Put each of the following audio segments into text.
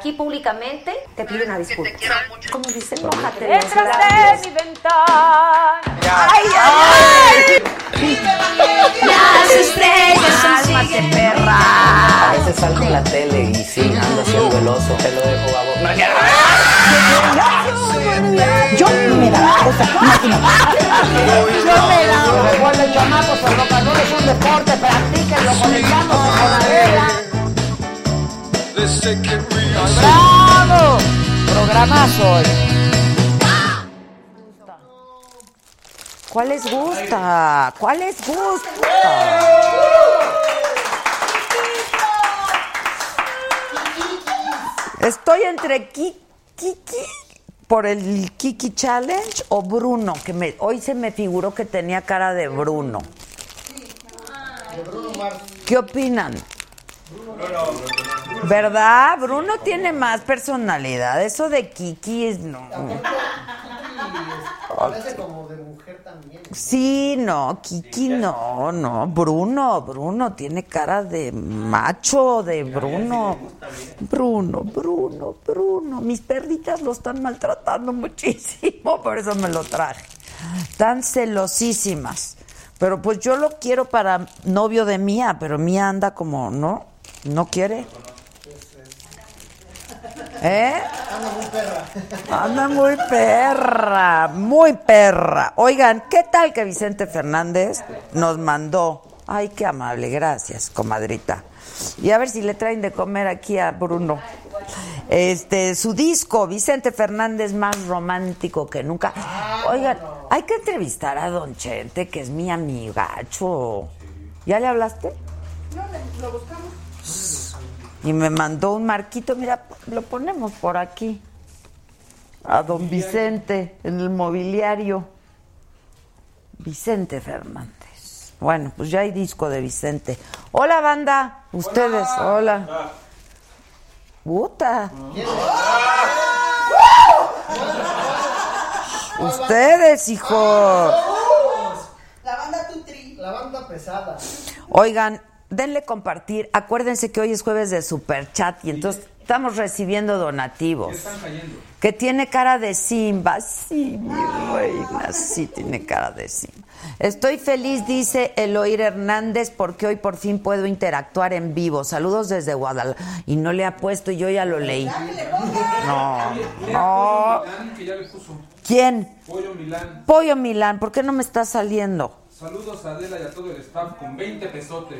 aquí públicamente te pido una disculpa. Como dicen, mojate Detrás de mi ventana. ¡Ay, ay, Las estrellas son ¡Cálmate, perra! A veces salgo en la tele y sí, ando así el veloso. Te lo dejo a vos. Yo me da sea, imagínate. Yo me da. Recuerden, chamacos, el rock and roll es un deporte, practíquenlo, conectándose con Adela. ¡Bravo! Programazo hoy. ¿Cuál les gusta? ¿Cuál les gusta? Estoy entre Ki- Kiki por el Kiki Challenge o Bruno, que me, hoy se me figuró que tenía cara de Bruno. ¿Qué opinan? ¿Verdad? Bruno tiene más personalidad. Eso de Kiki es no. Parece como de mujer también. Sí, no, Kiki no, no. Bruno, Bruno tiene cara de macho, de Bruno. Bruno, Bruno, Bruno. Mis perritas lo están maltratando muchísimo, por eso me lo traje. Están celosísimas. Pero pues yo lo quiero para novio de Mía, pero Mía anda como, ¿no? ¿No quiere? ¿Eh? Anda muy perra. Anda muy perra, muy perra. Oigan, ¿qué tal que Vicente Fernández nos mandó? Ay, qué amable, gracias, comadrita. Y a ver si le traen de comer aquí a Bruno. Este, su disco, Vicente Fernández más romántico que nunca. Oigan, hay que entrevistar a Don Chente, que es mi amigacho. ¿Ya le hablaste? No, lo buscamos. Y me mandó un marquito, mira, lo ponemos por aquí. A don Vicente, en el mobiliario. Vicente Fernández. Bueno, pues ya hay disco de Vicente. Hola, banda. Ustedes, hola. Puta. Ustedes, hijo. La banda Tutri. La banda pesada. Oigan, denle compartir. Acuérdense que hoy es jueves de super chat y entonces estamos recibiendo donativos. Que tiene cara de Simba. Sí, mi reina, sí tiene cara de Simba. Estoy feliz, dice Eloir Hernández, porque hoy por fin puedo interactuar en vivo. Saludos desde Guadalajara. Y no le ha puesto y yo ya lo leí. No, no. Milán, que ya le puso. ¿Quién? Pollo Milán. Pollo Milán, ¿por qué no me está saliendo? Saludos a Adela y a todo el staff con 20 pesotes.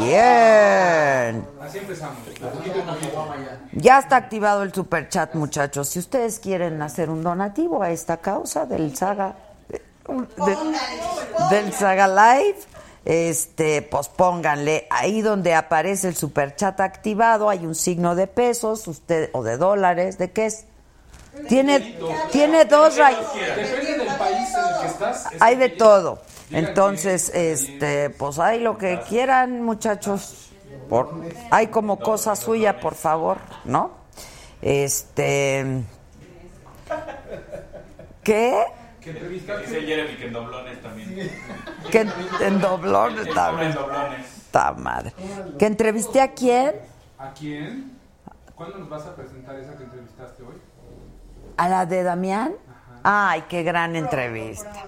Bien. Así empezamos. Ya está activado el super chat, muchachos. Si ustedes quieren hacer un donativo a esta causa del Saga de- del Saga Live, este, pues pónganle ahí donde aparece el super chat activado, hay un signo de pesos, usted o de dólares, ¿de qué es? Tiene tiene dos rayas. Depende del país en el que estás. es Hay de todo. Entonces, este, pues hay lo que quieran, muchachos. Por, hay como cosa suya, por favor, ¿no? Este, ¿qué? Que entrevistaste. Dice Jeremy que en doblones también. Que en, en doblones En también. doblones. Está madre. ¿Que entrevisté a quién? ¿A quién? ¿Cuándo nos vas a presentar esa que entrevistaste hoy? ¿A la de Damián? Ay, qué gran entrevista.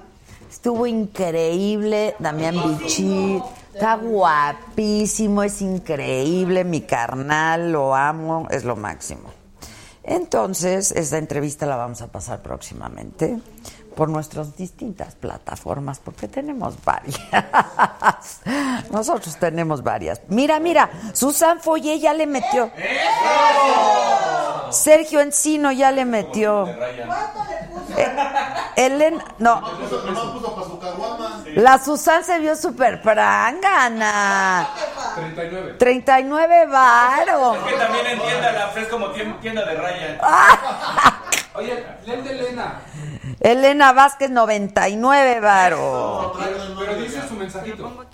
Estuvo increíble, Damián Bichir. Está guapísimo, es increíble, mi carnal, lo amo, es lo máximo. Entonces, esta entrevista la vamos a pasar próximamente por nuestras distintas plataformas, porque tenemos varias. Nosotros tenemos varias. Mira, mira, Susan Foye ya le metió. Sergio Encino ya le metió. Eh, Elena, no. La Susan se vio súper prangana. 39. 39 varos. Es que también en tienda la es como tien- tienda de raya. Oye, leen de Elena. Elena Vázquez, 99 varos. Pero, pero dice su mensajito.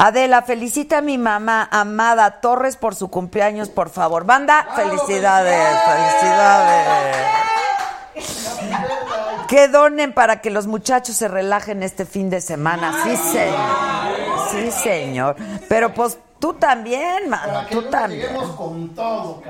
Adela, felicita a mi mamá, Amada Torres, por su cumpleaños, por favor. Banda, felicidades, felicidades. Que donen para que los muchachos se relajen este fin de semana. Sí, señor. Sí, señor. Pero pues tú también, que tú también. con todo.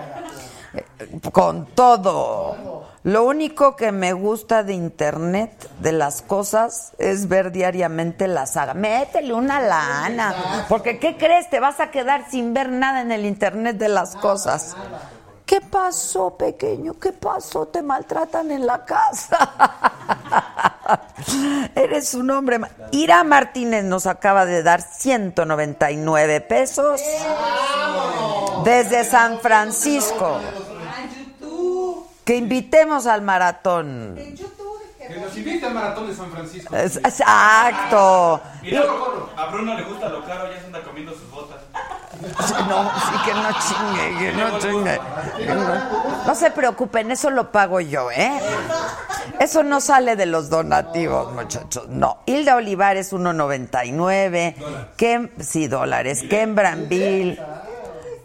Eh, Con todo. Lo único que me gusta de internet, de las cosas, es ver diariamente la saga. Métele una lana. Porque, ¿qué crees? Te vas a quedar sin ver nada en el internet de las cosas. ¿Qué pasó, pequeño? ¿Qué pasó? Te maltratan en la casa. Eres un hombre. Ira Martínez nos acaba de dar 199 pesos desde San Francisco. Que invitemos al maratón. Que nos invite al maratón de San Francisco. Es- Exacto. Mira, a Bruno le gusta lo caro, ya se anda comiendo sus botas. No, sí que no chingue, que no chingue. No, no se preocupen, eso lo pago yo, ¿eh? Eso no sale de los donativos, muchachos. No. Hilda Olivares, 1.99. Kem, sí, dólares. Ken Branville.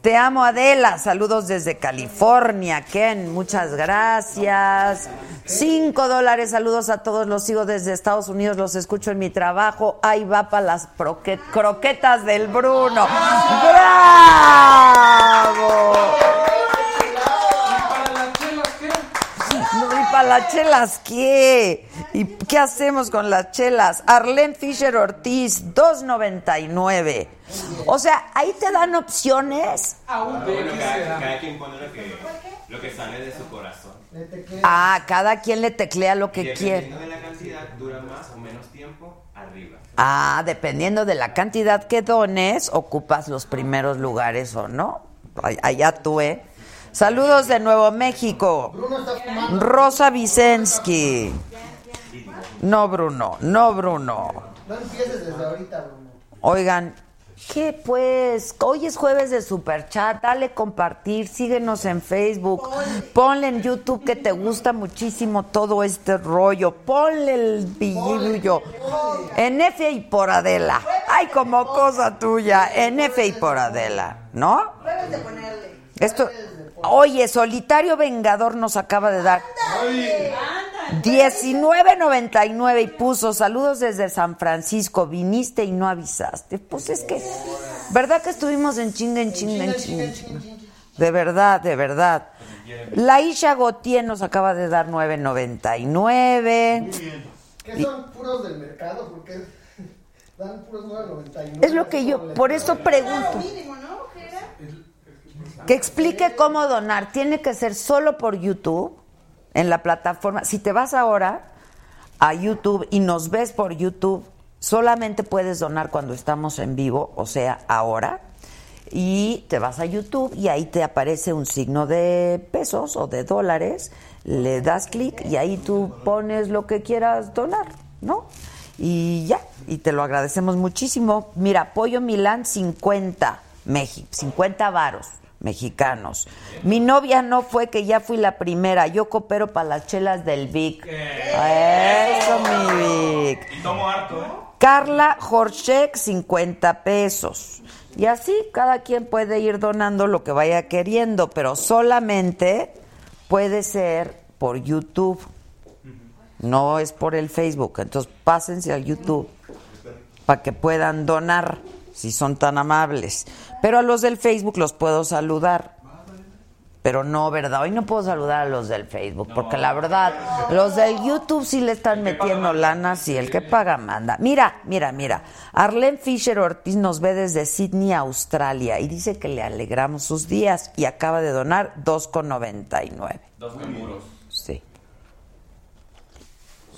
Te amo, Adela. Saludos desde California. Ken, muchas gracias. Cinco dólares. Saludos a todos. Los sigo desde Estados Unidos. Los escucho en mi trabajo. Ahí va para las croquetas del Bruno. ¡Bravo! No, ¿y para las chelas qué? ¿Y qué hacemos con las chelas? Arlene Fisher Ortiz, 2.99. O sea, ahí te dan opciones. Bueno, cada, cada quien pone lo que, lo que sale de su corazón. Ah, cada quien le teclea lo que dependiendo quiere. de la cantidad, dura más o menos tiempo arriba. Ah, dependiendo de la cantidad que dones, ocupas los primeros lugares o no. Allá tú, ¿eh? Saludos de Nuevo México. Bruno está fumando. Rosa Vicensky. No, Bruno, no, Bruno. No empieces desde ahorita, Bruno. Oigan, ¿qué pues? Hoy es jueves de Superchat, dale compartir, síguenos en Facebook, ponle en YouTube que te gusta muchísimo todo este rollo, ponle el billillo en F y por Adela. Ay, como cosa tuya, en F y por Adela, ¿no? Debes de ponerle. Esto, oye, Solitario Vengador nos acaba de dar 19.99 y puso saludos desde San Francisco, viniste y no avisaste. Pues es que, ¿verdad que estuvimos en chinga, en chinga, en chinga, en chinga? De verdad, de verdad. La Isha Gautier nos acaba de dar 9.99. ¿Qué son puros del mercado? Porque dan puros 9.99. Es lo que yo, por eso pregunto. Mínimo, ¿no? Que explique cómo donar. Tiene que ser solo por YouTube, en la plataforma. Si te vas ahora a YouTube y nos ves por YouTube, solamente puedes donar cuando estamos en vivo, o sea, ahora. Y te vas a YouTube y ahí te aparece un signo de pesos o de dólares. Le das clic y ahí tú pones lo que quieras donar, ¿no? Y ya, y te lo agradecemos muchísimo. Mira, Pollo Milán 50, México, 50 varos mexicanos. Mi novia no fue que ya fui la primera, yo coopero para las chelas del Vic. Eso, mi Vic. Y tomo harto, ¿eh? Carla Jorchek, 50 pesos. Y así cada quien puede ir donando lo que vaya queriendo, pero solamente puede ser por YouTube. No es por el Facebook. Entonces pásense al YouTube para que puedan donar, si son tan amables. Pero a los del Facebook los puedo saludar. Pero no, ¿verdad? Hoy no puedo saludar a los del Facebook, porque la verdad, los del YouTube sí le están metiendo lana, sí, el que paga manda. Mira, mira, mira. Arlene Fisher Ortiz nos ve desde Sydney, Australia, y dice que le alegramos sus días y acaba de donar 2,99. Dos muros. Sí.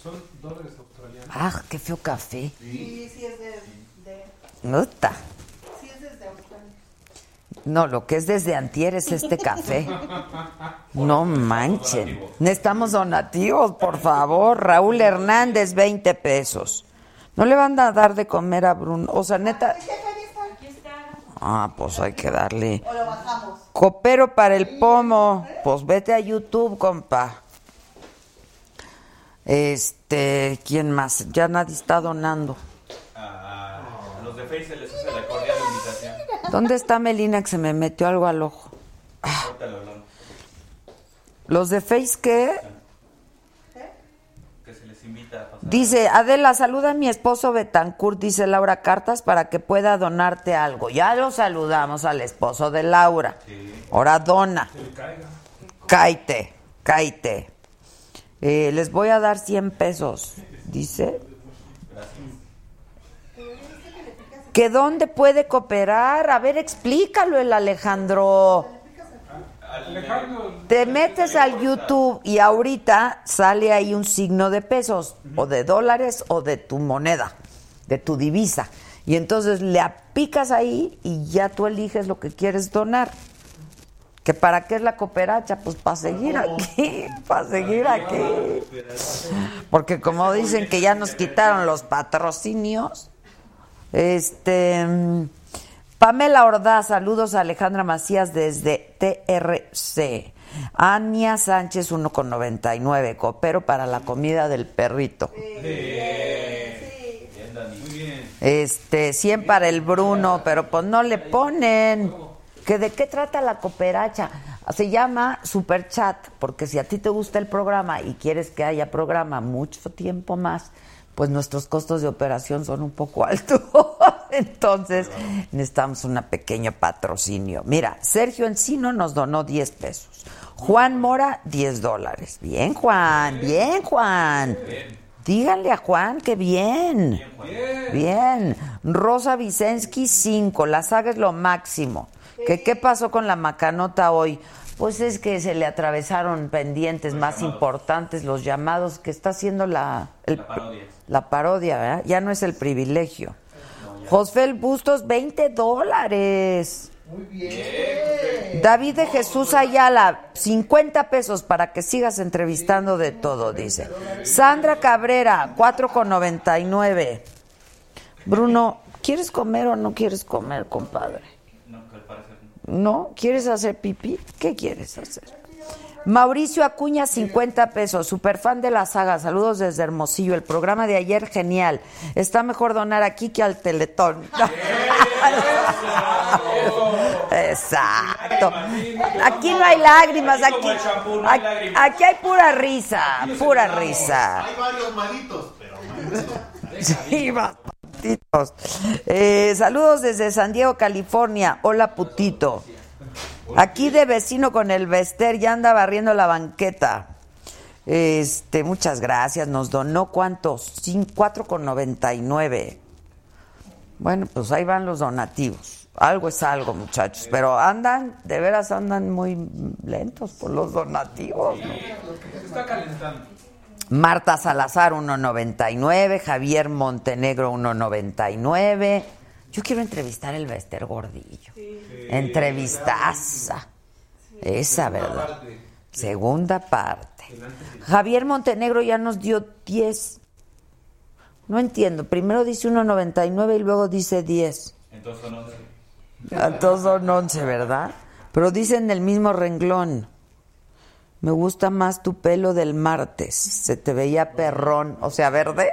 Son dólares australianos. Ah, qué feo café. Sí, sí es de... de Nota. sí es desde Australia. No, lo que es desde antier es este café. No manchen. Necesitamos donativos, por favor. Raúl Hernández, 20 pesos. No le van a dar de comer a Bruno. O sea, neta. Ah, pues hay que darle. O lo bajamos. Copero para el pomo. Pues vete a YouTube, compa. Este, ¿quién más? Ya nadie está donando. A los de Face se les ¿Dónde está Melina que se me metió algo al ojo? ¿Los de Face qué? Que se les invita a pasar. Dice, Adela, saluda a mi esposo Betancourt, dice Laura Cartas, para que pueda donarte algo. Ya lo saludamos al esposo de Laura. Ahora dona. Caite, caite. Eh, les voy a dar 100 pesos, dice. ¿Que dónde puede cooperar? A ver, explícalo el Alejandro. Te metes al YouTube y ahorita sale ahí un signo de pesos, o de dólares, o de tu moneda, de tu divisa. Y entonces le apicas ahí y ya tú eliges lo que quieres donar. ¿Que para qué es la cooperacha? Pues para seguir aquí, para seguir aquí. Porque como dicen que ya nos quitaron los patrocinios, este mm, Pamela Ordaz, saludos a Alejandra Macías desde TRC. Ania Sánchez 1,99, coopero para la comida del perrito. Bien, Dani. Muy bien. Este, 100 para el Bruno, pero pues no le ponen. ¿Que ¿De qué trata la cooperacha? Se llama Super Chat, porque si a ti te gusta el programa y quieres que haya programa mucho tiempo más, pues nuestros costos de operación son un poco altos. Entonces, necesitamos un pequeño patrocinio. Mira, Sergio Encino nos donó 10 pesos. Juan Mora, 10 dólares. Bien, Juan, bien, Juan. Díganle a Juan que bien. Bien. Rosa Vicensky, 5. La saga es lo máximo. ¿Que ¿Qué pasó con la macanota hoy? Pues es que se le atravesaron pendientes más importantes, los llamados que está haciendo la, el- La parodia. La parodia, ¿verdad? Ya no es el privilegio. Josfel Bustos, 20 dólares. Muy bien. David de Jesús Ayala, 50 pesos para que sigas entrevistando de todo, dice. Sandra Cabrera, 4,99. Bruno, ¿quieres comer o no quieres comer, compadre? No, que al parecer ¿No? ¿Quieres hacer pipí? ¿Qué quieres hacer? Mauricio Acuña, 50 pesos, super fan de la saga. Saludos desde Hermosillo. El programa de ayer, genial. Está mejor donar aquí que al Teletón. Exacto. Aquí no hay lágrimas, Aquí aquí, hay aquí, pura risa, pura risa. Hay varios malitos, pero. Sí, bastantitos. Eh, saludos desde San Diego, California. Hola, putito. Aquí de vecino con el Vester, ya anda barriendo la banqueta. Este, muchas gracias. Nos donó cuántos? Cin- 4,99. Bueno, pues ahí van los donativos. Algo es algo, muchachos. Pero andan, de veras andan muy lentos por los donativos. ¿no? Está calentando. Marta Salazar 1.99, Javier Montenegro 1.99. Yo quiero entrevistar el Bester Gordillo. Entrevistaza. Esa, ¿verdad? Segunda parte. Javier Montenegro ya nos dio 10. No entiendo. Primero dice 1.99 y luego dice 10. Entonces son 11. A todos son 11, ¿verdad? Pero dicen el mismo renglón. Me gusta más tu pelo del martes. Se te veía perrón, o sea, verde.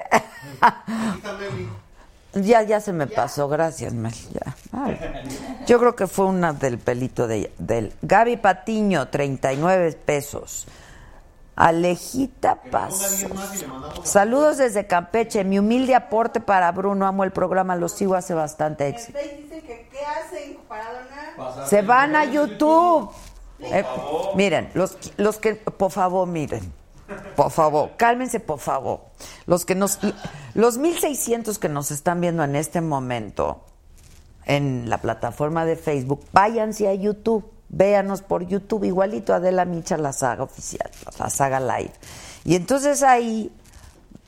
Ya, ya se me pasó, gracias, Mel. ya. Ay. Yo creo que fue una del pelito de del Gaby Patiño, 39 pesos. Alejita Paz. Saludos desde Campeche. Mi humilde aporte para Bruno. Amo el programa, lo sigo hace bastante éxito. Que qué hacen para donar. Se van a YouTube. Eh, miren, los, los que, por favor, miren. Por favor, cálmense, por favor. Los que nos, los 1600 que nos están viendo en este momento en la plataforma de Facebook, váyanse a YouTube. Véanos por YouTube, igualito Adela Micha, la saga oficial, la saga live. Y entonces ahí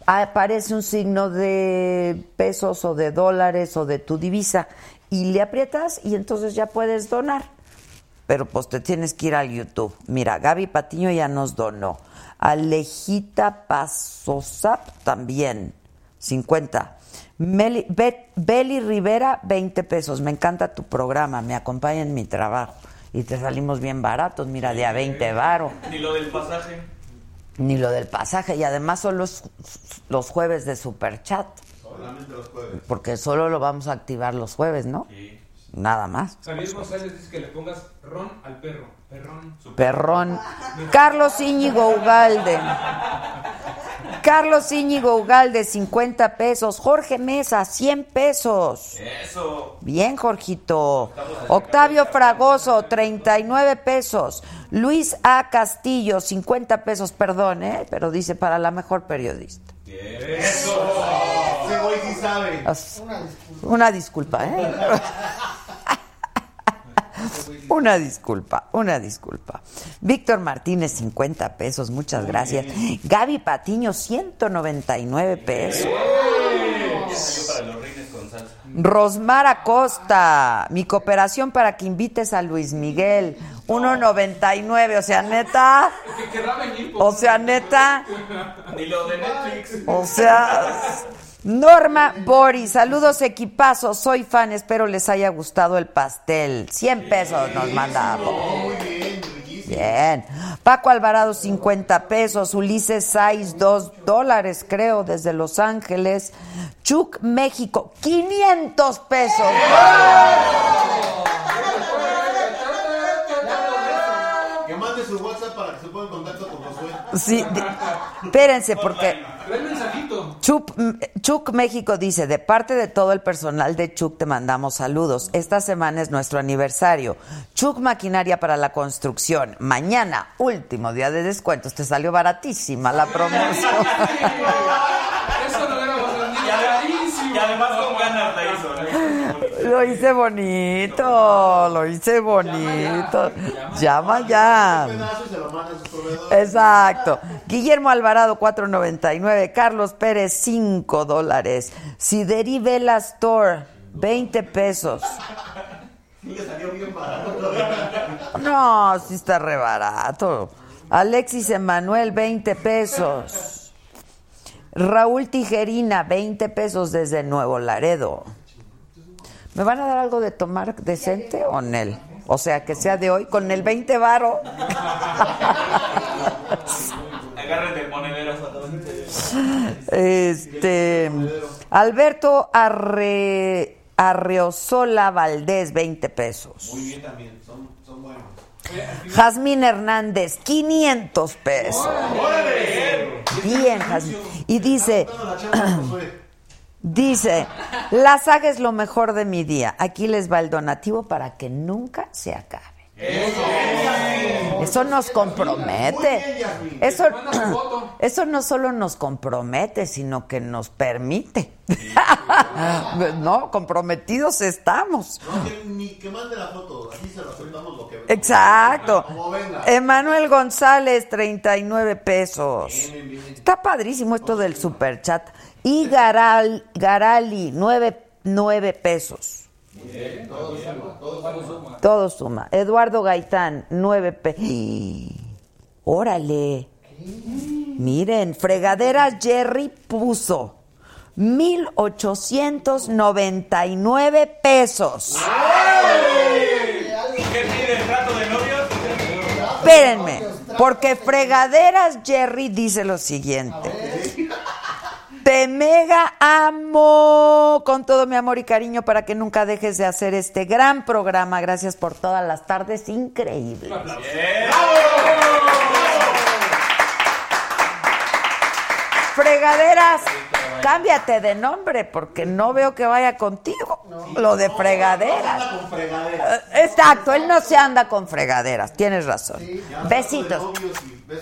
aparece un signo de pesos o de dólares o de tu divisa y le aprietas y entonces ya puedes donar. Pero pues te tienes que ir al YouTube. Mira, Gaby Patiño ya nos donó. Alejita Pasosap también, 50. Meli, Bet- Beli Rivera, 20 pesos. Me encanta tu programa, me acompaña en mi trabajo. Y te salimos bien baratos, mira, de a 20 varo. Ni lo del pasaje. Ni lo del pasaje. Y además son los, los jueves de Superchat. Solamente los jueves. Porque solo lo vamos a activar los jueves, ¿no? Nada más. Javier González dice que le pongas ron al perro. Perrón. Perrón. Carlos Íñigo Ugalde. Carlos Íñigo Ugalde, 50 pesos. Jorge Mesa, 100 pesos. Eso. Bien, Jorgito. Octavio Fragoso, 39 pesos. Luis A. Castillo, 50 pesos, perdón, ¿eh? pero dice para la mejor periodista. Eso. Ese güey sí sabe. Una disculpa, ¿eh? Una disculpa, una disculpa. Víctor Martínez, 50 pesos, muchas gracias. Gaby Patiño, 199 pesos. Rosmar Acosta, mi cooperación para que invites a Luis Miguel, 1.99, o sea, neta, venir. o sea, neta, Ni lo de Netflix. o sea, Norma Boris, saludos equipazos, soy fan, espero les haya gustado el pastel, 100 pesos nos manda. Muy bien. Paco Alvarado, 50 pesos. Ulises Saiz, 2 dólares, creo, desde Los Ángeles. Chuck, México, 500 pesos. Que mande su WhatsApp para que se ponga en contacto con Josué. Sí, espérense, porque Chuck, Chuck México dice, de parte de todo el personal de Chuck te mandamos saludos. Esta semana es nuestro aniversario. Chuck Maquinaria para la Construcción. Mañana, último día de descuentos. Te salió baratísima la promoción. Eso no era Y además, y además con ganas la hizo. ¿no? Lo hice bonito, lo hice bonito. Llama ya. Exacto. Guillermo Alvarado, 4.99. Carlos Pérez, 5 dólares. Sideri Vela Store, 20 pesos. No, sí está re barato. Alexis Emanuel, 20 pesos. Raúl Tijerina, 20 pesos desde Nuevo Laredo. ¿Me van a dar algo de tomar decente o Nel? O sea, que sea de hoy con el 20 varo. Agarren del monedero. Este Alberto Arre, Arreozola Valdés, 20 pesos. Muy bien también, son, son buenos. Jazmín Hernández, 500 pesos. Bien, Jazmín. Y dice, dice, la saga es lo mejor de mi día. Aquí les va el donativo para que nunca se acabe. Eso nos compromete. Eso, eso no solo nos compromete, sino que nos permite. No, comprometidos estamos. Ni que mande la foto, así se lo que Exacto. Emanuel González, 39 pesos. Está padrísimo esto del superchat. Y Garal, Garali, 9, 9 pesos. Todo suma, todo suma. Todo suma. Eduardo Gaitán, 9 pesos. Órale. Miren, fregaderas Jerry puso 1899 pesos. ¿Qué pide el trato de novios? Espérenme, porque fregaderas Jerry dice lo siguiente. Te mega amo con todo mi amor y cariño para que nunca dejes de hacer este gran programa. Gracias por todas las tardes increíbles. Fregaderas, cámbiate de nombre porque no veo que vaya contigo. Lo de fregaderas. Con fregadera. Eh, Exacto, él no se anda con fregaderas, tienes razón. Besitos.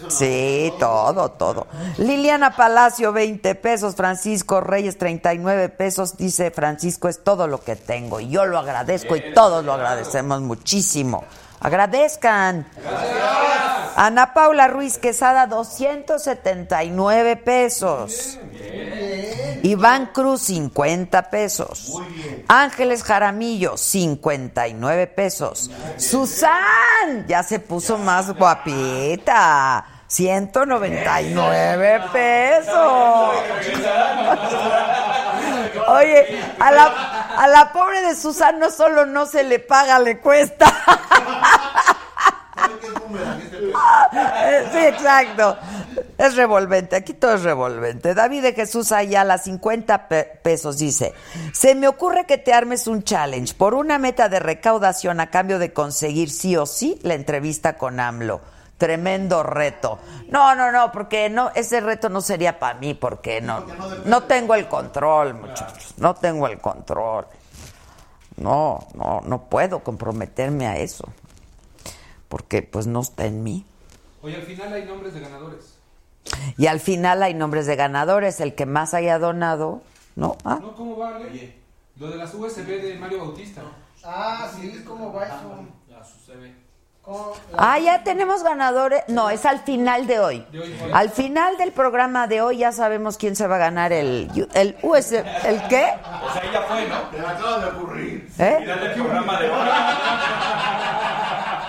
Sí, todo, todo. Liliana Palacio, 20 pesos. Francisco Reyes, 39 pesos. Dice Francisco, es todo lo que tengo. Y yo lo agradezco y todos lo agradecemos muchísimo. Agradezcan. Ana Paula Ruiz Quesada, 279 pesos. Iván Cruz, 50 pesos. Ángeles Jaramillo, 59 pesos. Susan, ya se puso más guapita. 199 pesos. Oye, a la, a la pobre de Susan no solo no se le paga, le cuesta. Sí, exacto. Es revolvente, aquí todo es revolvente. David de Jesús Ayala, 50 pe- pesos, dice, se me ocurre que te armes un challenge por una meta de recaudación a cambio de conseguir sí o sí la entrevista con AMLO. Tremendo reto. No, no, no, porque no, ese reto no sería para mí, porque no, no tengo el control, muchachos. No tengo el control. No, no, no puedo comprometerme a eso. Porque pues no está en mí. Oye, al final hay nombres de ganadores. Y al final hay nombres de ganadores. El que más haya donado, ¿no? Ah, No, ¿cómo va, Ale? Lo de las USB de Mario Bautista. Ah, sí, ¿cómo va eso? Ah, ya tenemos ganadores. No, es al final de hoy. Al final del programa de hoy ya sabemos quién se va a ganar el, el US. ¿El qué? O sea, ya fue, ¿no? Te acaba de ocurrir. ¿Eh? Del programa de hoy.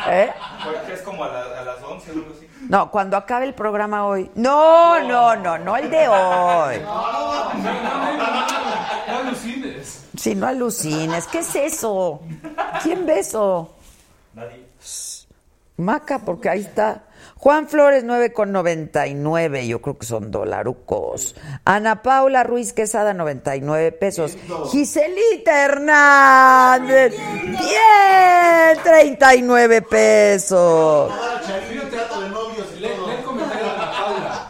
¿Eh? Porque es como a, la- a las 11 o algo así. No, cuando acabe el programa hoy. No, no, no, no el de hoy. No alucines. Si no alucines, ¿qué es eso? ¿Quién ve eso? Nadie. Maca, porque ahí está. Juan Flores 9,99, yo creo que son dolarucos. Ana Paula Ruiz Quesada 99 pesos. Giselita Hernández, bien, 39 pesos. trato de novios y Lee, todo. lee el comentario de Ana Paula.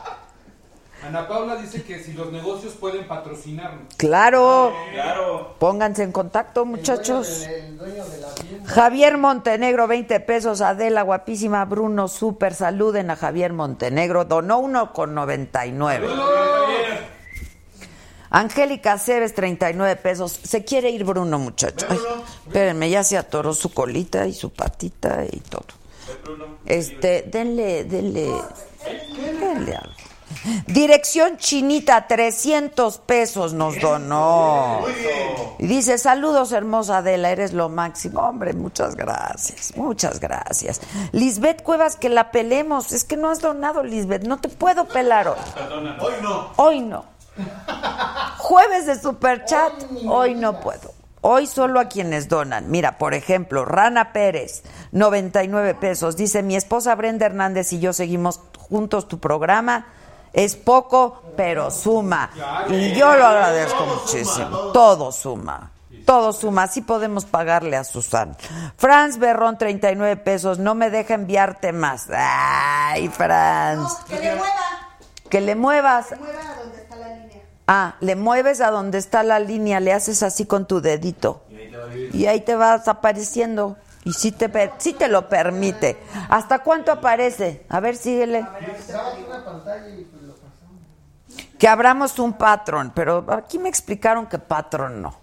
Ana Paula dice que si los negocios pueden patrocinarnos. Claro, Claro. pónganse en contacto, muchachos. El dueño de la tienda. Javier Montenegro, 20 pesos. Adela, guapísima. Bruno, súper. Saluden a Javier Montenegro. Donó uno con 99. Angélica Cebes, 39 pesos. Se quiere ir Bruno, muchacho. Ay, espérenme, ya se atoró su colita y su patita y todo. Este, denle, denle, denle algo. Dirección Chinita, 300 pesos nos donó. Y dice, saludos hermosa Adela, eres lo máximo. Hombre, muchas gracias, muchas gracias. Lisbeth Cuevas, que la pelemos. Es que no has donado, Lisbeth, no te puedo pelar hoy. Hoy no. Hoy no. Jueves de Superchat, hoy no puedo. Hoy solo a quienes donan. Mira, por ejemplo, Rana Pérez, 99 pesos. Dice, mi esposa Brenda Hernández y yo seguimos juntos tu programa. Es poco, pero suma. Y yo lo agradezco muchísimo. Todo suma. Todo suma. Así podemos pagarle a Susan. Franz Berrón, 39 pesos. No me deja enviarte más. Ay, Franz. Que le mueva. Que le muevas. Que mueva a donde está la línea. Ah, le mueves a donde está la línea, le haces así con tu dedito. Y ahí te vas apareciendo. Y sí te, per- sí te lo permite. ¿Hasta cuánto aparece? A ver, síguele. Graba una pantalla y pues lo pasamos. Que abramos un patrón, pero aquí me explicaron que patrón no.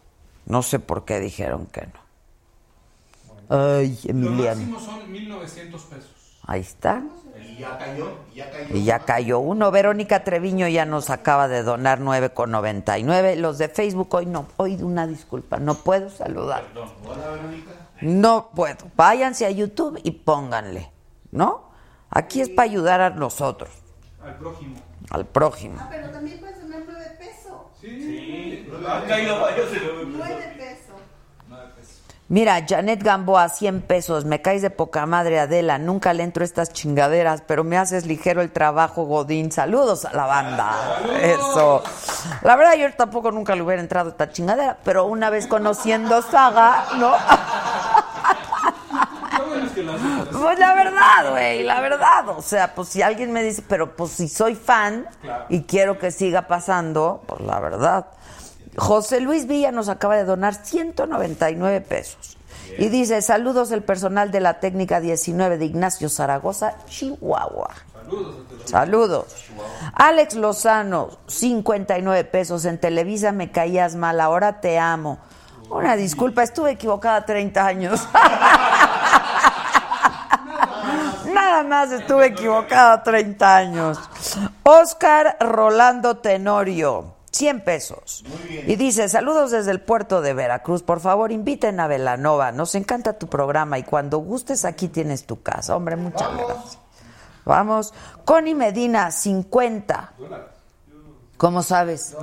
No sé por qué dijeron que no. Ay, Lo Emiliano. máximo son 1900 pesos. Ahí está. Y ya cayó, y ya cayó. Y ya cayó uno. Verónica Treviño ya nos acaba de donar 9,99. Los de Facebook hoy no. Hoy una disculpa. No puedo saludar. Hola, Verónica. No puedo. Váyanse a YouTube y pónganle. ¿No? Aquí es para ayudar a nosotros, Al prójimo. Al prójimo. Ah, pero también puedes donar 9 pesos. Sí. Han caído varios de 9 9 pesos. Mira, Janet Gamboa, 100 pesos. Me caes de poca madre, Adela. Nunca le entro estas chingaderas, pero me haces ligero el trabajo, Godín. Saludos a la banda. Eso. La verdad, yo tampoco nunca le hubiera entrado a esta chingadera, pero una vez conociendo Saga, ¿no? Lo bueno es que lo haces. Pues la verdad, güey, la verdad. O sea, pues si alguien me dice, pero pues si soy fan y quiero que siga pasando, pues la verdad. José Luis Villa nos acaba de donar 199 pesos. Y dice, saludos el personal de la técnica 19 de Ignacio Zaragoza, Chihuahua. Saludos. Saludos. Alex Lozano, 59 pesos. En Televisa me caías mal, ahora te amo. Una disculpa, estuve equivocada 30 años. Nada más estuve equivocada 30 años. Oscar Rolando Tenorio, 100 pesos. Y dice, saludos desde el puerto de Veracruz. Por favor, inviten a Velanova. Nos encanta tu programa y cuando gustes aquí tienes tu casa. Hombre, muchas gracias. Vamos. Connie Medina, 50. ¿Cómo sabes?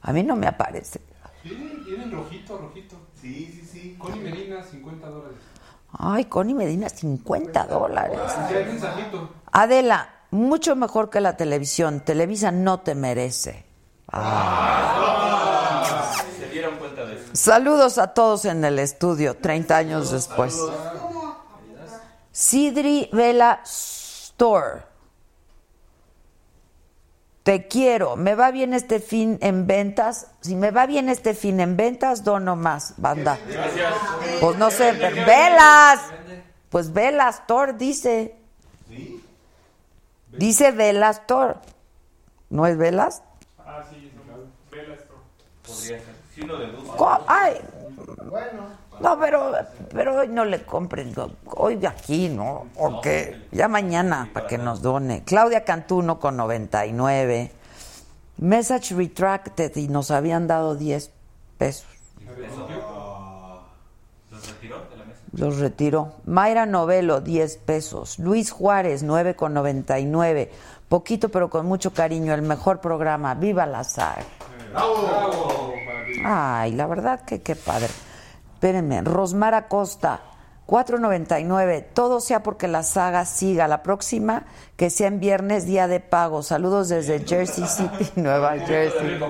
A mí no me aparece. Sí, vienen rojito, rojito. Sí, sí, sí. Connie Medina, 50 dólares. Ay, Connie Medina, 50 dólares. Ya hay mensajito. Adela, mucho mejor que la televisión. Televisa no te merece. Se dieron cuenta de eso. Saludos a todos en el estudio, 30 años después. Sidri Vela Store. Te quiero. Me va bien este fin en ventas. Si me va bien este fin en ventas, dono más, banda. Gracias. Pues no sé, pero velas. Pues Velas Store dice. Dice Velas Store. ¿No es Velas? Ah, sí, vela esto. Podría ser. Si. Co- Ay, Bueno, no, pero, pero hoy no le compren. Hoy de aquí, ¿no? ¿O qué? Ya mañana, para que nos done. Claudia Cantuno con 99. Message retracted y nos habían dado 10 pesos. ¿Los retiró de la mesa? Los retiró. Mayra Novelo, 10 pesos. Luis Juárez, 9 con 99. Poquito pero con mucho cariño. El mejor programa. Viva la saga. Bravo. Ay, la verdad que qué padre. Espérenme. Rosmar Acosta, 4.99. Todo sea porque la saga siga. La próxima, que sea en viernes, día de pago. Saludos desde Jersey City, Nueva Jersey.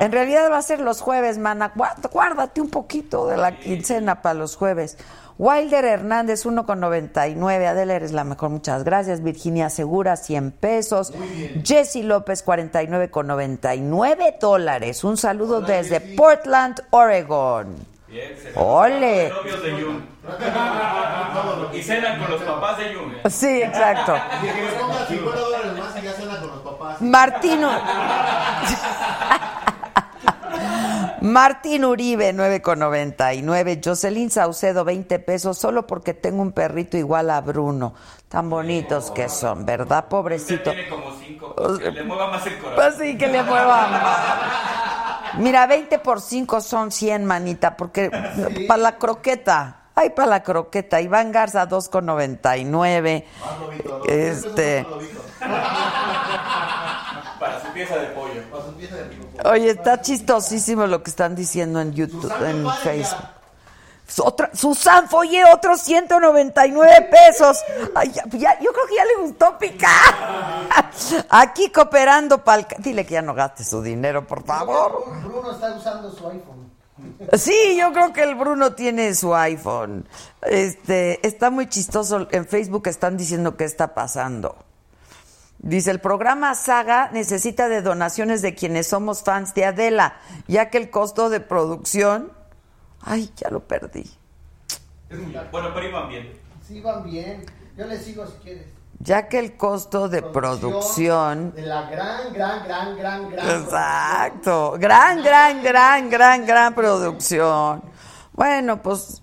En realidad va a ser los jueves, mana. Guá- Guárdate un poquito de la quincena para los jueves. Wilder Hernández, 1,99. Adela, eres la mejor, muchas gracias. Virginia Segura, 100 pesos. Jessy López, 49,99 dólares. Un saludo desde Portland, Oregon. Bien, Ole. novios de Jun. y cenan con los papás de Jun. ¿eh? Sí, exacto. Que le pongan 50 dólares más y ya cena con los papás. Martino. Martín Uribe, 9,99. Jocelyn Saucedo, 20 pesos, solo porque tengo un perrito igual a Bruno. Tan bonitos que son, ¿verdad, Usted pobrecito? tiene como cinco. Que le mueva más el corazón. Pues sí, que le mueva más. Mira, 20 por 5 son 100, manita, porque para la croqueta. Ay, para la croqueta. Iván Garza, 2,99. Este. Para su pieza de pollo. Para su pieza de rico. Oye, está chistosísimo lo que están diciendo en YouTube, en Facebook. Otra, Susan Foye, otros 199 pesos. Ay, ya, ya- yo creo que ya le gustó picar. Aquí cooperando para Dile que ya no gaste su dinero, por favor. Bruno está usando su iPhone. Sí, yo creo que el Bruno tiene su iPhone. Este, está muy chistoso. En Facebook están diciendo qué está pasando. Dice, el programa Saga necesita de donaciones de quienes somos fans de Adela, ya que el costo de producción... Ay, ya lo perdí. Bueno, pero iban bien. Sí, van bien. Yo le sigo si quieres. Ya que el costo de producción... De la gran, gran, gran, gran, gran. Exacto. Gran, gran, gran, gran, gran producción. Bueno, pues,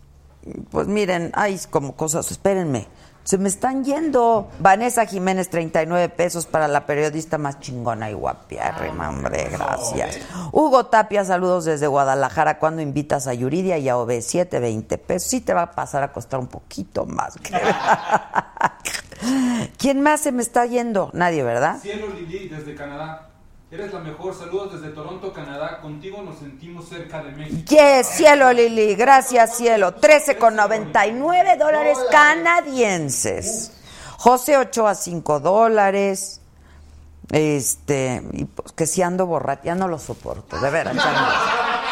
pues miren, hay como cosas, espérenme. Se me están yendo. Vanessa Jiménez, 39 pesos para la periodista más chingona y guapiárrima, hombre, gracias. Hugo Tapia, saludos desde Guadalajara. Cuando invitas a Yuridia y a OB7, 20 pesos. Sí te va a pasar a costar un poquito más. ¿Quién más se me está yendo? Nadie, ¿verdad? Cielo Lili desde Canadá. Eres la mejor. Saludos desde Toronto, Canadá. Contigo nos sentimos cerca de México. Yes, cielo Lili, gracias cielo. 13,99 dólares canadienses. José Ochoa, 5 dólares. Este, y pues que si ando borracha, ya no lo soporto, de veras.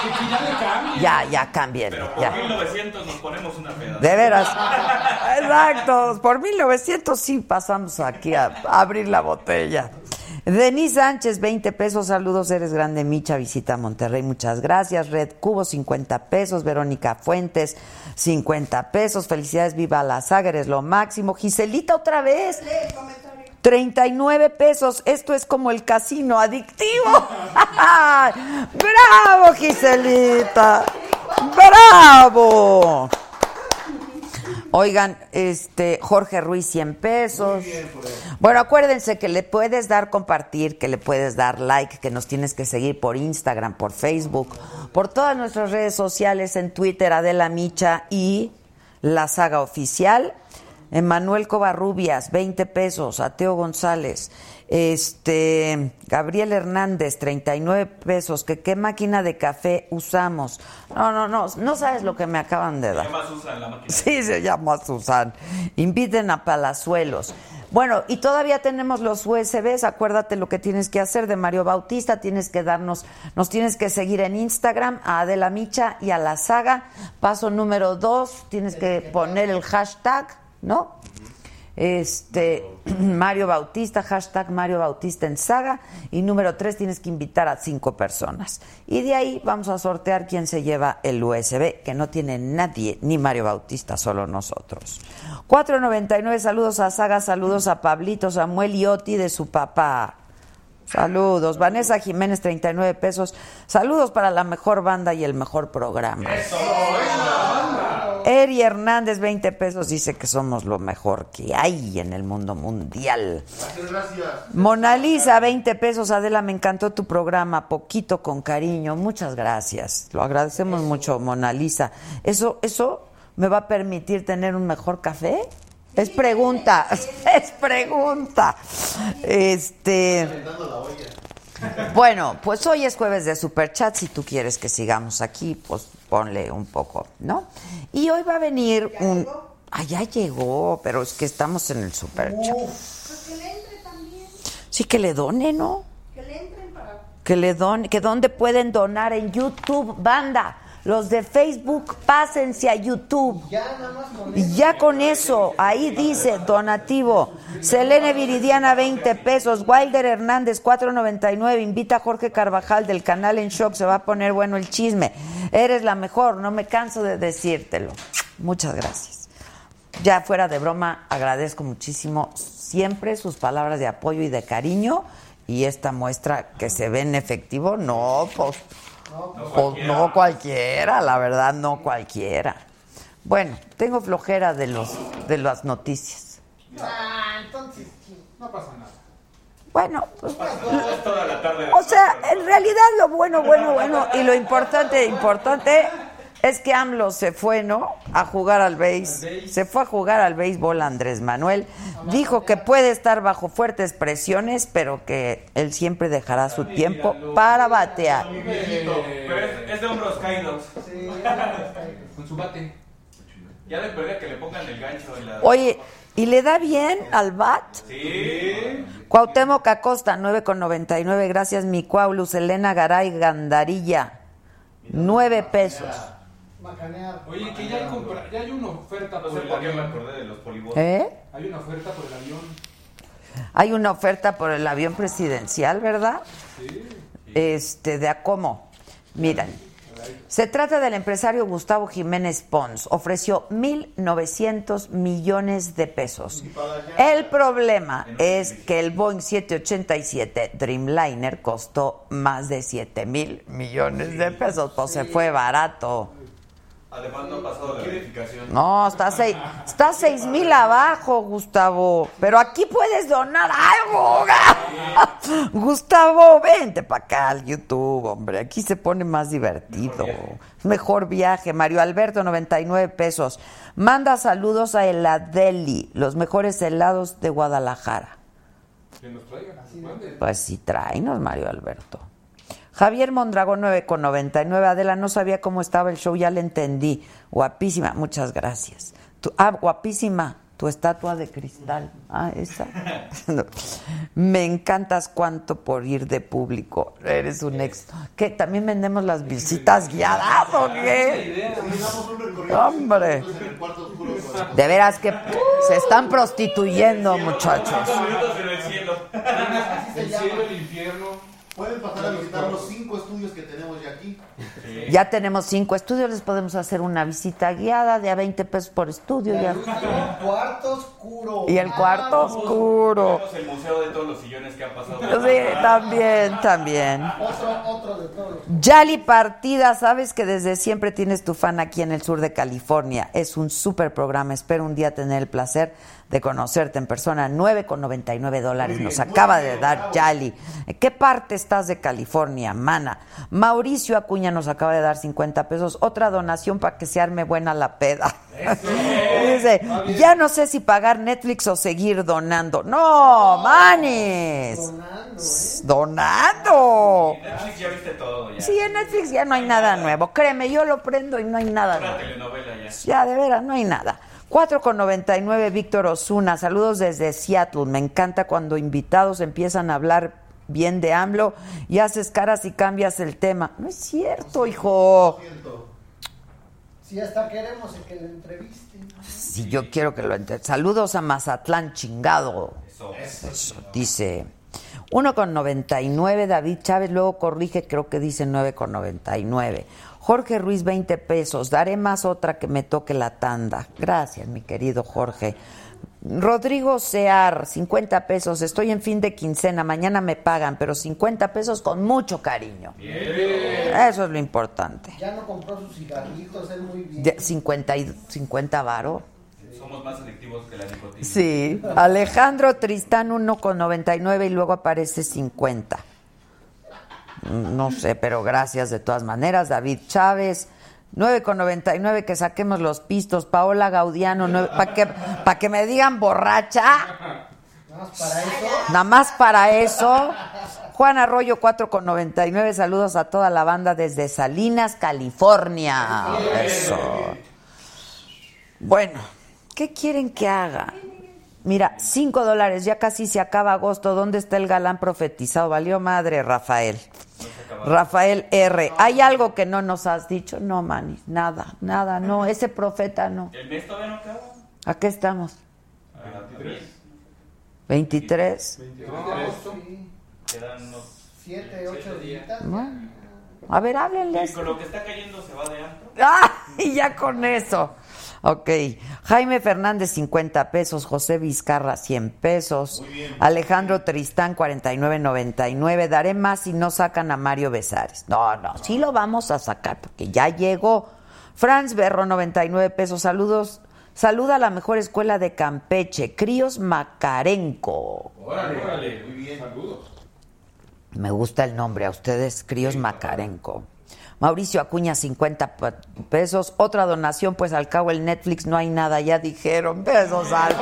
Ya, no. ya, ya cambien, Pero por ya. 1900 nos ponemos una peda. De veras. Exacto. Por 1900 sí pasamos aquí a abrir la botella. Denis Sánchez, 20 pesos. Saludos, eres grande. Micha, visita Monterrey. Muchas gracias. Red Cubo, 50 pesos. Verónica Fuentes, 50 pesos. Felicidades, viva la saga, eres lo máximo. Giselita, otra vez. 39 pesos. Esto es como el casino adictivo. ¡Bravo, Giselita! ¡Bravo! Oigan, este Jorge Ruiz 100 pesos. Bueno, acuérdense que le puedes dar compartir, que le puedes dar like, que nos tienes que seguir por Instagram, por Facebook, por todas nuestras redes sociales, en Twitter, Adela Micha y La Saga Oficial. Emanuel Covarrubias, 20 pesos. Ateo González. Este, Gabriel Hernández, 39 pesos. ¿Que qué máquina de café usamos? No, no, no. No sabes lo que me acaban de Se dar. llama Susan la máquina. Sí, se llama Susan. Inviten a Palazuelos. Bueno, y todavía tenemos los USBs. Acuérdate lo que tienes que hacer de Mario Bautista. Tienes que darnos, nos tienes que seguir en Instagram a Adela Micha y a la saga. Paso número dos, tienes que poner el hashtag ¿no? Este, Mario Bautista, hashtag Mario Bautista en saga. Y número tres, tienes que invitar a cinco personas. Y de ahí vamos a sortear quién se lleva el USB, que no tiene nadie, ni Mario Bautista, solo nosotros. 4.99, saludos a Saga, saludos a Pablito, Samuel y Oti de su papá. Saludos. Vanessa Jiménez, 39 pesos. Saludos para la mejor banda y el mejor programa. Eri Hernández, 20 pesos, dice que somos lo mejor que hay en el mundo mundial. Gracias. Mona Lisa, 20 pesos. Adela, me encantó tu programa, poquito con cariño. Muchas gracias. Lo agradecemos mucho, Mona Lisa. ¿Eso, ¿Eso me va a permitir tener un mejor café? Es pregunta, es pregunta. Este. Bueno, pues hoy es jueves de Superchat. Si tú quieres que sigamos aquí, pues ponle un poco, ¿no? Y hoy va a venir un. Ah, ya llegó, pero es que estamos en el Superchat. Pues que le entre también. Sí, que le done, ¿no? Que le entren para. Que le donen, que dónde pueden donar en YouTube, banda. Los de Facebook, pásense a YouTube. Ya nada más con Y ya con eso, ahí dice donativo. Selene Viridiana, 20 pesos. Wilder Hernández, 4.99. Invita a Jorge Carvajal del canal En Shock. Se va a poner bueno el chisme. Eres la mejor, no me canso de decírtelo. Muchas gracias. Ya fuera de broma, agradezco muchísimo siempre sus palabras de apoyo y de cariño. Y esta muestra que se ve en efectivo, no, pues, pues no cualquiera, la verdad, no cualquiera. Bueno, tengo flojera de los de las noticias. Ah, entonces. No pasa nada. Bueno, pues, Es toda la tarde. o sea, en realidad lo bueno, bueno, bueno y lo importante, importante es que AMLO se fue, ¿no? A jugar al béis. Se fue a jugar al béisbol Andrés Manuel. Dijo que puede estar bajo fuertes presiones, pero que él siempre dejará su tiempo para batear. Pero es, de hombros caídos. Con su bate. Ya perder que le pongan el gancho en la. Oye, ¿y le da bien al bat? Sí. Cuauhtémoc Acosta, 9,99. Gracias, mi Cuau. Luz Elena Garay Gandarilla, 9 pesos. Macanear. Oye, que ya hay, compra- ya hay una oferta No por sé el me avión. acordé de los polibotes. ¿Eh? Hay una oferta por el avión. Hay una oferta por el avión presidencial, ¿verdad? Este, de Acomo. Miren, se trata del empresario Gustavo Jiménez Pons. Ofreció 1.900 millones de pesos. El problema es que el Boeing 787 Dreamliner costó más de 7 mil millones de pesos. Pues se fue barato. Además no ha pasado la verificación. No, está seis, está seis mil abajo, Gustavo. Pero aquí puedes donar algo. Gustavo, vente para acá al YouTube, hombre. Aquí se pone más divertido. Mejor viaje. Mario Alberto, 99 pesos. Manda saludos a Heladeli, los mejores helados de Guadalajara. Que nos traigan. Pues sí, tráenos, Mario Alberto. Javier Mondragón 9 con 99. Adela, no sabía cómo estaba el show, ya le entendí. Guapísima, muchas gracias. Tu- ah, guapísima, tu estatua de cristal. Ah, esa. No. Me encantas cuánto por ir de público. Eres un éxito. ¿Qué? ¿También vendemos las visitas guiadas o qué? Recorrido. Hombre. Con- De veras que se están prostituyendo, muchachos. Cinco minutos en el cielo. El cielo, el infierno. Pueden pasar a visitar los cinco estudios que tenemos ya aquí. Ya tenemos cinco estudios, les podemos hacer una visita guiada de a 20 pesos por estudio. Ya. Cuarto oscuro. Y el cuarto oscuro. Tenemos el museo de todos los sillones que han pasado. Sí, también, también. Otro, otro de todos. Yali Partida, sabes que desde siempre tienes tu fan aquí en el sur de California. Es un súper programa. Espero un día tener el placer de conocerte en persona. 9,99 dólares nos acaba de dar Yali. ¿En qué parte estás de California, mana? Mauricio Acuña nos acaba de dar 50 pesos. Otra donación para que se arme buena la peda. Dice, ya no sé si pagar Netflix o seguir donando. No, manes. Donando. En Netflix ya viste todo ya. Sí, en Netflix ya no hay nada nuevo. Créeme, yo lo prendo y no hay nada Una nuevo. telenovela ya. Ya, de veras, no hay nada. 4,99 Víctor Osuna. Saludos desde Seattle. Me encanta cuando invitados empiezan a hablar bien de AMLO y haces caras y cambias el tema. No es cierto, hijo. Si hasta queremos que le entrevisten. Si yo quiero que lo entiendan. Saludos a Mazatlán, chingado. Eso, dice 1,99 David Chávez, luego corrige, creo que dice 9,99. Jorge Ruiz, 20 pesos. Daré más otra que me toque la tanda. Gracias, mi querido Jorge. Rodrigo Sear, 50 pesos. Estoy en fin de quincena, mañana me pagan, pero 50 pesos con mucho cariño. Eso es lo importante. Ya no compró sus cigarritos, él muy bien. De 50, y- 50 varo. Somos más selectivos que la nicotina. Sí. Alejandro Tristán 1,99 y luego aparece 50. No sé, pero gracias de todas maneras. David Chávez, 9,99 que saquemos los pistos. Paola Gaudiano, para que, pa' que me digan borracha. Nada más para eso. Juan Arroyo 4,99. Saludos a toda la banda desde Salinas, California. Eso. Bueno, ¿qué quieren que haga? Mira, 5 dólares, ya casi se acaba agosto. ¿Dónde está el galán profetizado? Valió madre, Rafael. Rafael R. ¿Hay algo que no nos has dicho? No, Manny, nada, nada, no. Ese profeta no. ¿El mes todavía no acaba? ¿A qué estamos? Ah, bien. 23. Quedan unos... 7, 8 días. Bueno, a ver, háblenles. Y con lo que está cayendo se va de antro. ¡Ah! Y ya con eso. Ok. Jaime Fernández, 50 pesos. José Vizcarra, 100 pesos. Alejandro Tristán, 49.99. Daré más si no sacan a Mario Besares. No, no, sí lo vamos a sacar porque ya llegó. Franz Berro, 99 pesos. Saludos. Saluda a la mejor escuela de Campeche, Críos Macarenco. Órale, órale. Muy bien. Saludos. Me gusta el nombre, a ustedes, Críos Macarenco. Mauricio Acuña, 50 pa- pesos. Otra donación, pues al cabo el Netflix no hay nada, ya dijeron. Besos al.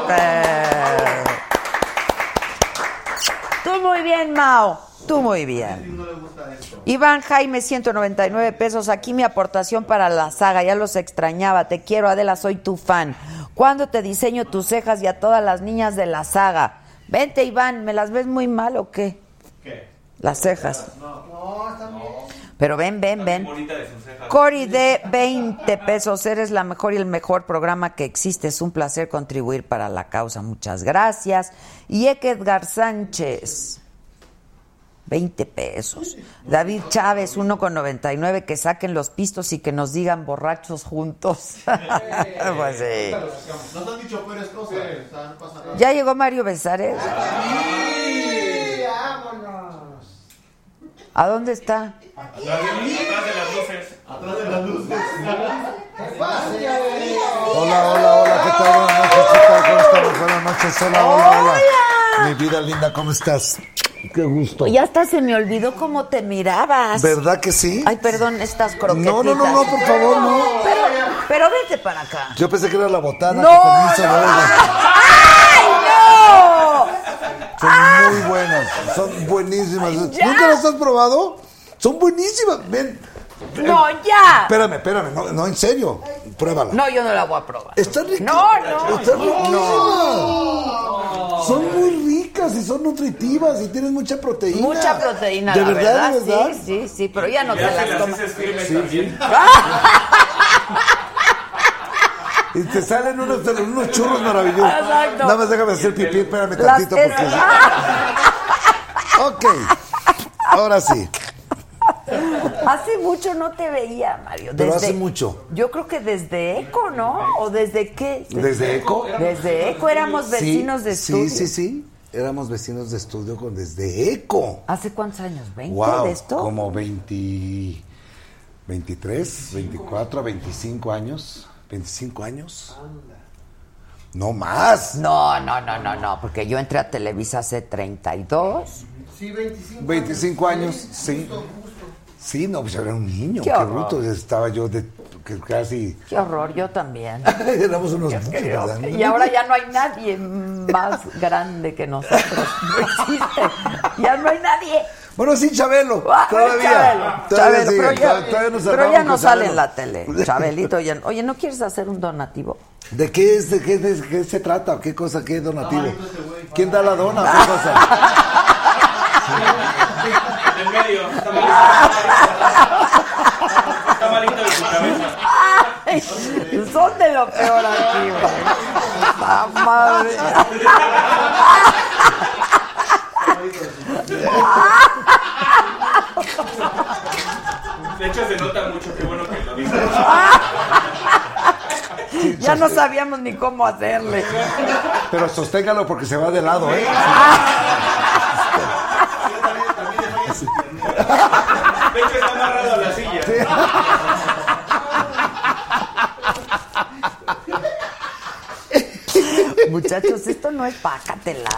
Tú muy bien, Mao. Tú muy bien. Iván Jaime, 199 pesos. Aquí mi aportación para la saga. Ya los extrañaba. Te quiero, Adela, soy tu fan. ¿Cuándo te diseño tus cejas y a todas las niñas de la saga? Vente, Iván. ¿Me las ves muy mal o qué? ¿Qué? Las cejas. No, bien. Pero ven, ven, ven. Cori de 20 pesos. Eres la mejor y el mejor programa que existe. Es un placer contribuir para la causa. Muchas gracias. Y Edgar Sánchez. 20 pesos. David Chávez, 1,99. Que saquen los pistos y que nos digan borrachos juntos. pues sí. Nos han dicho peores cosas. ¿Ya llegó Mario Besares? Sí. ¿A dónde está? Atrás de las luces. Atrás de las luces. Hola, hola, hola, ¿qué tal? Buenas noches, ¿qué tal? ¿Cómo estamos? Buenas noches, hola, hola, hola. Mi vida linda, ¿cómo estás? Qué gusto. Ya hasta se me olvidó cómo te mirabas. ¿Verdad que sí? Ay, perdón, estas croquetitas. No, no, no, no, por favor, no. Pero, pero vete para acá. Yo pensé que era la botana. No, permiso, no. no. ¡Ay, Son muy buenas, son buenísimas. ¿Nunca las has probado? Son buenísimas. Ven. no! ¡No, ya! Espérame, espérame, no, no, en serio. Pruébala. No, yo no la voy a probar. Están ricas. No, no, Están no. riquísimas. Son muy ricas y son nutritivas y tienen mucha proteína. Mucha proteína, ¿De la verdad, verdad. de verdad? Sí, sí, sí, pero ya no te Ya las tomas. también. Y te salen unos, unos churros maravillosos. Exacto. Nada más déjame hacer pipí, espérame Las tantito es- porque... Ok, ahora sí. Hace mucho no te veía, Mario. Pero Desde- hace mucho. Yo creo que desde Eco, ¿no? ¿O desde qué? ¿Desde Eco? Desde Eco éramos vecinos sí, de estudio. Sí, sí, sí. Éramos vecinos de estudio con desde Eco. ¿Hace cuántos años? ¿20 Wow, de esto? como 20, 23, 24, 25 años. 25 años. No más. No, no, no, no, no, porque yo entré a Televisa hace 32. Sí, 25. 25 años, sí. Sí, no, pues era un niño. Qué Qué, bruto. Estaba yo de que casi. Qué horror, yo también. Éramos unos niños, ¿verdad? Y ahora ya no hay nadie más grande que nosotros. No existe. Ya no hay nadie. Bueno, sí, Chabelo. Ah, Todavía. Chabelo, Todavía Chabelo, pero ya, todavía nos pero ya no sale Chabelo. en la tele. Chabelito, oye, oye, ¿no quieres hacer un donativo? ¿De qué, es, de qué, de qué se trata? ¿O ¿Qué cosa? ¿Qué donativo? ¿Quién da la dona? ¿Qué cosa? En medio. Está malito. Está malito de su cabeza. güey. Son de lo peor aquí, güey. La madre. De hecho, se nota mucho, qué bueno que lo dices. Ya no sabíamos ni cómo hacerle. Pero sosténgalo porque se va de lado, ¿eh? De hecho, está amarrado a la silla. Muchachos, esto no es pácatela.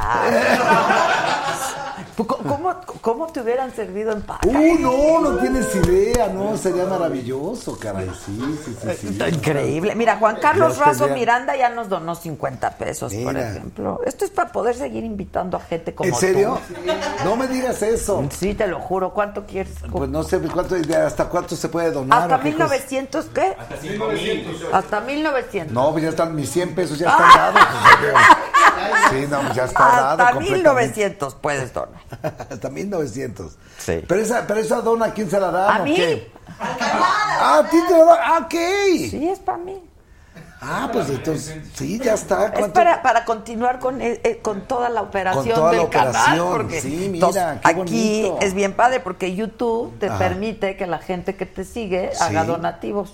¿Cómo, ¿Cómo te hubieran servido en paca? Uh, no, no tienes idea, no, sería maravilloso, caray, sí, sí, sí. sí. Está increíble. Mira, Juan Carlos Razo Miranda ya nos donó 50 pesos, por ejemplo. Esto es para poder seguir invitando a gente como ¿En serio? tú. No me digas eso. Sí, te lo juro. ¿Cuánto quieres? Pues no sé cuánto, hasta cuánto se puede donar. ¿Hasta o qué cosa. 1900 qué? Hasta 5,000. Hasta 1900. No, pues ya están mis 100 pesos, ya están dados. Sí, no, pues ya está dado. Hasta completamente. 1900 puedes donar. Hasta 1900. Sí. Pero esa, pero esa dona, ¿a quién se la dan? ¿A mí? qué? Ah, ¿a ti te la dan? Ah, ok. Sí, es para mí. Ah, pues entonces, sí, ya está. Es para, para continuar con, eh, eh, con toda la operación Con toda la del canal. Porque, sí, mira, entonces, qué aquí bonito. es bien padre porque YouTube te Ajá. permite que la gente que te sigue Sí. haga donativos.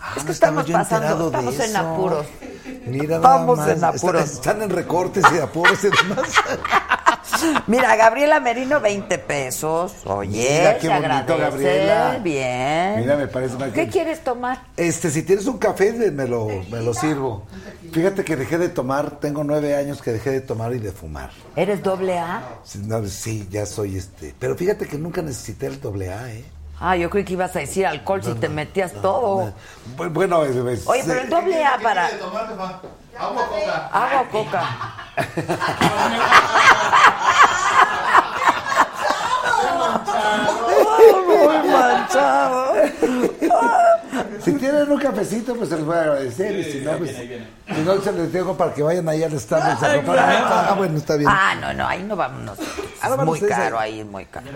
Ah, es que estamos yo pasando, estamos en apuros. Mira, Estamos más, en apuros. Están, están en recortes y apuros y demás. Mira, Gabriela Merino, 20 pesos. Oye, Mira, qué bonito, agradece. Gabriela. Bien. Mira, me parece mal ¿Qué que- quieres tomar? Este, si tienes un café, me me lo, me lo sirvo. Fíjate que dejé de tomar, tengo nueve años que dejé de tomar y de fumar. ¿Eres doble A? Sí, no, sí, ya soy este. Pero fíjate que nunca necesité el doble A, ¿eh? Ah, yo creí que ibas a decir alcohol si te metías todo. Bu- Bueno, es- es- Oye, pero el doble A para... Agua o coca. Agua o coca. Muy manchado. Si tienen un cafecito, pues se los voy a agradecer. y si no, pues, si no, se les dejo para que vayan ahí al Starbucks a comprar. Ah, bueno, está bien. Ah, no, no, ahí no vámonos. Ah, Es muy caro ahí, es muy caro.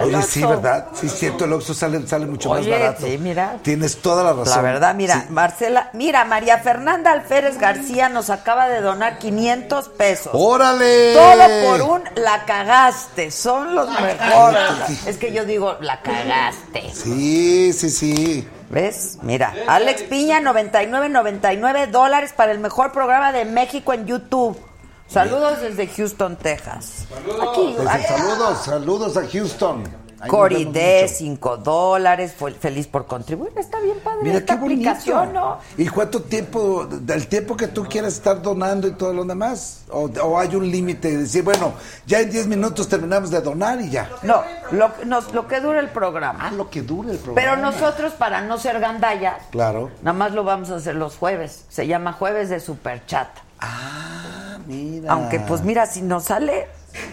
Oye, sí. ¿verdad? Sí, cierto, el Oxxo sale, sale mucho Oye, más barato. sí, mira. Tienes toda la razón. La verdad, mira, Sí. Marcela, mira, María Fernanda Alférez García nos acaba de donar 500 pesos. ¡Órale! Todo por un la cagaste, son los mejores. Es que yo digo, la cagaste. Sí, sí, sí. ¿Ves? Mira, Alex Piña, 99, 99 dólares para el mejor programa de México en YouTube. Saludos desde Houston, Texas. Aquí, Pues, aquí. saludos, saludos a Houston. Cori D, vemos mucho. 5 dólares, feliz por contribuir. Está bien padre Mira esta qué aplicación, ¿no? ¿Y cuánto tiempo, del tiempo que tú quieras estar donando y todo lo demás? ¿O, o hay un límite de decir, bueno, ya en 10 minutos terminamos de donar y ya? No, lo, nos- lo que dura el programa. Ah, lo que dure el Pero programa. nosotros, para no ser gandallas, Claro. nada más lo vamos a hacer los jueves. Se llama Jueves de Superchat. Ah, mira. Aunque, pues mira, si nos sale,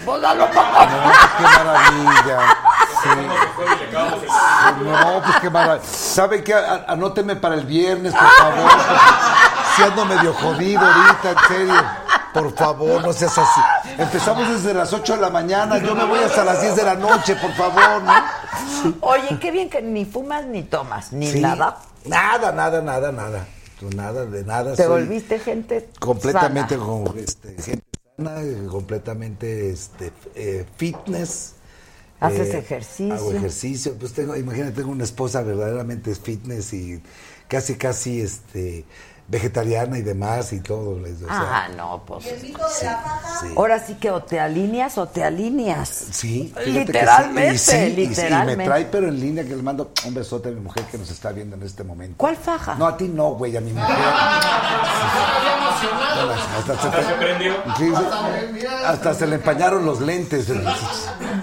pues a lo No, qué maravilla. Sí. No, pues qué maravilla. ¿Sabe qué? Anóteme para el viernes, por favor. Si ando medio jodido ahorita, en serio. Por favor, no seas así. Empezamos desde las 8 de la mañana. Yo me voy hasta las 10 de la noche, por favor, ¿no? Oye, qué bien que ni fumas ni tomas, ni Sí. nada. Nada, nada, nada, nada. Nada, de nada. Te soy volviste gente completamente sana. con este, gente sana, completamente este, eh, fitness. Haces Eh, ejercicio. Hago ejercicio. Pues tengo, imagínate, tengo una esposa verdaderamente fitness y casi, casi este vegetariana y demás y todo. les- o sea, Ah, no, pues. El mito de la faja. sí. Ahora sí que o te alineas o te alineas. Sí, fíjate que sí. Literalmente, Y sí, y sí, y literalmente. me trae, pero en línea que le mando un besote a mi mujer que nos está viendo en este momento. ¿Cuál faja? No, a ti no, güey, a mi mujer. Hasta se, Hasta se prendió. Sí, sí. hasta se le empañaron los lentes.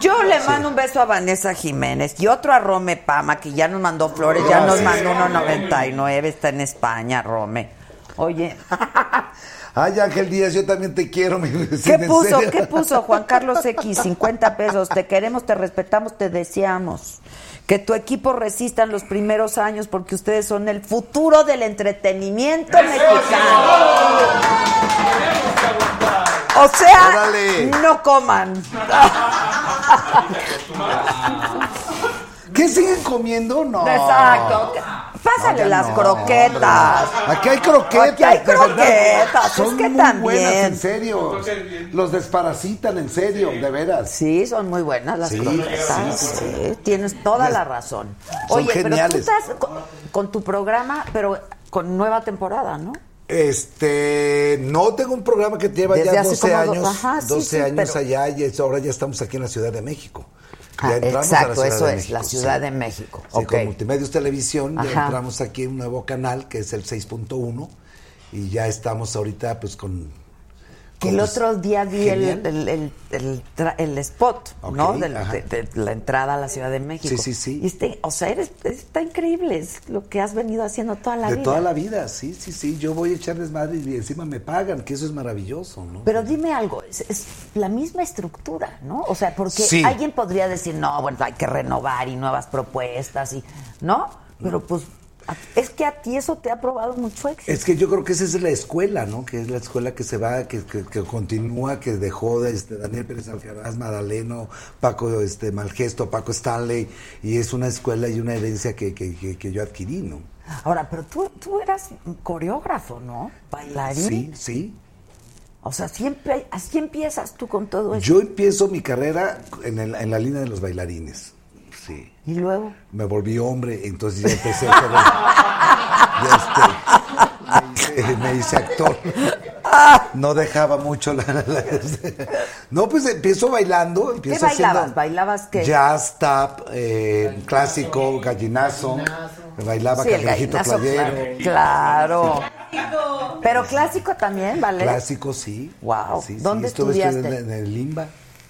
Yo le mando un beso a Vanessa Jiménez y otro a Rome Pama, que ya nos mandó flores, ya nos mandó 1.99, está en España, Rome. Oye, Ay, Ángel Díaz, yo también te quiero. mi ¿qué vecina, puso? ¿Qué puso Juan Carlos X? 50 pesos. Te queremos, te respetamos, te deseamos. Que tu equipo resista en los primeros años porque ustedes son el futuro del entretenimiento mexicano. O sea, Órale. no coman. ¿Qué siguen comiendo? No. Exacto. Pásale No, las no, croquetas. hombre. Aquí hay croquetas. Aquí hay croquetas, Son es que muy también. buenas, en serio. Los desparasitan, en serio, de veras. Sí, son muy buenas las Sí, croquetas. sí, tienes toda la razón. Son Oye, pero tú geniales. estás con, con tu programa, pero con nueva temporada, ¿no? Este, no tengo un programa que lleva Desde ya hace 12 como do- años, ajá, sí, 12 sí, años pero- allá y ahora ya estamos aquí en la Ciudad de México. Ah, Ya entramos exacto, a la Ciudad eso de es, México, la Ciudad sí. de México. Sí, ok. con Multimedios Televisión ya entramos aquí en un nuevo canal que es el 6.1 y ya estamos ahorita pues con... Que el otro día vi el, el, el, spot, ¿no? De, de la entrada a la Ciudad de México. Sí, sí, sí. Y este, o sea, eres, está increíble, es lo que has venido haciendo toda la de vida. toda la vida, sí, sí, sí. Yo voy a echarles madre y encima me pagan, que eso es maravilloso, ¿no? Pero dime algo, es, es la misma estructura, ¿no? O sea, porque Sí. alguien podría decir, no, bueno, hay que renovar y nuevas propuestas y, ¿no? Pero pues, es que a ti eso te ha probado mucho éxito. Es que yo creo que esa es la escuela, ¿no? Que es la escuela que se va, que, que- que continúa, que dejó de este, Daniel Pérez Alcaraz, Madaleno, Paco este, Malgesto, Paco Stanley, y es una escuela y una herencia que, que, que- que yo adquirí, ¿no? Ahora, pero tú, tú eras coreógrafo, ¿no? Bailarín. Sí, sí. O sea, siempre, así empiezas tú con todo eso. Yo empiezo mi carrera en, el- en la línea de los bailarines. Sí. Y luego. Me volví hombre, entonces ya empecé a hacer. ya este, me, hice, me hice actor. No dejaba mucho la. la- no, pues empiezo bailando. ¿Qué Empiezo bailabas? haciendo ¿Bailabas qué? Jazz, tap, eh, clásico, gallinazo. Me bailaba Sí, gallinazo, playero. Claro. Pero clásico también, ¿vale? Clásico, sí. Wow. Sí, sí, ¿Dónde estuve estudiaste? estudiando en, en el Limba,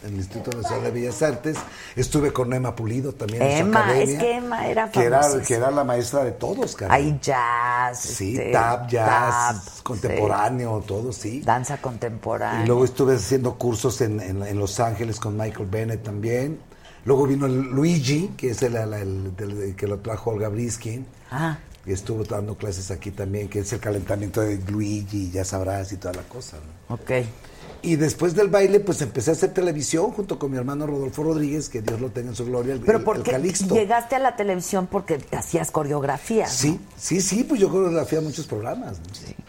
en el Instituto Nacional de Bellas Artes. Estuve con Emma Pulido también en su Emma, academia. es que Emma era que era, que era la maestra de todos, cara. Hay jazz. Sí, este, tap, jazz, tap, contemporáneo, todo, sí. sí, Danza contemporánea. Y luego estuve haciendo cursos en, en- en Los Ángeles con Michael Bennett también. Luego vino el Luigi, que es el, el- el- del- que lo trajo Olga Briskin. Ah. Y estuvo dando clases aquí también, que es el calentamiento de Luigi, ya sabrás, y toda la cosa. ¿no? Ok. Y después del baile, pues empecé a hacer televisión junto con mi hermano Rodolfo Rodríguez, que Dios lo tenga en su gloria, el, Pero el- ¿por el qué Calixto. llegaste a la televisión? Porque hacías coreografía. ¿no? Sí, sí, sí, pues yo coreografía muchos programas. ¿no?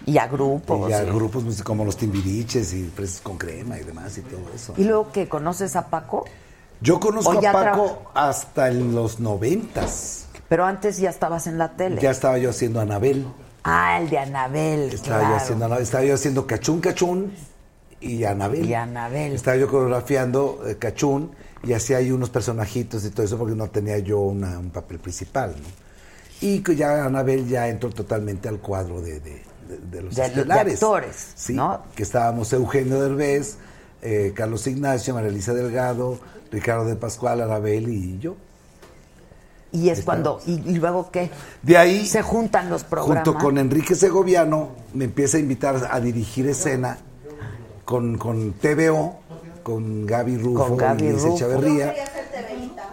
Y a grupos. Y a sí. grupos pues, como los Timbiriches y Presos con Crema y demás y todo eso. ¿Y luego que conoces a Paco? Yo conozco ¿O ya a Paco hasta en los noventas. Pero antes ya estabas en la tele. Ya estaba yo haciendo Anabel. Ah, el de Anabel. Estaba, claro. yo haciendo, Anabel. estaba yo haciendo Cachún Cachún y Anabel. Y Anabel. Estaba yo coreografiando eh, Cachún y hacía ahí unos personajitos y todo eso porque no tenía yo una- un papel principal. ¿no? Y que ya Anabel ya entró totalmente al cuadro de, de- de- de los estelares. actores, Sí, ¿no? que estábamos Eugenio Derbez, eh, Carlos Ignacio, María Elisa Delgado, Ricardo de Pascual, Anabel y yo. Y es cuando. ¿Y, y luego qué? De ahí, Se juntan los programas. junto con Enrique Segoviano, me empieza a invitar a dirigir escena con, con TVO, con Gaby Rufo Con Gaby y Luis Rufo. Echeverría.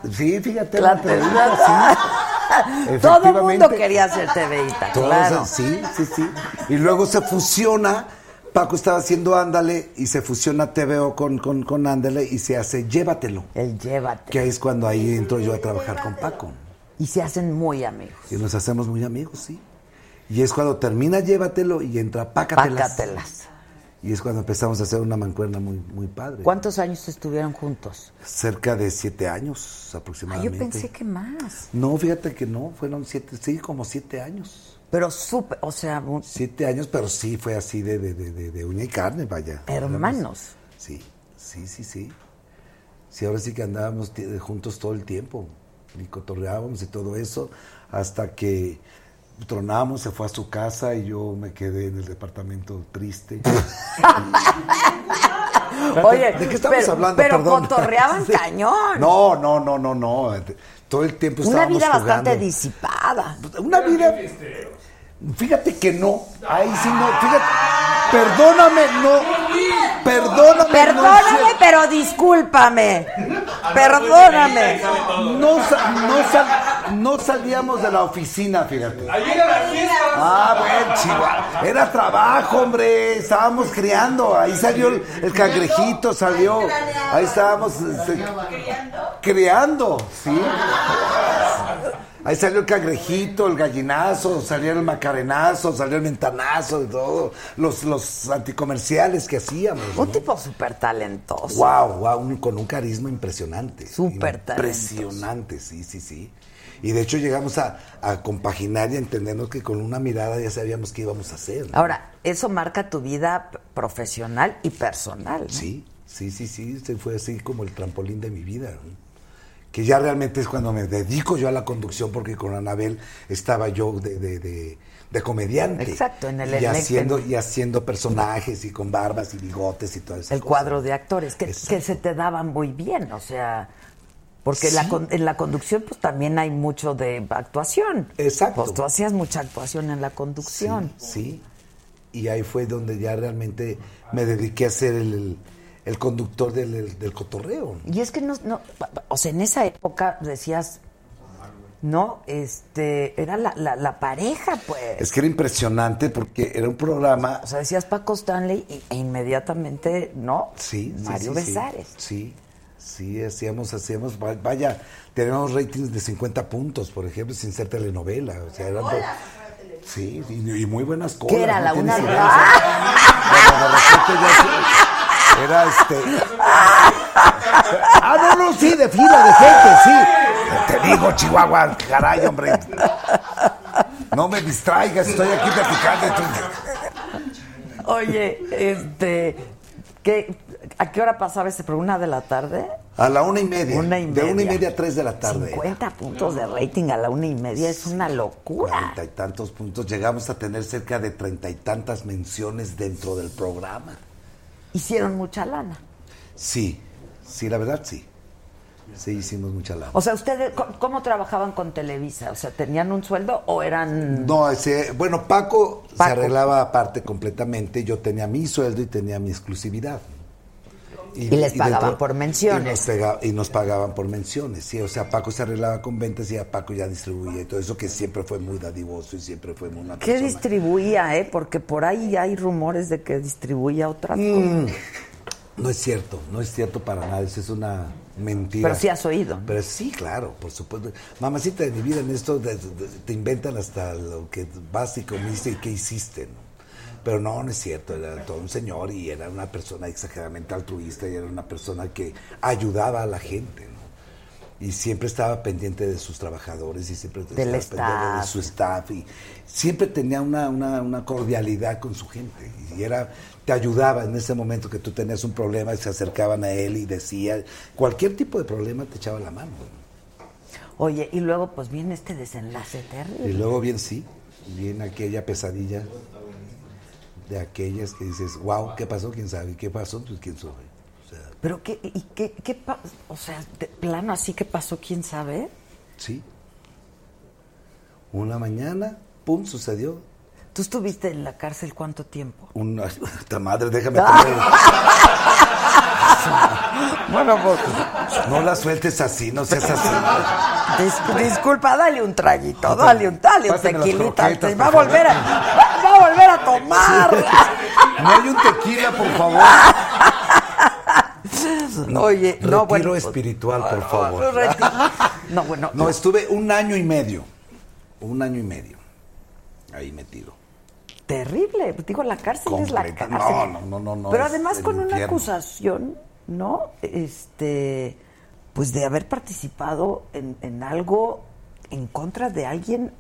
Sí, fíjate. La sí. Todo el mundo quería hacer TVita, claro. Sí, sí, sí. Y luego se fusiona, Paco estaba haciendo Ándale y se fusiona TVO con, con, con Ándale y se hace Llévatelo. El llévate. Que ahí es cuando ahí entro yo a trabajar con Paco. Y se hacen muy amigos. Y nos hacemos muy amigos, sí. Y es cuando termina Llévatelo y entra Pácatelas. Pácatelas. Y es cuando empezamos a hacer una mancuerna muy, muy padre. ¿Cuántos años estuvieron juntos? Cerca de siete años Ah, yo aproximadamente. pensé que más. No, fíjate que no, fueron siete, sí, como siete años. Pero súper, o sea, un- Siete años, pero sí fue así de, de, de, de- de uña y carne, vaya. hermanos. Sí, sí, sí, sí. Sí, ahora sí que andábamos juntos todo el tiempo. Y cotorreábamos y todo eso, hasta que tronamos, se fue a su casa y yo me quedé en el departamento triste. Oye, ¿de qué estamos pero- hablando? pero Perdón. cotorreaban Sí. cañón. No, no, no, no, no. Todo el tiempo Una estábamos vida bastante disipada. Una vida. Fíjate que no. Ahí sí no. Fíjate. Perdóname, no. Perdóname. no Perdóname, pero discúlpame. Perdóname. No, no, sal- no salíamos de la oficina, fíjate. Ahí era la fiesta. Ah, bueno, chihuahua. Era trabajo, hombre. Estábamos criando. Ahí salió el, el cangrejito, salió. Ahí estábamos este, criando, sí. Ahí salió el cangrejito, el gallinazo, salió el macarenazo, salió el ventanazo y todo. Los, los anticomerciales que hacíamos. Un tipo súper talentoso. Wow, wow, con un carisma impresionante. Súper Impresionante, sí, sí, sí. Y de hecho llegamos a, a compaginar y a entendernos que con una mirada ya sabíamos qué íbamos a hacer. ¿no? Ahora, eso marca tu vida profesional y personal. ¿no? Sí, sí, sí, sí, este fue así como el trampolín de mi vida. ¿no? Que ya realmente es cuando me dedico yo a la conducción, porque con Anabel estaba yo de, de, de- de comediante. Exacto, en el y haciendo, y haciendo personajes y con barbas y bigotes y todo eso. El cuadro de actores, que, que se te daban muy bien, o sea, porque la con- en la conducción pues también hay mucho de actuación. Exacto. Pues tú hacías mucha actuación en la conducción. Sí, y ahí fue donde ya realmente me dediqué a ser el, el- conductor del, el- del cotorreo. Y es que no, no, o sea, en esa época decías, no, este, era la, la, la pareja, pues. Es que era impresionante porque era un programa... O sea, decías Paco Stanley e inmediatamente, ¿no? Sí, Mario sí. Besares. Sí, sí, hacíamos, hacíamos, va- vaya, teníamos ratings de 50 puntos, por ejemplo, sin ser telenovela. O sea, eran. Sí, y, y muy buenas cosas. ¿Qué era, la una- de repente ya Era este. Ah, no, no, sí, de fila, de gente, sí. Te digo, Chihuahua, caray, hombre. No me distraigas, estoy aquí platicando. Oye, este, ¿qué, ¿a qué hora pasaba ese programa? ¿Una de la tarde? A la una y media. Una y De una y media. media a tres de la tarde. 50 puntos de rating a la una y media es una locura. Cuarenta y tantos puntos. Llegamos a tener cerca de treinta y tantas menciones dentro del programa. Hicieron mucha lana. Sí, sí, la verdad sí. Sí, hicimos mucha lana. O sea, ¿ustedes cómo trabajaban con Televisa? O sea, ¿tenían un sueldo o eran...? No, ese, bueno, Paco, se Paco. arreglaba aparte completamente. Yo tenía mi sueldo y tenía mi exclusividad. Y les pagaban por menciones. Y nos, pega- y nos pagaban por menciones, sí. O sea, Paco se arreglaba con ventas y a Paco ya distribuía y todo eso que siempre fue muy dadivoso y siempre fue muy una ¿Qué persona- distribuía, eh? Porque por ahí hay rumores de que distribuía otras Mm, cosas. No es cierto, no es cierto para nada, eso es una mentira. Pero sí has oído. Pero sí, claro, por supuesto. Mamacita de mi vida, en esto de- de- te inventan hasta lo que vas y comiste y qué hiciste, ¿no? Pero no, no es cierto, era todo un señor y era una persona exageradamente altruista y era una persona que ayudaba a la gente, ¿no? Y siempre estaba pendiente de sus trabajadores y siempre estaba pendiente de su staff y siempre tenía una, una, una cordialidad con su gente y era te ayudaba en ese momento que tú tenías un problema y se acercaban a él y decía cualquier tipo de problema te echaba la mano Oye, y luego pues viene este desenlace terrible. y luego bien sí viene aquella pesadilla de aquellas que dices wow qué pasó quién sabe qué pasó pues quién sabe o sea Pero qué, y qué, qué o sea, de plano así que pasó, quién sabe. sí. Una mañana pum sucedió. ¿Tú estuviste en la cárcel cuánto tiempo? una madre déjame tener Bueno, pues. no la sueltes así no seas así Dis- disculpa, dale un traguito, dale un, dale un Pásame tequilita. croquetas, te va a volver a, va, a volver a tomar. no hay un tequila por favor Oye, no, retiro bueno. pues, espiritual por favor Reti- No, bueno. No, estuve un año y medio. Un año y medio. Ahí metido. Terrible. Digo, la cárcel es la cárcel. no, no, no, no, Pero además con una acusación, ¿no? Este, pues de haber participado en, en algo en contra de alguien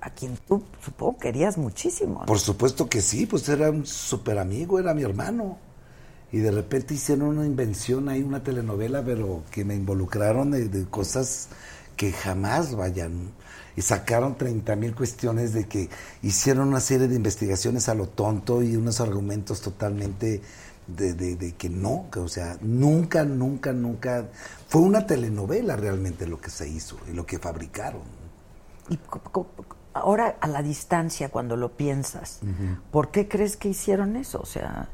a quien tú supongo querías muchísimo. ¿no? Por supuesto que sí, pues era un súper amigo, era mi hermano. Y de repente hicieron una invención ahí, una telenovela, pero que me involucraron de, de cosas que jamás vayan. Y sacaron 30 mil cuestiones de que hicieron una serie de investigaciones a lo tonto y unos argumentos totalmente de, de- de que no, que, o sea, nunca, nunca, nunca. Fue una telenovela realmente lo que se hizo y lo que fabricaron. Y ahora a la distancia, cuando lo piensas, ¿por qué crees que hicieron eso? O sea,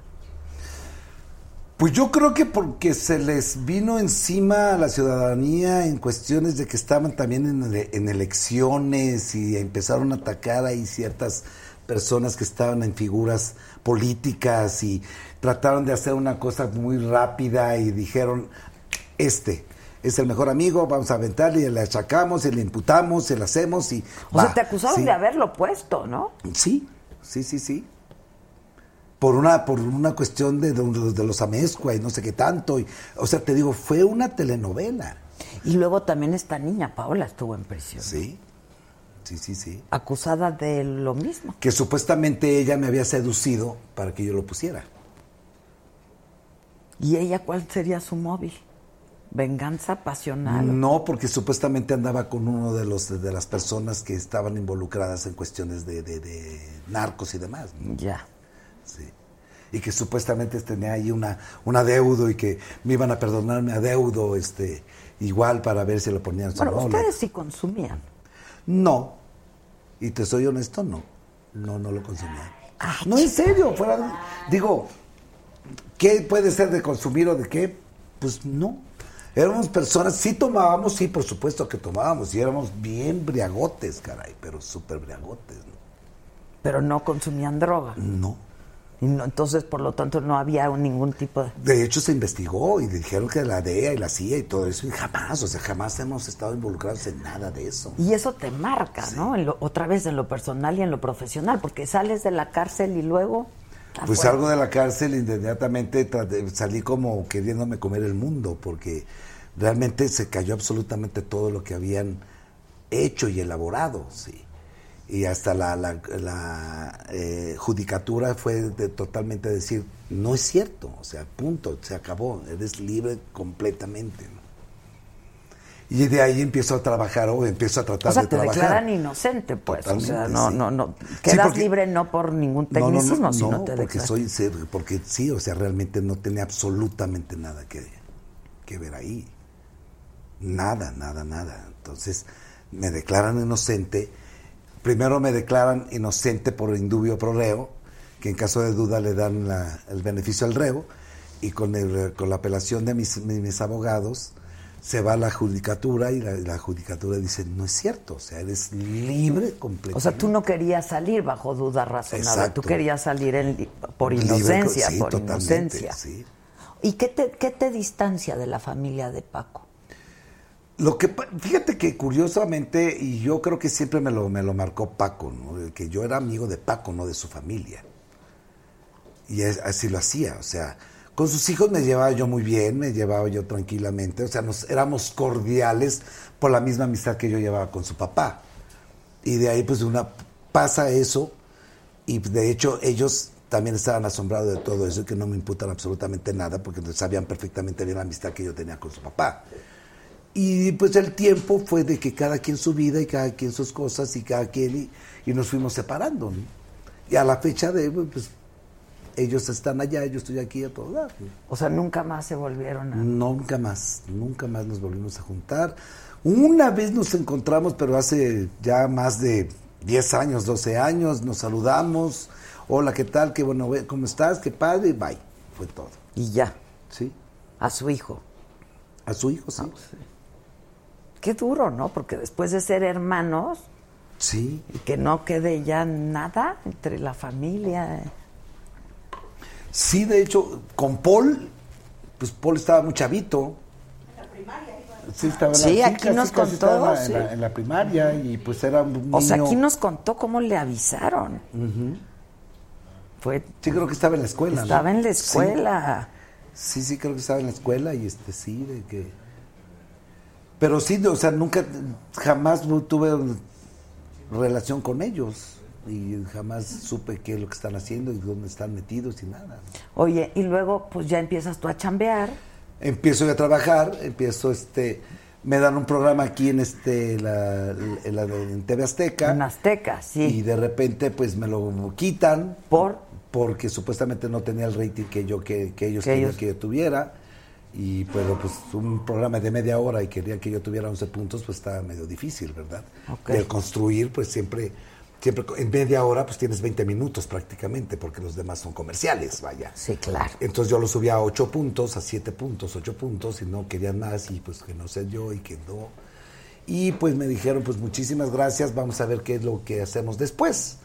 Pues yo creo que porque se les vino encima a la ciudadanía en cuestiones de que estaban también en, ele- en elecciones y empezaron a atacar ahí ciertas personas que estaban en figuras políticas y trataron de hacer una cosa muy rápida y dijeron este es el mejor amigo, vamos a aventarle y le achacamos y le imputamos y le hacemos y... O sea, te acusaron sí. de haberlo puesto, ¿no? Sí, sí, sí, sí. Por una, por una cuestión de, de, de los Amezcua y no sé qué tanto. Y, o sea, te digo, fue una telenovela. Y luego también esta niña, Paola, estuvo en prisión. Sí, sí, sí, sí. Acusada de lo mismo. Que supuestamente ella me había seducido para que yo lo pusiera. ¿Y ella cuál sería su móvil? ¿Venganza pasional? No, porque supuestamente andaba con uno de los de las personas que estaban involucradas en cuestiones de, de- de narcos y demás. ¿no? Ya. Y que supuestamente tenía ahí una, un adeudo y que me iban a perdonarme adeudo, este, igual para ver si lo ponían su Bueno, nombre. ustedes sí consumían. No. Y te soy honesto, no. No, no lo consumía. no, en serio, fuera Digo, ¿qué puede ser de consumir o de qué? Pues no. Éramos personas, sí tomábamos, sí, por supuesto que tomábamos, y éramos bien briagotes, caray, pero súper briagotes. ¿no? Pero no consumían droga. No. Y no- entonces, por lo tanto, no había ningún tipo de... De hecho, se investigó y dijeron que la DEA y la CIA y todo eso, y jamás, o sea, jamás hemos estado involucrados en nada de eso. Y eso te marca, ¿no? En lo- otra vez en lo personal y en lo profesional, porque sales de la cárcel y luego... Pues salgo de la cárcel inmediatamente salí como queriéndome comer el mundo, porque realmente se cayó absolutamente todo lo que habían hecho y elaborado, sí. Y hasta la, la- la, eh, judicatura fue de totalmente decir, no es cierto, o sea, punto, se acabó, eres libre completamente. ¿no? Y de ahí empiezo a trabajar o empiezo a tratar O sea, de te trabajar. declaran inocente, pues. o sea, no, sí. no, no. Sí, Quedas porque- libre no por ningún No, no, no, tecnicismo, no, sino te porque declaran. soy porque sí, o sea, realmente no tenía absolutamente nada que, que ver ahí. Nada, nada, nada. Entonces, me declaran inocente. Primero me declaran inocente por indubio pro reo, que en caso de duda le dan la- el beneficio al reo, y con, el- con la apelación de mis, mis- abogados, se va a la judicatura y la, la judicatura dice, no es cierto, o sea, eres libre completamente. O sea, tú no querías salir bajo duda razonable, Exacto. tú querías salir en por Libre, inocencia, sí, por inocencia. sí. ¿Y qué te, qué te distancia de la familia de Paco? Lo que fíjate que curiosamente, y yo creo que siempre me lo, me lo marcó Paco, ¿no? Que yo era amigo de Paco, no de su familia. Y así lo hacía, o sea, con sus hijos me llevaba yo muy bien, me llevaba yo tranquilamente, o sea, nos éramos cordiales por la misma amistad que yo llevaba con su papá. Y de ahí pues una pasa eso y de hecho ellos también estaban asombrados de todo eso y que no me imputan absolutamente nada porque sabían perfectamente bien la amistad que yo tenía con su papá. Y pues el tiempo fue de que cada quien su vida y cada quien sus cosas y cada quien y, y nos fuimos separando. ¿no? Y a la fecha de pues ellos están allá, yo estoy aquí a todo dar. O sea, nunca más se volvieron a... Nunca más, nunca más nos volvimos a juntar. Una vez nos encontramos, pero hace ya más de 10 años, 12 años, nos saludamos. Hola, ¿qué tal? Qué bueno, ve- ¿cómo estás? Qué padre, bye. Fue todo. Y ya. Sí. A su hijo. A su hijo, sí. Qué duro, ¿no? Porque después de ser hermanos Sí. que no quede ya nada entre la familia. Sí, de hecho, con Paul, pues Paul estaba muy chavito. Sí, estaba en la- Sí, aquí casi- nos casi contó, estaba sí. en la- en la primaria y pues era un niño. O sea, aquí nos contó cómo le avisaron. Fue, Sí, creo que estaba en la escuela. ¿no? estaba en la Sí. escuela. Sí, sí, creo que estaba en la escuela y este sí, de que... Pero sí, o sea, nunca, jamás tuve relación con ellos y jamás supe qué es lo que están haciendo y dónde están metidos y nada. Oye, y luego pues ya empiezas tú a chambear. Empiezo a trabajar, empiezo este, me dan un programa aquí en este, la, en, la- en TV Azteca. En Azteca, sí. Y de repente pues me lo quitan. ¿Por? Porque supuestamente no tenía el rating que yo que, que ellos Que querían ellos- que yo tuviera. Y pues, pues un programa de media hora y querían que yo tuviera 11 puntos, pues estaba medio difícil, ¿verdad? Ok. De construir, pues siempre, siempre en media hora pues tienes 20 minutos prácticamente, porque los demás son comerciales, vaya. Sí, claro. Entonces yo lo subí a 8 puntos, a 7 puntos, 8 puntos, y no querían más, y pues que no sé yo, y que no. Y pues me dijeron, pues muchísimas gracias, vamos a ver qué es lo que hacemos después.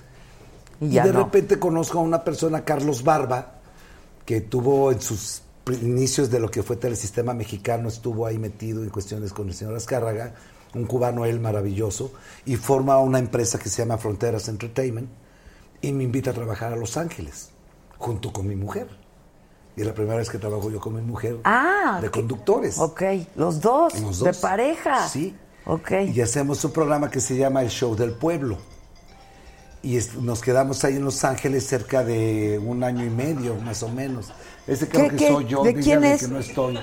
Y de no. repente conozco a una persona, Carlos Barba, que tuvo en sus inicios de lo que fue Telesistema Mexicano, estuvo ahí metido en cuestiones con el señor Azcárraga, un cubano él maravilloso, y forma una empresa que se llama Fronteras Entertainment, y me invita a trabajar a Los Ángeles, junto con mi mujer. Y es la primera vez que trabajo yo con mi mujer Ah, de conductores. Ok, los dos, Los de dos. pareja. Sí. Ok. Y hacemos un programa que se llama El Show del Pueblo. Y es- nos quedamos ahí en Los Ángeles cerca de un año y medio, más o menos. Ese creo ¿Qué, que qué? soy yo, ¿De quién es? que no estoy.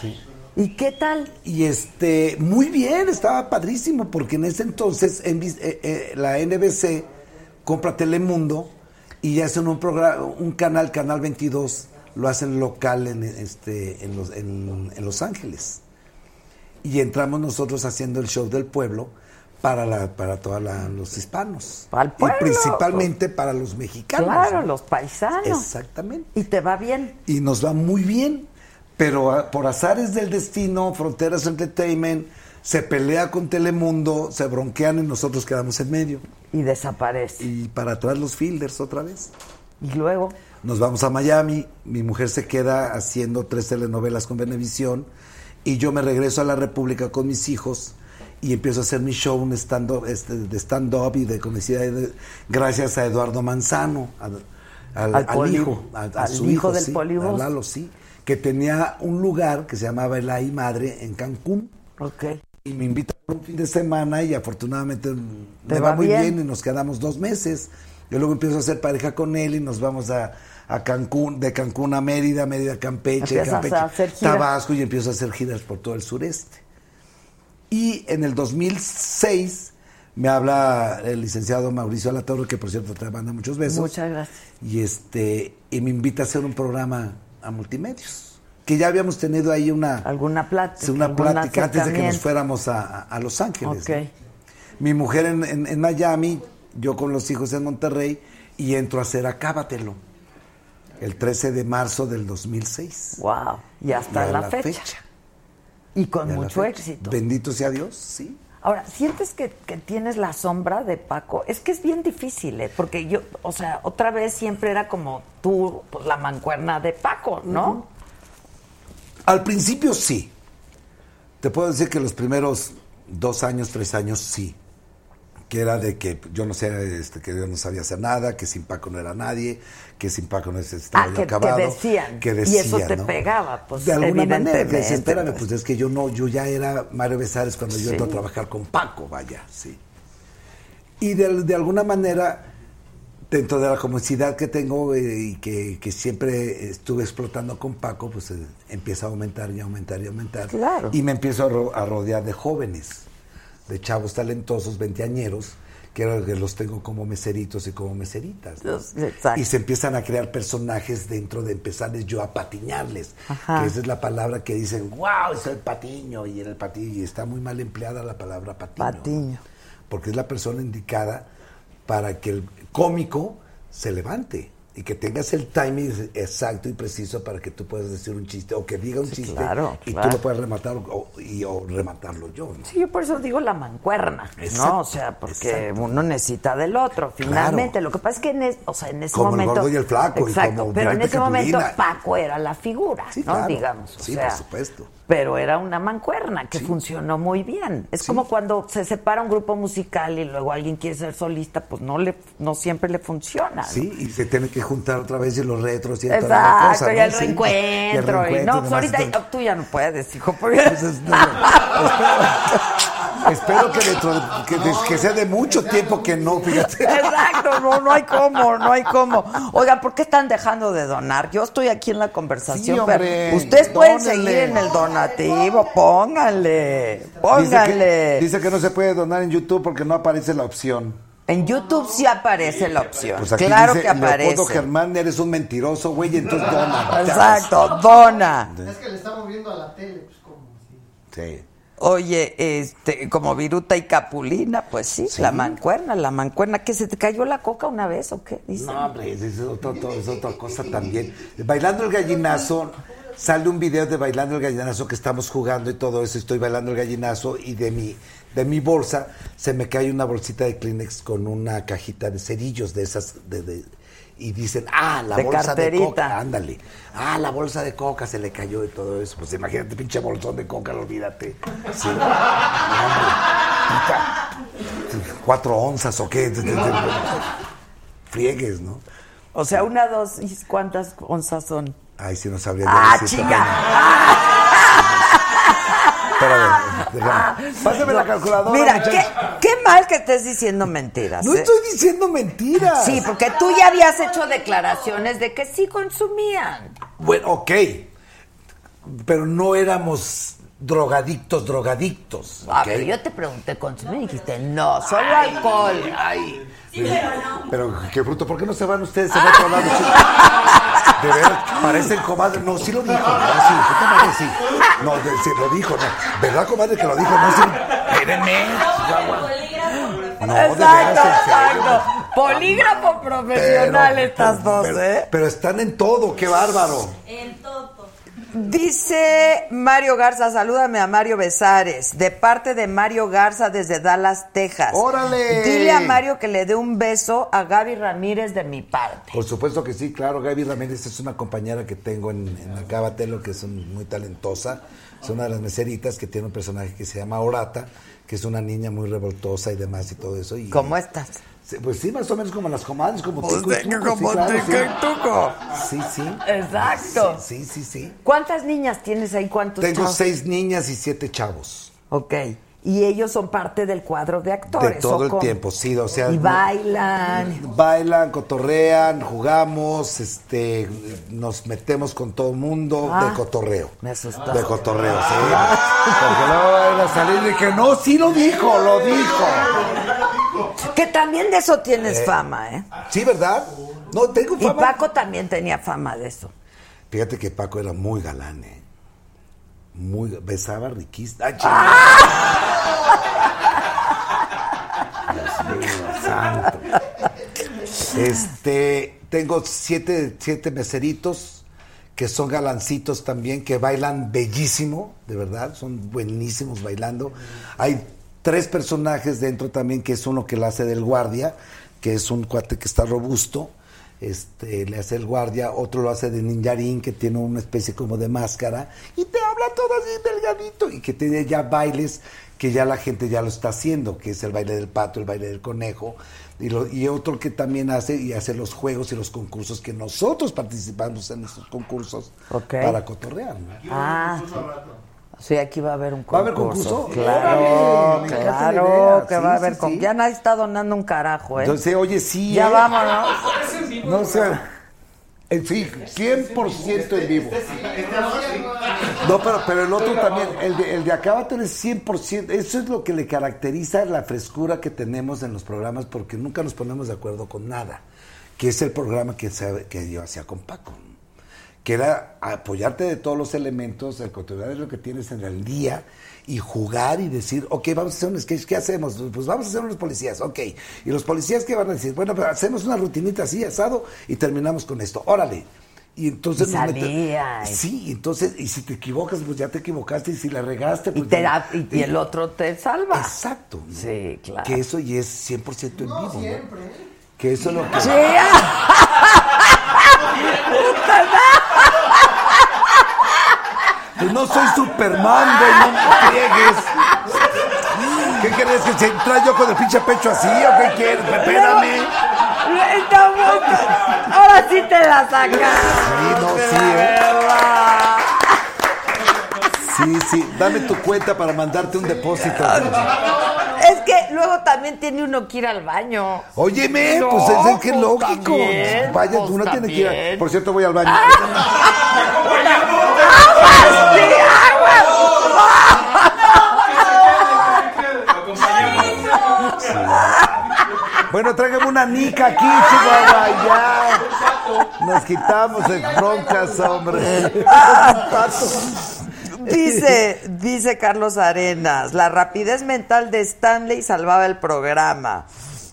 Sí. ¿Y qué tal? Y este, muy bien, estaba padrísimo, porque en ese entonces en eh, eh, la NBC compra Telemundo y hacen un programa, un canal, Canal 22, lo hacen local en, este, en, los, en, en Los Ángeles. Y entramos nosotros haciendo el show del pueblo para, la, para todos los hispanos. Para el pueblo. Y principalmente para los mexicanos. Claro, ¿no? los paisanos. Exactamente. ¿Y te va bien? y nos va muy bien. Pero por azares del destino, Fronteras Entertainment se pelea con Telemundo, se bronquean y nosotros quedamos en medio. Y desaparece. Y para atrás los fielders otra vez. Y luego, Nos vamos a Miami, mi mujer se queda haciendo tres telenovelas con Venevisión y yo me regreso a la República con mis hijos y empiezo a hacer mi show un stand este, de stand-up y de comicidad gracias a Eduardo Manzano, a- al, Al al hijo, a, al su hijo hijo, del sí, a Lalo, sí, que tenía un lugar que se llamaba El Ay Madre en Cancún. ok. Y me invita por un fin de semana y afortunadamente ¿Te me va va muy bien? bien? y nos quedamos dos meses. Yo luego empiezo a hacer pareja con él y nos vamos a, a Cancún, de Cancún a Mérida, Mérida a Campeche, Empiezas Campeche, a. Tabasco y empiezo a hacer giras por todo el sureste. Y en el 2006 me habla el licenciado Mauricio Alatorre, que por cierto te manda muchos besos. Muchas gracias. Y este y me invita a hacer un programa a multimedios. Que ya habíamos tenido ahí una, ¿Alguna plática? una plática antes de que nos fuéramos a, a- Los Ángeles. Ok. ¿no? Mi mujer en, en- en Miami, yo con los hijos en Monterrey y entro a hacer Acábatelo. El 13 de marzo del 2006. Wow. Y hasta Y la, la fecha. fecha. Y con Y mucho éxito. Bendito sea Dios, sí. Ahora, ¿sientes que, que tienes la sombra de Paco? Es que es bien difícil, ¿eh? Porque yo, o sea, otra vez siempre era como tú, pues, la mancuerna de Paco, ¿no? Al principio sí. Te puedo decir que los primeros dos años, tres años sí. Que era de que yo no sé, este, que yo no sabía hacer nada, que sin Paco no era nadie, que sin Paco no estaba Ah, yo que, que acabado. decían. que y decían, eso te ¿no? pegaba, pues, de alguna manera, que espérame, pues es que yo no, yo ya era Mario Besares cuando yo Sí. entro a trabajar con Paco, vaya, sí. Y de, de alguna manera, dentro de la comunidad que tengo eh, y que, que siempre estuve explotando con Paco, pues eh, empieza a aumentar y aumentar y aumentar. Claro. Y me empiezo a, ro- a rodear de jóvenes, de chavos talentosos, veinteañeros, que ahora los tengo como meseritos y como meseritas. ¿no? Los- exacto. Y se empiezan a crear personajes dentro de empezarles yo a patiñarles. Ajá. Que esa es la palabra que dicen, wow, es el patiño. Y era el patiño. Y está muy mal empleada la palabra patiño. ¿no? Patiño. Porque es la persona indicada para que el cómico se levante y que tengas el timing exacto y preciso para que tú puedas decir un chiste o que diga un Sí, chiste claro, y claro. tú lo puedas rematar o, y, o rematarlo yo. ¿no? Sí, yo por eso digo la mancuerna, Exacto, ¿no? O sea, porque exacto. uno necesita del otro, finalmente. Lo que pasa es que en, es- o sea, en ese Como el momento... gordo y el flaco, y Exacto, como pero en ese momento. Paco era la figura, Sí, ¿no? claro. Digamos, o Sí, sea, por supuesto. Pero era una mancuerna que Sí. funcionó muy bien. Es como cuando se separa un grupo musical y luego alguien quiere ser solista, pues no le no siempre le funciona. ¿no? Sí, y se tienen que juntar otra vez y los retros y toda la Exacto, cosa, y ¿no? el Sí. Y el reencuentro y no, pues ahorita tú ya no puedes, hijo. porque- Entonces, no, espero, que dentro de, que, sea de mucho tiempo que no, fíjate. Exacto, no, no hay cómo, no hay cómo. Oiga, ¿por qué están dejando de donar? Yo estoy aquí en la conversación, Sí, hombre, pero ustedes pueden seguir en el donativo, pónganle, pónganle. Dice que, dice que no se puede donar en YouTube porque no aparece la opción. En YouTube sí aparece la opción. Pues aquí claro dice, que aparece. Leopoldo Germán, eres un mentiroso, güey, entonces dona. Exacto, dona. Es que le está moviendo a la tele, pues como así. Sí. Oye, este, como Viruta y Capulina, pues sí, Sí. la mancuerna, la mancuerna. ¿Que se te cayó la coca una vez o qué? Dicen. No, hombre, otro- es otra cosa también. Bailando el gallinazo, sale un video de Bailando el gallinazo que estamos jugando y todo eso. Estoy bailando el gallinazo y de mi, de mi bolsa se me cae una bolsita de Kleenex con una cajita de cerillos de esas. De, de- y dicen, ah, la De bolsa de coca, ándale. Ah, la bolsa de coca se le cayó y todo eso. Pues imagínate, pinche bolsón de coca, olvídate. Sí. No, hombre, puta. Cuatro onzas o qué. Friegues, ¿no? O sea, una dosis, ¿cuántas onzas son? Ay, sí, no sabría ¡Ah, decirte, chica! Espérame. Pásame la calculadora. Mira, qué mal que estés diciendo mentiras. No ¿eh? estoy diciendo mentiras. Sí, porque tú ya habías hecho declaraciones de que sí consumían. Bueno, ok. Pero no éramos drogadictos, drogadictos. Ah, ¿ok? pero yo te pregunté consumir y dijiste no, solo alcohol. Ay. Pero qué bruto, ¿por qué no se van ustedes en otro lado? De veras, parecen comadre. No, sí lo dijo. No, sí, puta madre, sí. No, de- sí, lo dijo, no. ¿Verdad, comadre, que lo dijo? No, sí. Espérenme. No, de exacto, veras, en serio. exacto. Polígrafo profesional Pero- estas dos, pero, ¿eh? pero están en todo, qué bárbaro. En todo. Dice Mario Garza, salúdame a Mario Besares, de parte de Mario Garza desde Dallas, Texas. ¡Órale! Dile a Mario que le dé un beso a Gaby Ramírez de mi parte. Por supuesto que sí, claro. Gaby Ramírez es una compañera que tengo en, en Acábatelo, que es muy talentosa. Es una de las meseritas que tiene un personaje que se llama Orata, que es una niña muy revoltosa y demás y todo eso. Y, ¿Cómo estás? Sí, Pues sí, más o menos como las comadres, como Pues Tico y Tuco, sí, como claro, Tico sí. y Tuco. Sí, sí. Exacto. Sí, sí, sí. ¿Cuántas niñas tienes ahí? ¿Cuántos Tengo chavos? seis niñas y siete chavos. Ok. Y ellos son parte del cuadro de actores. De todo ¿o el tiempo, sí, o sea. Y bailan. Bailan, cotorrean, jugamos, este, nos metemos con todo el mundo Ah, de cotorreo. Me asustó. De cotorreo, sí. Porque luego van a salir de que no, sí lo dijo, lo dijo. Que también de eso tienes Eh, fama, ¿eh? Sí, ¿verdad? No, tengo Y fama. Paco también tenía fama de eso. Fíjate que Paco era muy galán, ¿eh? Muy, besaba riquísimo. ¡Ay, chingada! Dios mío, santo. Este, tengo siete, siete meseritos que son galancitos también, que bailan bellísimo, de verdad, son buenísimos bailando. Hay tres personajes dentro también, que es uno que la hace del guardia, que es un cuate que está robusto, este, le hace el guardia, otro lo hace de ninjarín, que tiene una especie como de máscara, y te habla todo así delgadito, y que tiene ya bailes que ya la gente ya lo está haciendo, que es el baile del pato, el baile del conejo, y, lo- y otro que también hace y hace los juegos y los concursos que nosotros participamos en esos concursos para cotorrear. ¿no? Ah. Sí, aquí va a haber un concurso. ¿Va a haber concurso? Claro, claro que Sí, va a haber sí, con... sí. Ya nadie está donando un carajo, ¿eh? Entonces, oye, sí. Ya ¿eh? vámonos. No sé. Eh, Sí, 100% en vivo. No, pero, pero el otro también, el de, el de Acábatelo es 100%. Eso es lo que le caracteriza la frescura que tenemos en los programas, porque nunca nos ponemos de acuerdo con nada. Que es el programa que, se- que yo hacía con Paco. Que era apoyarte de todos los elementos, el contenido de lo que tienes en el día y jugar y decir, ok, vamos a hacer un sketch, ¿qué hacemos? Pues vamos a hacer unos policías, ok. Y los policías, ¿qué van a decir? Bueno, pero hacemos una rutinita así, asado, y terminamos con esto. Órale. Y entonces Y y- Sí, entonces, y si te equivocas, pues ya te equivocaste, y si la regaste, Y, pues. te ya- da- y, y el otro te salva. Exacto. ¿no? Sí, claro. Que eso y es 100% en vivo, ¿no? Que eso es lo que. Sí. Pues no soy Superman, güey, no me friegues. ¿Qué querés que se entra yo con el pinche pecho así o qué quieres? Espérame. Ahora sí te la sacas. Sí, no, sí, eh. Sí, sí, dame tu cuenta para mandarte un depósito. Es que luego también tiene uno que ir al baño. Óyeme, No, pues es, es que pues lógico. también, Vaya, pues uno tiene que ir. a-. Por cierto, voy al baño. Bueno, tráigame una nica aquí, Chihuahua, ya. Nos quitamos de broncas, hombre. Dice, dice Carlos Arenas, la rapidez mental de Stanley salvaba el programa.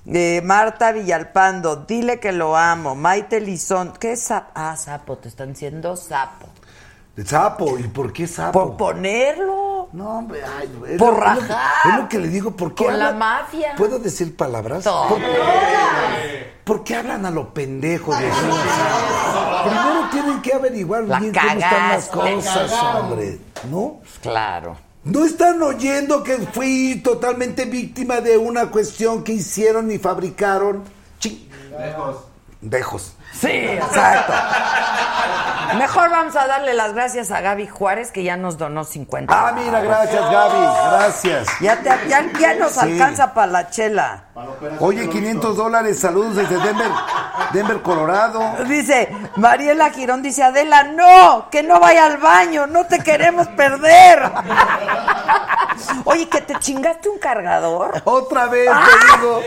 Eh, Marta Villalpando, dile que lo amo. Maite Lizón, ¿qué es sapo? Ah, sapo, te están diciendo sapo. Sapo, ¿y por qué sapo? Por ponerlo. No, hombre, ay, es Por lo- es lo- rajar. Es lo que le digo, ¿por qué Con la mafia. ¿Puedo decir palabras? Todas. ¿Por, por qué hablan a lo pendejo de aquí? Primero tienen que averiguar La bien cómo están las cosas, hombre. ¿No? Claro. No están oyendo que fui totalmente víctima de una cuestión que hicieron y fabricaron. Chi- Dejos. Sí, exacto. Mejor vamos a darle las gracias a Gaby Juárez que ya nos donó 50. Ah, mira, gracias, Gaby. Gracias. Ya, te- ya, ya nos Sí. alcanza para la chela. Oye, 500 dólares, saludos desde Denver, Denver, Colorado. Dice, Mariela Girón dice, Adela, no, que no vaya al baño, no te queremos perder. Oye, que te chingaste un cargador. Otra vez te digo.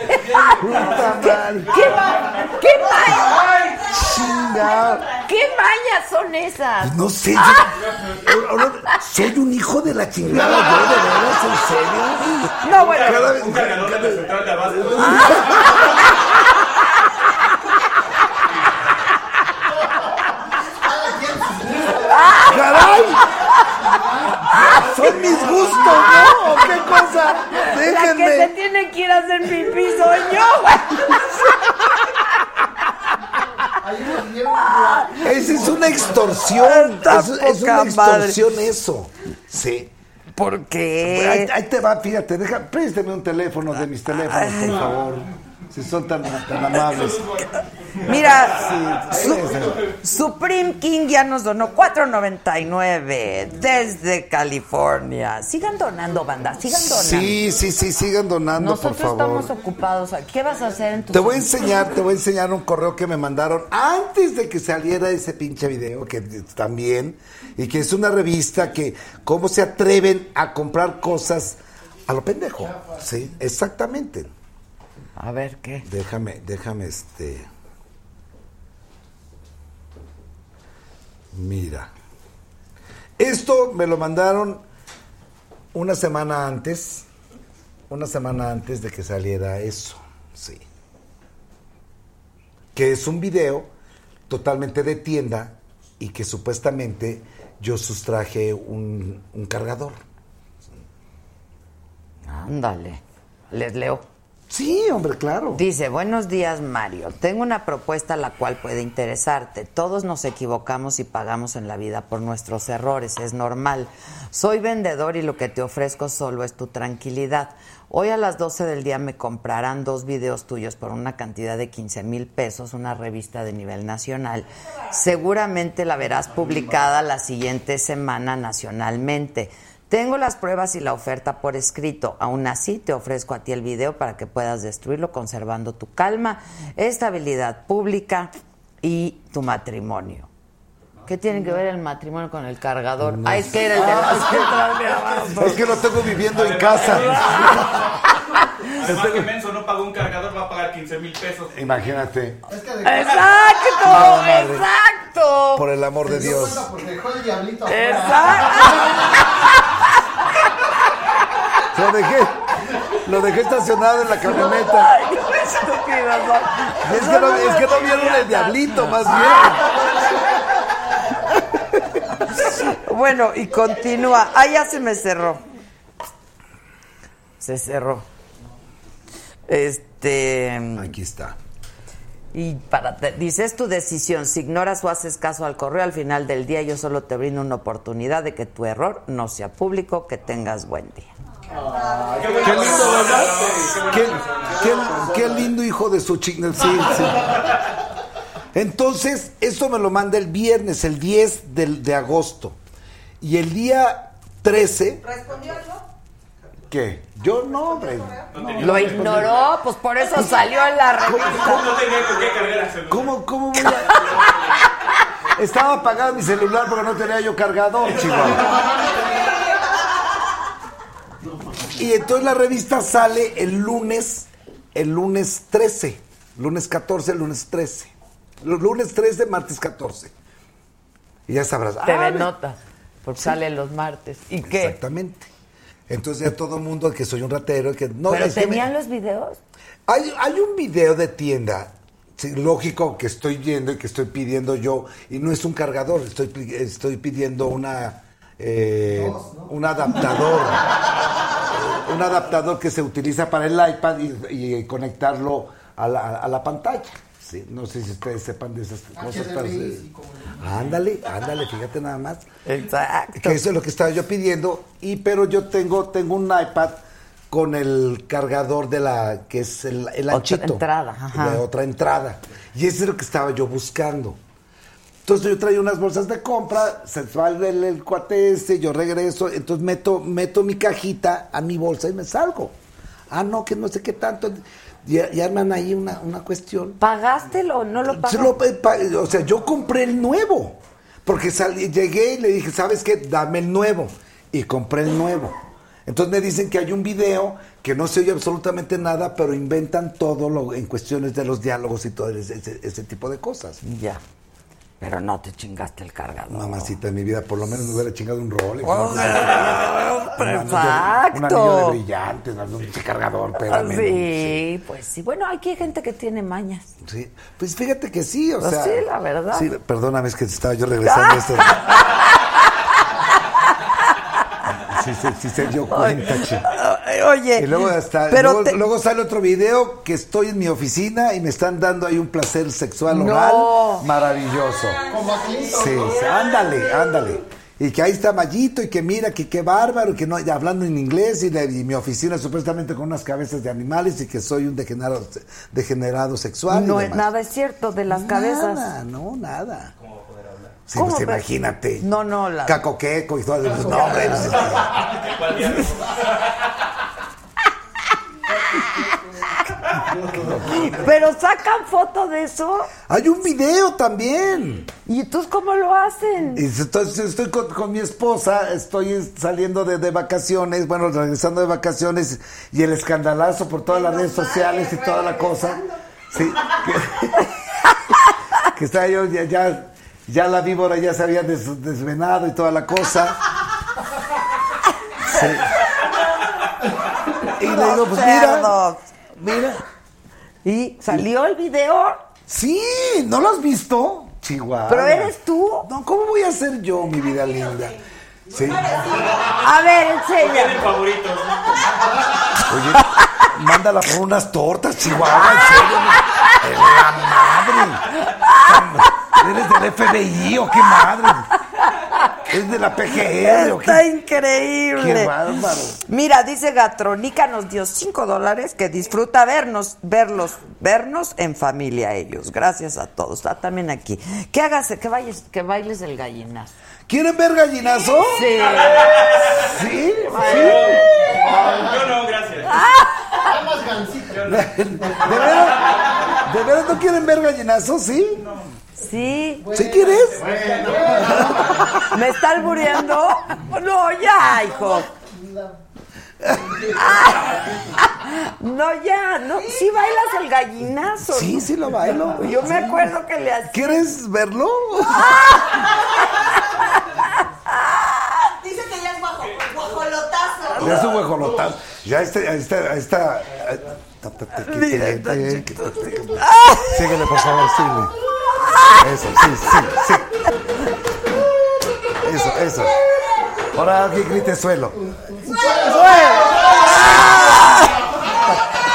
Puta. ¿Qué, ma- qué mañas? Chingado. ¿Qué mañas son esas? No sé, yo- ahora- ahora soy un hijo de la chingada, yo, de veras, en serio. No, bueno. Cada vez- Un cargador de la central de abasto. ¡Caray! Son mis gustos, ¿no? ¿O ¿Qué cosa? La que se Déjenme. tiene que ir a hacer pipí soy yo, güey. Esa es una extorsión. Es, es una extorsión eso. Sí. ¿Por Ahí, qué? ahí te va, fíjate, deja, préstame un teléfono de mis teléfonos, por favor. Si son tan, tan amables. Mira, Sí, Su- sí. Supreme King ya nos donó 4.99 desde California. Sigan donando, banda, sigan donando. Sí, sí, sí, sigan donando, Nosotros por favor. estamos ocupados. ¿Qué vas a hacer en tu Te voy a enseñar, te voy a enseñar un correo que me mandaron antes de que saliera ese pinche video, que también, y que es una revista que, cómo se atreven a comprar cosas a lo pendejo. Sí, exactamente. A ver, ¿qué? Déjame, déjame este. Mira. Esto me lo mandaron una semana antes. Una semana antes de que saliera eso. Sí. Que es un video totalmente de tienda y que supuestamente yo sustraje un, un cargador. Ándale. Les leo. Sí, hombre, claro. Dice, buenos días Mario, tengo una propuesta la cual puede interesarte. Todos nos equivocamos y pagamos en la vida por nuestros errores, es normal. Soy vendedor y lo que te ofrezco solo es tu tranquilidad. Hoy a las 12 del día me comprarán dos videos tuyos por una cantidad de 15 mil pesos, una revista de nivel nacional. Seguramente la verás publicada la siguiente semana nacionalmente. Tengo las pruebas y la oferta por escrito. Aún así, te ofrezco a ti el video para que puedas destruirlo conservando tu calma, estabilidad pública y tu matrimonio. ¿Qué tiene que ver el matrimonio con el cargador? No ah, es que era el de. Es que lo tengo viviendo en casa. Además que Menso no pagó un cargador, va a pagar 15 mil pesos. Imagínate. ¡Exacto! No, madre. ¡Exacto! Por el amor de Dios. Porque dejó el diablito Lo dejé, lo dejé estacionado en la camioneta. Es que no, es que no vieron el diablito, más bien. Bueno, y continúa. Ah, ya se me cerró. Se cerró. Este. Aquí está. Y para te- dice, es tu decisión. Si ignoras o haces caso al correo, al final del día yo solo te brindo una oportunidad de que tu error no sea público. Que tengas buen día. Qué lindo, ¿verdad? Qué, qué- qué lindo hijo de su chingada. Sí, sí. Entonces, esto me lo manda el viernes, el 10 del- de agosto. Y el día 13. ¿Respondió algo? ¿Qué? Yo no, hombre. Lo ignoró, pues por eso salió en la revista. No tenía con qué cargar el celular. ¿Cómo, cómo voy a.? Estaba apagado mi celular porque no tenía yo cargador, chihuahua. Y entonces la revista sale el lunes, el lunes 13, lunes 14, lunes 13. Los lunes 13, martes 14. Y ya sabrás. Te ah, ve ve- nota, porque sale los martes. ¿Y qué? Exactamente. Entonces ya todo el mundo que soy un ratero, que no ¿Pero es que me- tenían los videos? hay, hay un video de tienda. Sí, lógico que estoy viendo y que estoy pidiendo yo, y no es un cargador, estoy, estoy pidiendo una, eh, un adaptador, un adaptador que se utiliza para el iPad y, y conectarlo a la, a la pantalla. Sí, no sé si ustedes sepan de esas cosas. pero sí. Ándale, ándale, fíjate nada más. Exacto. Que eso es lo que estaba yo pidiendo, y pero yo tengo, tengo un iPad con el cargador de la, que es el, el Otra anchito. entrada, ajá. De otra entrada. Y eso es lo que estaba yo buscando. Entonces yo traía unas bolsas de compra, se va el, el, el cuate este, yo regreso, entonces meto, meto mi cajita a mi bolsa y me salgo. Ah, no, que no sé qué tanto. Y, y arman ahí una, una cuestión. ¿Pagaste o no lo pagaste? pa- o sea, yo compré el nuevo. Porque salí, llegué y le dije, ¿sabes qué? Dame el nuevo. Y compré el nuevo. Entonces me dicen que hay un video que no se oye absolutamente nada, pero inventan todo lo, en cuestiones de los diálogos y todo ese tipo de cosas. Ya. Pero no te chingaste el cargador. Mamacita de mi vida, por lo menos me hubiera chingado un Rolex. Oh, ¿no? pero Un anillo- de brillantes, un cargador, espérame. ¿no? Sí, pues sí. Bueno, aquí hay gente que tiene mañas. Sí, pues fíjate que sí, o Pues sea. sí, la verdad. Sí, perdóname, es que estaba yo regresando esto. Sí, sí, sí se dio cuenta, che. Oye, Y luego, hasta, pero luego, te- luego sale otro video que estoy en mi oficina y me están dando ahí un placer sexual No. oral maravilloso. Como Clinton, Sí, ¿no? sí, ándale, ándale. Y que ahí está Mayito y que mira que qué bárbaro, que no, y hablando en inglés y, de, y mi oficina supuestamente con unas cabezas de animales y que soy un degenerado, degenerado sexual. y no es demás. nada es cierto de las cabezas. Nada, no, nada. Sí, ¿Cómo, pues pero- imagínate. No, no, la- Cacoqueco y todo eso. No, hombre, pues, Pero sacan foto de eso. Hay un video también. ¿Y entonces cómo lo hacen? Y entonces estoy con, con mi esposa, estoy saliendo de, de vacaciones, bueno, regresando de vacaciones, y el escandalazo por todas las redes sociales y toda la cosa. Sí. Que, que estaba yo, ya, ya, ya la víbora ya se había des- desvenado y toda la cosa. Sí. Y le digo, pues mira, mira. ¿Y salió el video? Sí, ¿no lo has visto? Chihuahua. ¿Pero eres tú? No, ¿cómo voy a ser yo, mi vida linda? Sí. A ver, enseña. favoritos. Oye, mándala por unas tortas, Chihuahua, en serio. Eres la madre. ¿Eres del FBI o qué madre? ¿Es de la PGR o Está qué? increíble. Qué bárbaro. Mira, dice Gatronica nos dio cinco dólares que disfruta vernos, verlos, vernos en familia ellos. Gracias a todos. Está también aquí. Que hagas, que bailes, que bailes el gallinazo. ¿Quieren ver gallinazo? Sí. ¿Sí? Yo no, gracias. Más gancito. ¿De veras? ¿De veras no quieren ver gallinazo? ¿Sí? Sí. ¿Sí quieres? ¿Me está albureando? No, ya, hijo. No, ya, no. Sí bailas el gallinazo. Sí, sí lo bailo. Yo me acuerdo que le hacía. ¿Quieres verlo? Dice que ya es guajo, guajolotazo. Ya es un huejolotazo. Ya este, a esta, a esta. Síguele, por favor, síguele. Eso, sí, sí, sí. Eso, eso. Ahora alguien grite suelo.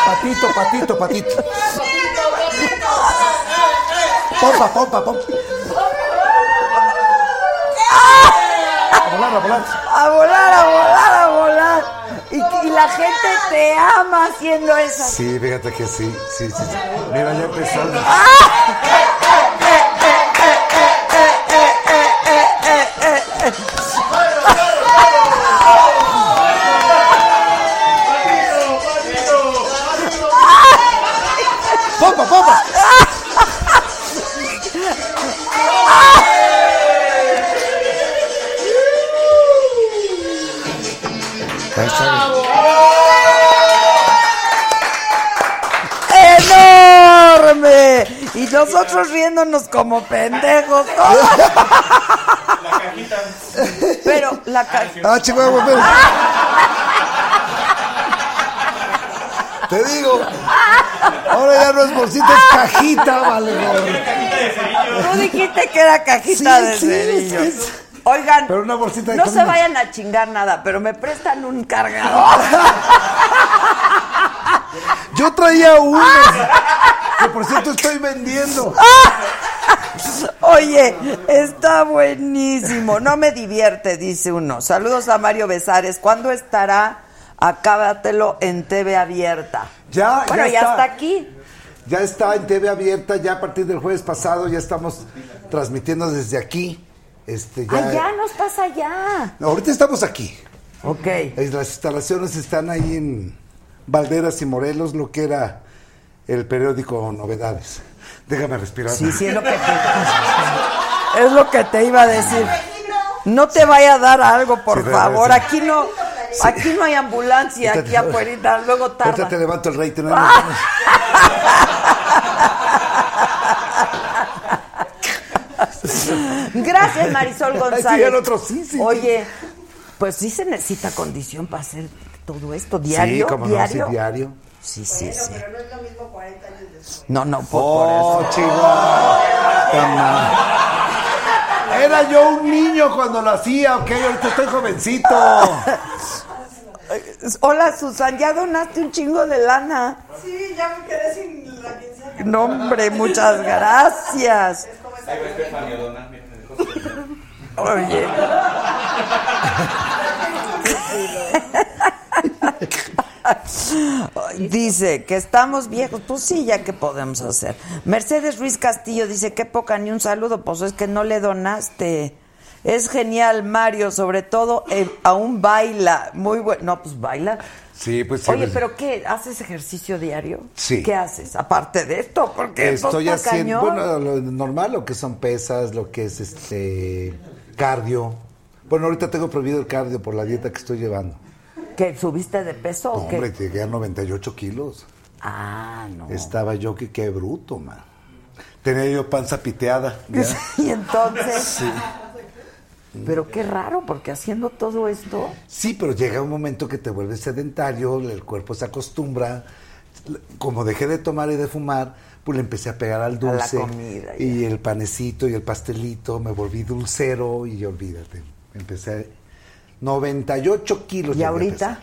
Patito, patito, patito. Pompa, pompa, pompa. A volar, a volar. A volar, a volar, a volar. Y, la gente te ama haciendo eso. Sí, fíjate que sí, sí, sí. sí. Mira, ya empezó. ¡Pompa, Y nosotros riéndonos como pendejos. La cajita. Pero la ca- Ah, Chihuahua, espera. Te digo. Ahora ya no es bolsita, es cajita, vale. Tú dijiste que era cajita Sí, de sí, cerillos. sí, sí. Oigan, Pero una bolsita de no se vayan a chingar nada, pero me prestan un cargador. Yo traía uno. Que por cierto estoy vendiendo. Oye, está buenísimo. No me divierte, dice uno. Saludos a Mario Besares. ¿Cuándo estará? Acábatelo en TV abierta. Ya, Bueno, ya ya, está. está aquí. Ya está en TV abierta, ya a partir del jueves pasado ya estamos transmitiendo desde aquí. Este, ya, Allá no estás allá. Ahorita estamos aquí. Ok. Las instalaciones están ahí en Valderas y Morelos, lo que era el periódico Novedades. Déjame respirar. Sí, sí, es lo que te, es lo que te iba a decir. No te vaya a dar algo, por Sí, favor. sí. Aquí no, aquí no hay ambulancia, aquí afuera, luego Ahorita tarda. te levanto el rating. ¿no? Gracias, Marisol Sí, González. el otro sí, sí, sí. Oye, pues sí se necesita condición para hacer todo esto diario, Sí, cómo no, diario. sí, diario. Sí, sí, sí. Pero no es lo mismo 40 años después. No, no, por, Oh, por eso. Está mal. Era yo un niño cuando lo hacía, ok, ahorita estoy jovencito. Hola, Susan, ya donaste un chingo de lana. Sí, ya me quedé sin la quincena. No, hombre, muchas gracias. Ahí va Estefania a donar, miren, el costo. Oye. Dice que estamos viejos. Pues sí, ya que podemos hacer. Mercedes Ruiz Castillo dice: Qué poca ni un saludo. Pues es que no le donaste. Es genial, Mario. Sobre todo, eh, aún baila. Muy bueno. No, pues baila. Sí, pues sí. Oye, pues, pero ¿qué? ¿Haces ejercicio diario? Sí. ¿Qué haces? Aparte de esto, porque esto Estoy haciendo, bueno, lo normal, lo que son pesas, lo que es este cardio. Bueno, ahorita tengo prohibido el cardio por la dieta que estoy llevando. ¿Qué? ¿Subiste de peso No, o qué? hombre, llegué a 98 kilos. Ah, no. Estaba yo que qué bruto, man. Tenía yo panza piteada. y entonces. Sí. Pero qué raro, porque haciendo todo esto. Sí, pero llega un momento que te vuelves sedentario, el cuerpo se acostumbra. Como dejé de tomar y de fumar, pues le empecé a pegar al la dulce. comida, ya. y el panecito y el pastelito, me volví dulcero y olvídate. Empecé a 98 kilos. ¿Y ahorita?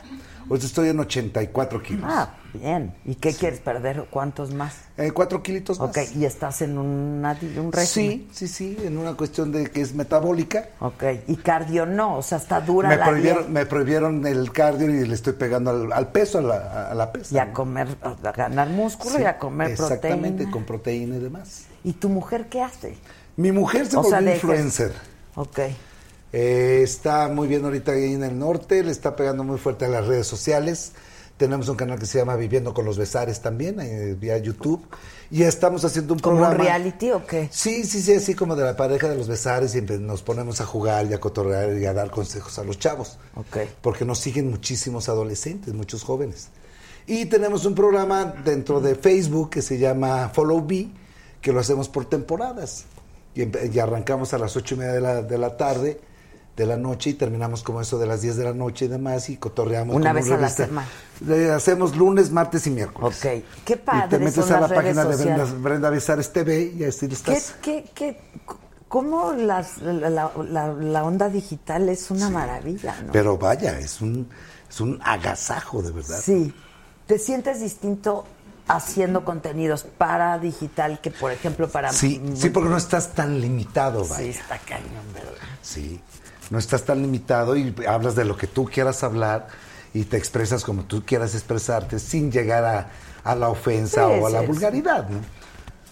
Ahorita estoy en 84 kilos. Ah, bien. ¿Y qué quieres perder? ¿Cuántos más? Eh, cuatro kilitos más. Ok, y estás en una, un régimen. Sí, sí, sí, en una cuestión de que es metabólica. Ok, y cardio no, o sea, está dura Me la prohibieron, dieta. me prohibieron el cardio y le estoy pegando al, al peso, a la, a la pesa. Y a comer, a ganar músculo Sí, y a comer Exactamente, proteína. con proteína y demás. ¿Y tu mujer qué hace? Mi mujer se O sea, volvió de influencer. Ok. Eh, está muy bien ahorita ahí en el norte, le está pegando muy fuerte a las redes sociales. Tenemos un canal que se llama Viviendo con los Besares también, eh, vía YouTube. Y estamos haciendo un ¿Como programa. reality o qué? Sí, sí, sí, así como de la pareja de los Besares y nos ponemos a jugar y a cotorrear y a dar consejos a los chavos. Ok. Porque nos siguen muchísimos adolescentes, muchos jóvenes. Y tenemos un programa dentro de Facebook que se llama Follow Me, que lo hacemos por temporadas. Y, y arrancamos a las ocho y media de la, de la tarde, de la noche, y terminamos como eso de las 10 de la noche y demás, y cotorreamos. Una vez a la semana. Le hacemos lunes, martes y miércoles. Ok. Qué Y te padre metes son a la página de sociales. Brenda, Brenda Besares TV y así ¿Qué, estás. qué, qué, cómo las, la, la- la- onda digital es una maravilla, ¿no? Pero vaya, es un, es un agasajo, de verdad. Sí. ¿Te sientes distinto haciendo contenidos para digital que, por ejemplo, para... Sí, sí, porque no estás tan limitado, Sí, vaya. está cañón, ¿verdad? Sí, no estás tan limitado y hablas de lo que tú quieras hablar y te expresas como tú quieras expresarte sin llegar a, a la ofensa Sí, o a la vulgaridad, ¿no?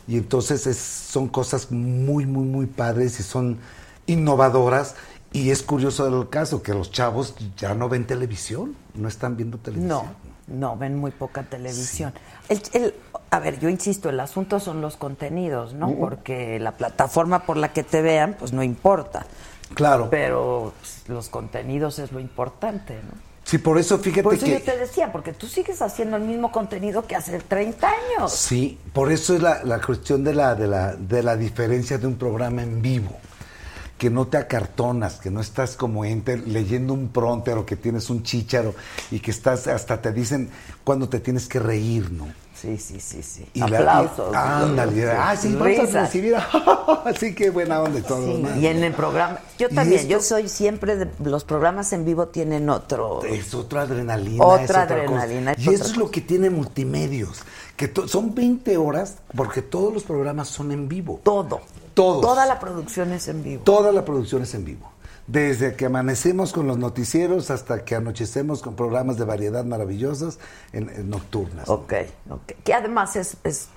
Y entonces es- son cosas muy, muy, muy padres y son innovadoras. Y es curioso el caso que los chavos ya no ven televisión, no están viendo televisión. No, no, ven muy poca televisión. El, el- a ver, yo insisto, el asunto son los contenidos, ¿no? Ujú. Porque la plataforma por la que te vean, pues no importa. Claro. Pero pues, los contenidos es lo importante, ¿no? Sí, por eso fíjate Por eso que... yo te decía, porque tú sigues haciendo el mismo contenido que hace 30 años. Sí, por eso es la, la cuestión de la, de, la, de la diferencia de un programa en vivo. Que no te acartonas, que no estás como ente leyendo un pronter o que tienes un chícharo y que estás, hasta te dicen cuando te tienes que reír, ¿no? Sí, sí, sí, sí. Y Aplausos. ándale. Ah, sí, vamos a recibir. Así que buena onda y todo. Sí, y en el programa, yo también, yo soy siempre de los programas en vivo tienen otro Es otra adrenalina. Otra es otra adrenalina, es Y otra eso es lo que tiene multimedios. Que son 20 horas porque todos los programas son en vivo. todo. Todos. Toda la producción es en vivo. Toda la producción es en vivo. Desde que amanecemos con los noticieros hasta que anochecemos con programas de variedad maravillosos en, en nocturnas. Ok, ok. Que además es, es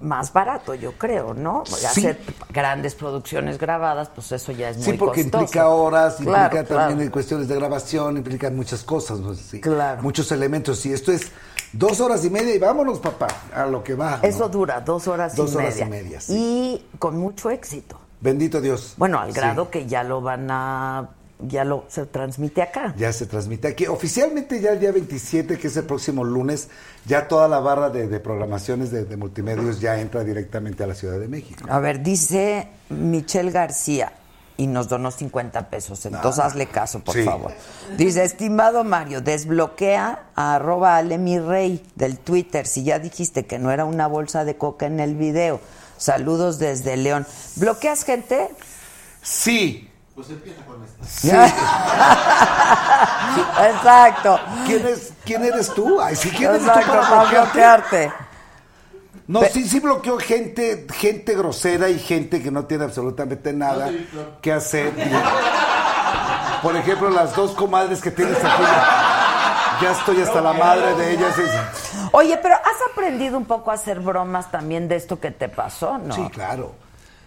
más barato, yo creo, ¿no? Sí. Hacer grandes producciones grabadas, pues eso ya es Sí, muy porque costoso. implica horas, Claro, implica también claro. cuestiones de grabación, implica muchas cosas, ¿no? Sí, Claro. muchos elementos. Y esto es dos horas y media y vámonos, papá, a lo que va. ¿no? Eso dura dos horas Dos y horas media. y media, sí. Y con mucho éxito. Bendito Dios. Bueno, al Sí. grado que ya lo van a... Ya lo se transmite acá. Ya se transmite aquí. Oficialmente ya el día 27, que es el próximo lunes, ya toda la barra de, de programaciones de, de multimedios ya entra directamente a la Ciudad de México. A ver, dice Michelle García y nos donó 50 pesos. Entonces Ah, hazle caso, por sí. favor. Dice, estimado Mario, desbloquea a arroba Alemi Rey del Twitter si ya dijiste que no era una bolsa de coca en el video. Saludos desde León. ¿Bloqueas gente? Sí. Pues empieza con esto. Sí. Exacto. ¿Quién, es, ¿Quién eres tú? Ay, sí, ¿quién eres tú Exacto, para para bloquearte? bloquearte. No, sí, sí bloqueo gente, gente grosera y gente que no tiene absolutamente nada que hacer. Y, por ejemplo, las dos comadres que tienes aquí. Ya estoy hasta la madre de ellas. Oye, pero ¿has aprendido un poco a hacer bromas también de esto que te pasó, no? Sí, claro.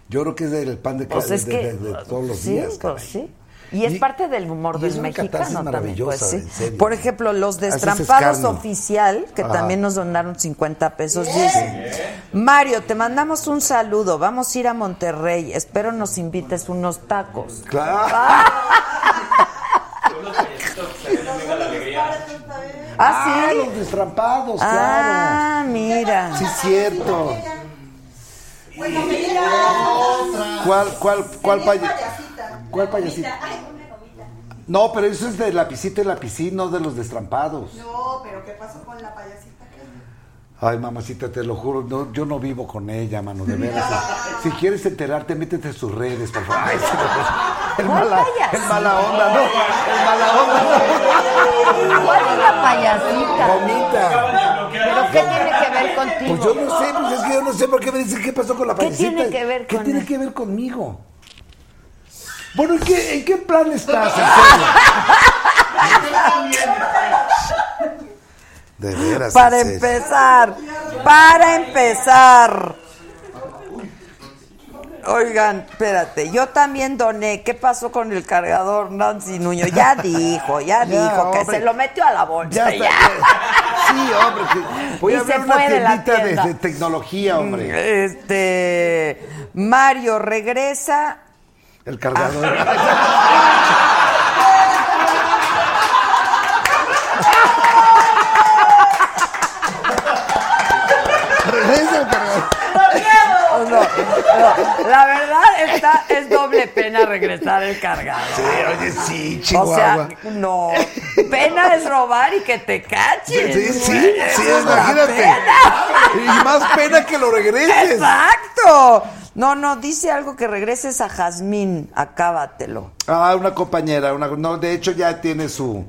Yo creo que es del pan de, Pues de- es de- que, de- de todos los sí, días. pues sí. Y es Y- parte del humor y del es una mexicano también, pues sí. en serio. Por ejemplo, los destrampados oficial, que Ajá. también nos donaron 50 pesos, dicen. Mario, te mandamos un saludo, vamos a ir a Monterrey, espero nos invites unos tacos. Claro. ¿Ah, sí? los destrampados, Ah, mira. claro. Sí, es cierto. ¿Cuál, cuál, cuál paya- ¿Cuál payasita? No, pero eso es de lapicito y lapicín, no de los destrampados. No, pero ¿qué pasó con la payasita? Ay, mamacita, te lo juro, no, yo no vivo con ella, mano, de veras. Si quieres enterarte, métete en sus redes, por favor. Ay, sí, el, ¿Cuál mala, payasita? el mala onda, no. El mala onda, ¿Cuál es la payasita? no. Gomita. ¿Pero qué tiene que ver contigo? Pues yo no sé, pues es que yo no sé por qué me dicen qué pasó con la ¿Qué payasita. tiene que ver ¿Qué con tiene él? que ver conmigo? Bueno, ¿en qué, en qué plan estás, en serio? De veras. Para en serio. empezar, para empezar. Oigan, espérate, yo también doné. ¿Qué pasó con el cargador Nancy Nuño? Ya dijo, ya, Ya, dijo que se lo metió a la bolsa. Ya Ya, está. Sí, hombre. voy Y a se abrir una fue de la de, tienda. de tecnología, hombre. Este, Mario regresa. El cargador. Regresa el cargador. No, no, la verdad está, es doble pena regresar el cargador. Sí, oye, sí, O Chihuahua. sea, no. Pena es robar y que te cachen. Sí, sí, sí, la imagínate. pena. Y más pena que lo regreses. Exacto. No, no, dice algo que regreses a Jazmín, acábatelo. Ah, una compañera, una, no, de hecho ya tiene su,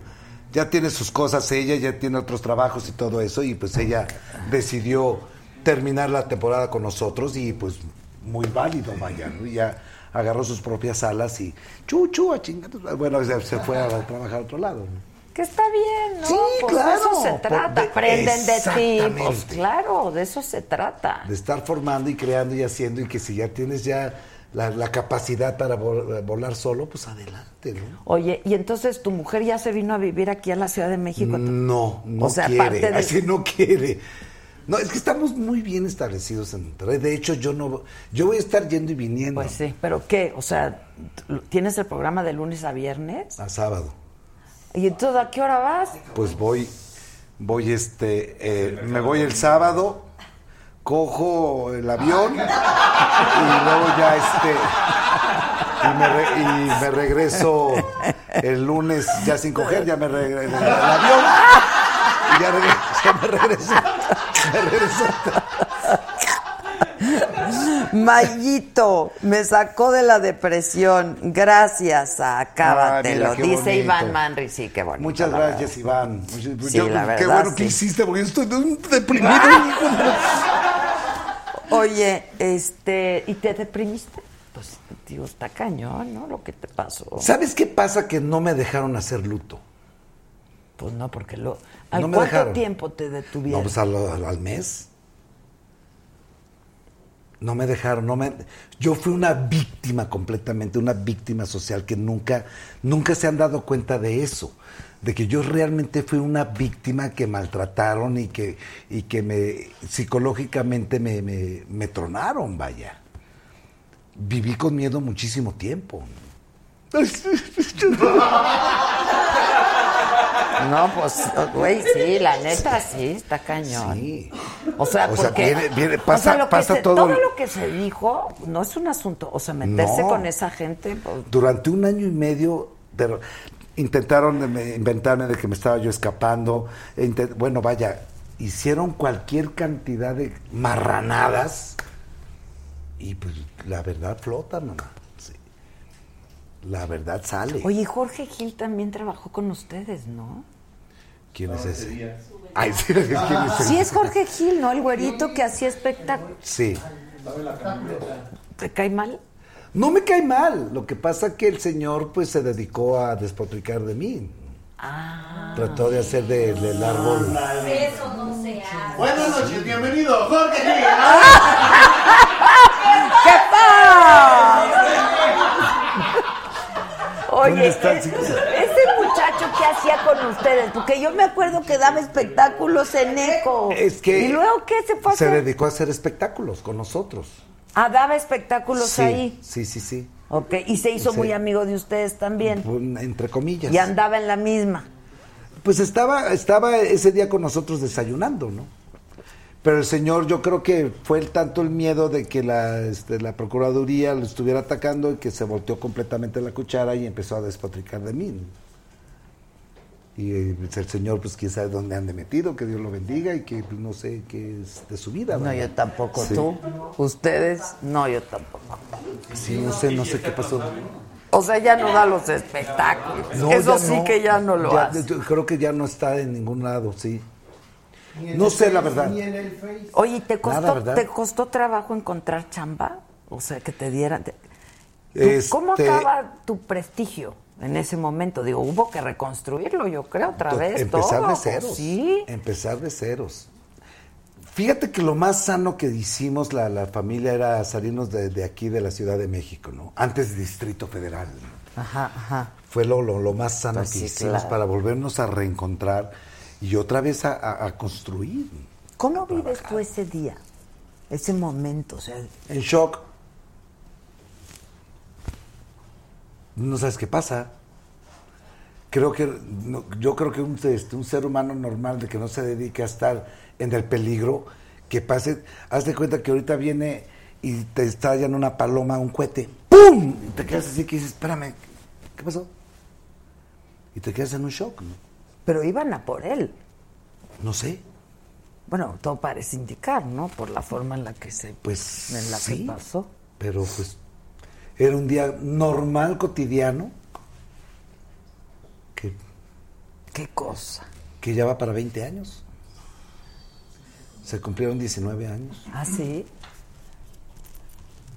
ya tiene sus cosas ella, ya tiene otros trabajos y todo eso, y pues ella decidió terminar la temporada con nosotros y pues muy válido, vaya, ¿no? Ya agarró sus propias alas y chuchu, a chingados, bueno, se, se fue a trabajar a otro lado. ¿no? Que está bien, ¿no? Sí, Pues claro. De eso se Por- trata. de- Aprenden de ti. Pues claro, de eso se trata. De estar formando y creando y haciendo y que si ya tienes ya la, la capacidad para vol- volar solo, pues adelante, ¿no? Oye, y entonces tu mujer ya se vino a vivir aquí a la Ciudad de México. No, no O sea, quiere. de- Ay, sí, no quiere. No, es que estamos muy bien establecidos en Monterrey. De hecho, yo no, yo voy a estar yendo y viniendo Pues sí, pero ¿qué? O sea, ¿tienes el programa de lunes a viernes? a sábado. ¿Y entonces a qué hora vas? Pues voy, voy este, eh, me voy el sábado, cojo el avión y luego ya este, y me, re- y me regreso el lunes ya sin coger, ya me regreso el avión y ya regreso, me regreso. me regresó. Mayito, me sacó de la depresión. Gracias a Acábatelo. Ah, mira, qué Dice. Iván Manri, sí, qué bonito. Muchas gracias, Iván. Muchas- Sí, yo- la qué verdad, bueno que hiciste, porque estoy de- deprimido. Oye, este, ¿y te deprimiste? Pues, digo, está cañón, ¿no? Lo que te pasó. ¿Sabes qué pasa? Que no me dejaron hacer luto. Pues no, porque lo. ¿Al No me cuánto dejaron. tiempo te detuvieron? No, pues al mes. No me dejaron, no me... Yo fui una víctima completamente, una víctima social que nunca, nunca se han dado cuenta de eso, de que yo realmente fui una víctima que maltrataron y que, y que me psicológicamente me, me, me tronaron, vaya. Viví con miedo muchísimo tiempo. No, pues, güey, sí, la neta sí, está cañón. Sí. O sea, O sea, porque. viene- viene- o sea, pasa- se- todo Todo lo que se dijo no es un asunto. O sea, meterse No. con esa gente. pues, Durante un año y medio pero intentaron de me- inventarme de que me estaba yo escapando. e bueno, vaya, hicieron cualquier cantidad de marranadas y pues la verdad flota, mamá. Sí. La verdad sale. Oye, Jorge Gil también trabajó con ustedes, ¿no? ¿Quién es ese? Ay, sí, ¿quién es ese? Sí, es Jorge Gil, ¿no? El güerito que hacía espectáculo. Sí. ¿Te cae mal? No me cae mal. Lo que pasa que el señor pues se dedicó a despotricar de mí. Ah. Trató de hacer de- del árbol. Eso no se hace. Buenas noches, bienvenido, Jorge Gil. ¿Qué Oye, ¿Dónde está el ese, chico? ese que hacía con ustedes, porque yo me acuerdo que daba espectáculos en Eco. Es que ¿Y luego qué se fue a se hacer? dedicó a hacer espectáculos con nosotros. Ah, daba espectáculos sí, ahí. Sí, sí, sí. Ok, y se hizo Sí. muy amigo de ustedes también. Pues, Entre comillas. Y andaba en la misma. Pues estaba, estaba ese día con nosotros desayunando, ¿no? Pero el señor, yo creo que fue el tanto el miedo de que la, este, la Procuraduría lo estuviera atacando y que se volteó completamente la cuchara y empezó a despotricar de mí. ¿no? Y eh, pues, el señor, pues quién sabe dónde ande metido, que Dios lo bendiga y que pues, no sé qué es de su vida. No, yo tampoco. Sí. ¿Tú? ¿Ustedes? No, yo tampoco. Sí, no sé, no sé qué pasó. O sea, ya no da los espectáculos. No, Eso sí no. que ya no lo Ya, hace. yo Creo que ya no está en ningún lado, sí. No sé la verdad. Ni en el Face. Oye, ¿te costó. ¿te costó trabajo encontrar chamba? O sea, que te dieran... te- ¿Tú- Este- ¿Cómo acaba tu prestigio en ese momento? Digo, hubo que reconstruirlo, yo creo, otra vez. Empezar todo. de ceros. Sí. Empezar de ceros. Fíjate que lo más sano que hicimos la, la familia era salirnos de, de aquí, de la Ciudad de México, ¿no? Antes Distrito Federal. Ajá, ajá. Fue lo, lo, lo más sano Pues que sí, hicimos claro. para volvernos a reencontrar y otra vez a, a- a construir. ¿Cómo vives tú ese día? Ese momento, o sea... En shock. No sabes qué pasa. Creo que no, yo creo que un, este, un ser humano normal de que no se dedique a estar en el peligro, que pase, haz de cuenta que ahorita viene y te estallan una paloma, un cohete, ¡pum! Y te quedas así que dices, espérame, ¿qué pasó? Y te quedas en un shock, ¿no? Pero iban a por él. No sé. Bueno, todo parece indicar, ¿no? Por la forma en la que se... Pues en la sí, que pasó. pero pues era un día normal, cotidiano, que, ¿Qué cosa? que ya va para 20 años. Se cumplieron 19 años. Ah, sí.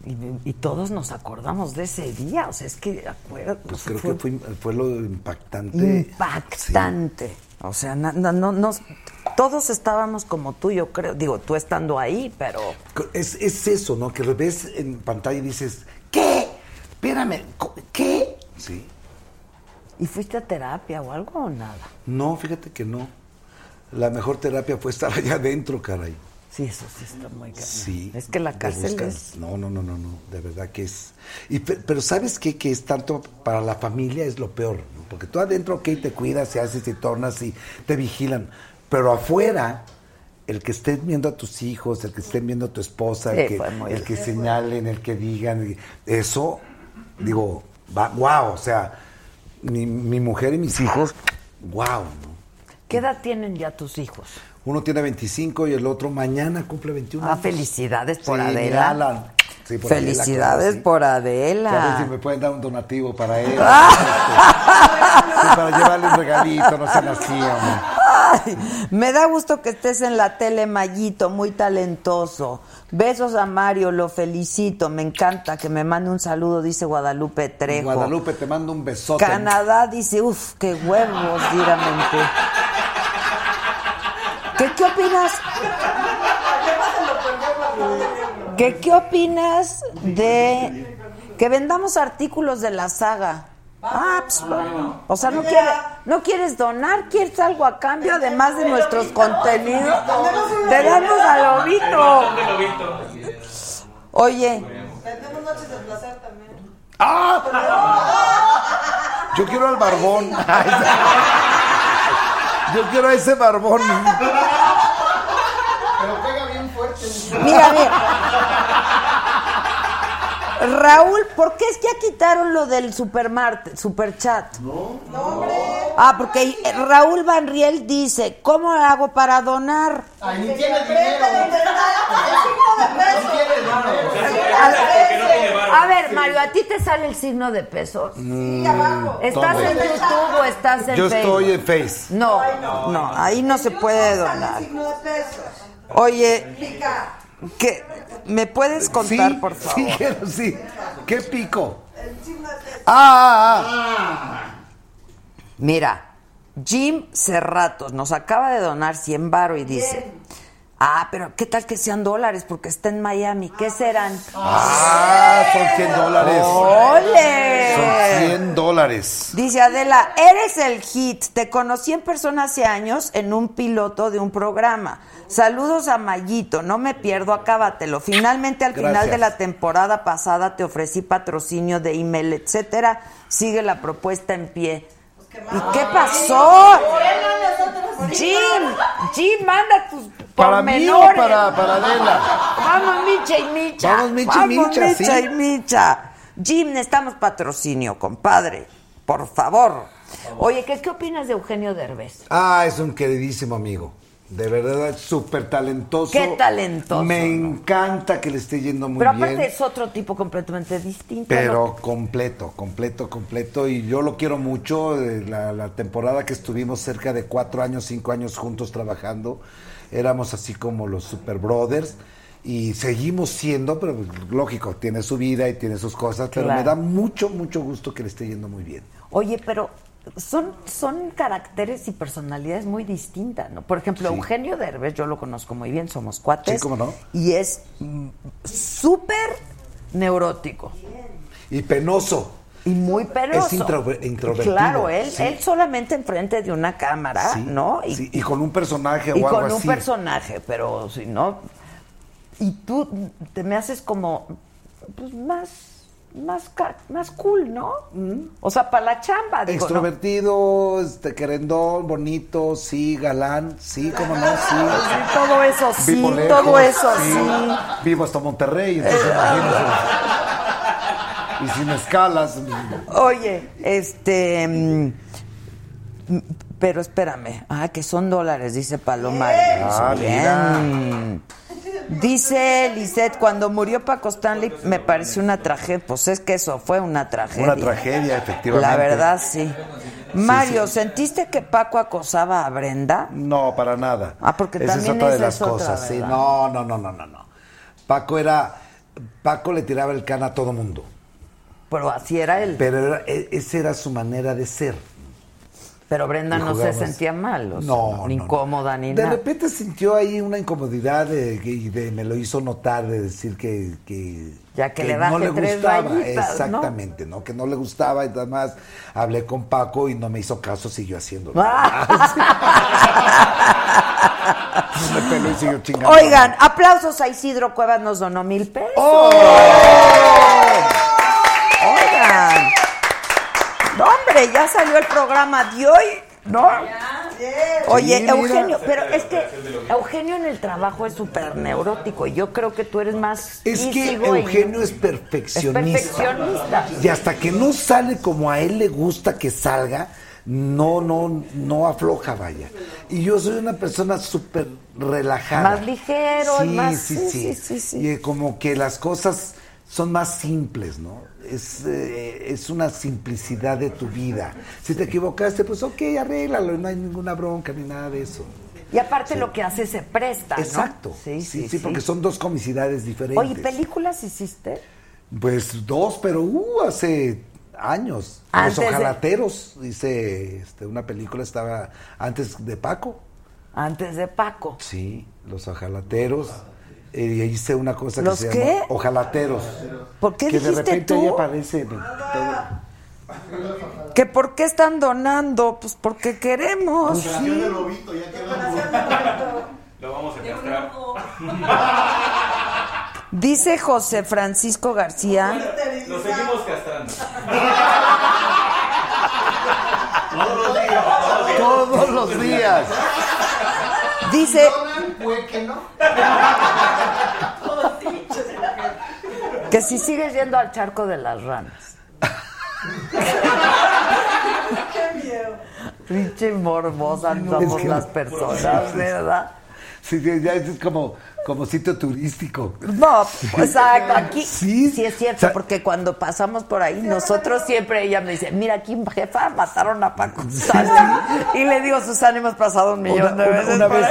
Y, y todos nos acordamos de ese día, o sea, es que acuérdate. Pues creo que fue, fue lo impactante. impactante. O sea, na- no, no- todos estábamos como tú, yo creo. Digo, tú estando ahí, pero. Es, es eso, ¿no? Que ves en pantalla y dices. Espérame, ¿qué? Sí. ¿Y fuiste a terapia o algo o nada? No, fíjate que no. La mejor terapia fue estar allá adentro, caray. Sí, eso sí está muy cañón. Sí. Es que la cárcel es. No, no, no, no, no, de verdad que es... Y, pe- pero ¿sabes qué? Que es tanto para la familia es lo peor, ¿no? Porque tú adentro, ok, te cuidas, y haces y tornas y te vigilan, pero afuera, el que estén viendo a tus hijos, el que estén viendo a tu esposa, el, Sí, que, el que señalen, el que digan, eso, digo, va, wow, o sea, mi, mi mujer y mis hijos, wow, ¿no? ¿Qué edad tienen ya tus hijos? Uno tiene 25 y el otro mañana cumple 21 Ah, felicidades por Sí, Adela. Alan. Sí, por Felicidades Adela, por sí. A ver Adela. si me pueden dar un donativo para él. Sí, para llevarle un regalito, no sean así, hombre. Ay, me da gusto que estés en la tele, Mayito, muy talentoso. Besos a Mario, lo felicito, me encanta que me mande un saludo, dice Guadalupe Trejo. Guadalupe, te mando un besote. Canadá dice, uff, qué huevos, diramente. ¿Qué, ¿Qué opinas? ¿Qué, ¿Qué opinas de que vendamos artículos de la saga? Ah, pues, bueno. O sea, ¿no, quiere- ¿no quieres donar? ¿Quieres algo a cambio además de nuestros contenidos? Te damos a Lobito. Oye, Vendemos noches de placer también. Yo quiero al barbón. Yo quiero a ese barbón. Pero pega bien fuerte. Mira, mira. Raúl, ¿por qué es que ya quitaron lo del supermart, superchat? No. Ah, porque Raúl Van Riel dice, ¿cómo hago para donar? Ay, ni tiene dinero. A ver, Mario, ¿a ti te sale el signo de pesos? ¿Estás ¿dónde? en YouTube o estás en Yo Facebook? estoy en Face. No, no, ahí no se puede donar. Signo de pesos. Oye. ¿qué, ¿me puedes contar, Sí, por favor? Sí, quiero, sí. ¿Qué pico? De pesos. Ah, ah, Mira, Jim Cerratos nos acaba de donar 100 baro y dice, ah, pero ¿qué tal que sean dólares? Porque está en Miami, ¿qué serán? ah. Son 100 dólares. ¡Ole! Son 100 dólares. Dice Adela, eres el hit. Te conocí en persona hace años en un piloto de un programa. Saludos a Mayito, no me pierdo, acábatelo. Finalmente, al final de la temporada pasada te ofrecí patrocinio de email, etcétera. Sigue la propuesta en pie. ¿Y qué pasó? Jim, Jim, manda tus ¿Para mí o para, para Adela? Vamos, Micha y Micha. Vamos, Micha y Micha, Micha sí. y Micha. Jim, necesitamos patrocinio, compadre. Por favor. Oye, ¿qué, qué opinas de Eugenio Derbez? Ah, es un queridísimo amigo. De verdad, es súper talentoso. Qué talentoso, Me ¿no? encanta que le esté yendo muy Pero bien. aparte es otro tipo completamente distinto. ¿no? Pero completo, completo, completo. Y yo lo quiero mucho. eh, La, la temporada que estuvimos cerca de cuatro años, cinco años juntos trabajando, éramos así como los Super Brothers. Y seguimos siendo, pero lógico, tiene su vida y tiene sus cosas. Pero Claro. me da mucho, mucho gusto que le esté yendo muy bien. Oye, pero son, son caracteres y personalidades muy distintas, ¿no? Por ejemplo, Sí. Eugenio Derbez, yo lo conozco muy bien, somos cuates. Sí, cómo no. Y es súper neurótico. Y penoso. Y muy penoso. Es intro- introvertido, Claro, él, sí. él solamente enfrente de una cámara, Sí, ¿no? Y, sí, y con un personaje y o algo con un así. personaje, pero si no. Y tú te me haces como. Pues más. Más, más cool, ¿no? O sea, para la chamba, digo, ¿no? Extrovertido, este, querendón, bonito, sí, galán, sí, cómo no, sí. Sí, todo eso sí, todo eso sí. Vivo hasta Monterrey, entonces imagínate. Y sin escalas. Oye, este. mm, Pero espérame. Ah, que son dólares, dice Paloma. Ah, Bien. Dice Lisette, cuando murió Paco Stanley me pareció una tragedia. Pues es que eso fue una tragedia. Una tragedia, efectivamente. La verdad, sí. Mario, ¿sentiste que Paco acosaba a Brenda? No, para nada. Ah, porque Esa también es otra de las otra, cosas, sí. No, no, no, no, no, no. Paco era. Paco le tiraba el can a todo mundo. Pero así era él. Pero era- e- esa era su manera de ser. Pero Brenda no se sentía mal, o sea, No, ni no, no. incómoda ni De nada. repente sintió ahí una incomodidad de- y de- me lo hizo notar de decir que, que, Ya que le baje no le tres gustaba. Exactamente, ¿no? Que no le gustaba y además hablé con Paco y no me hizo caso, siguió haciéndolo. Me peló y siguió chingando. Oigan, aplausos a Isidro Cuevas, nos donó mil pesos. ¡Oh! Oigan. No, hombre, ya salió el programa de hoy, ¿no? Oye. Eugenio, pero es que Eugenio en el trabajo es súper neurótico y yo creo que tú eres más Es que easygoing. Eugenio es perfeccionista. Es perfeccionista. Y hasta que no sale como a él le gusta que salga, no, no, no afloja, vaya. Y yo soy una persona súper relajada. Más ligero, sí, más- Sí, sí, sí, sí, sí, sí. Y como que las cosas son más simples, ¿no? Es, eh, es una simplicidad de tu vida. Si te equivocaste, pues ok, arréglalo, no hay ninguna bronca ni nada de eso. Y aparte lo que hace se presta, ¿no? Exacto. Sí, sí, sí. porque son dos comicidades diferentes. Oye, ¿películas hiciste? Pues dos, pero uh, hace años. Antes Los de- Ojalateros, hice este, una película, estaba antes de Paco. Antes de Paco. Sí, Los Ojalateros. Eh, y hice una cosa ¿Los que se qué? llama Ojalateros. ¿Por qué que de dijiste repente tú? ahí aparece. ¿Que por qué están donando? Pues porque queremos. Pues sí. de lobito, ya quedamos. Lo vamos a castrar. Dice José Francisco García. Lo seguimos castrando. Todos los días. Todos los días. Dice Que no. que si sigues yendo al charco de las ranas. Qué miedo. Pinche morbosas somos que- las personas, ¿verdad? Sí, sí, ya es como, como sitio turístico. No, exacto, aquí Sí. sí, es cierto, O sea- porque cuando pasamos por ahí, nosotros siempre, ella me dice, mira aquí, jefa, mataron a Paco Susana. Y le digo, Susana, hemos pasado un millón Una- de veces una vez-.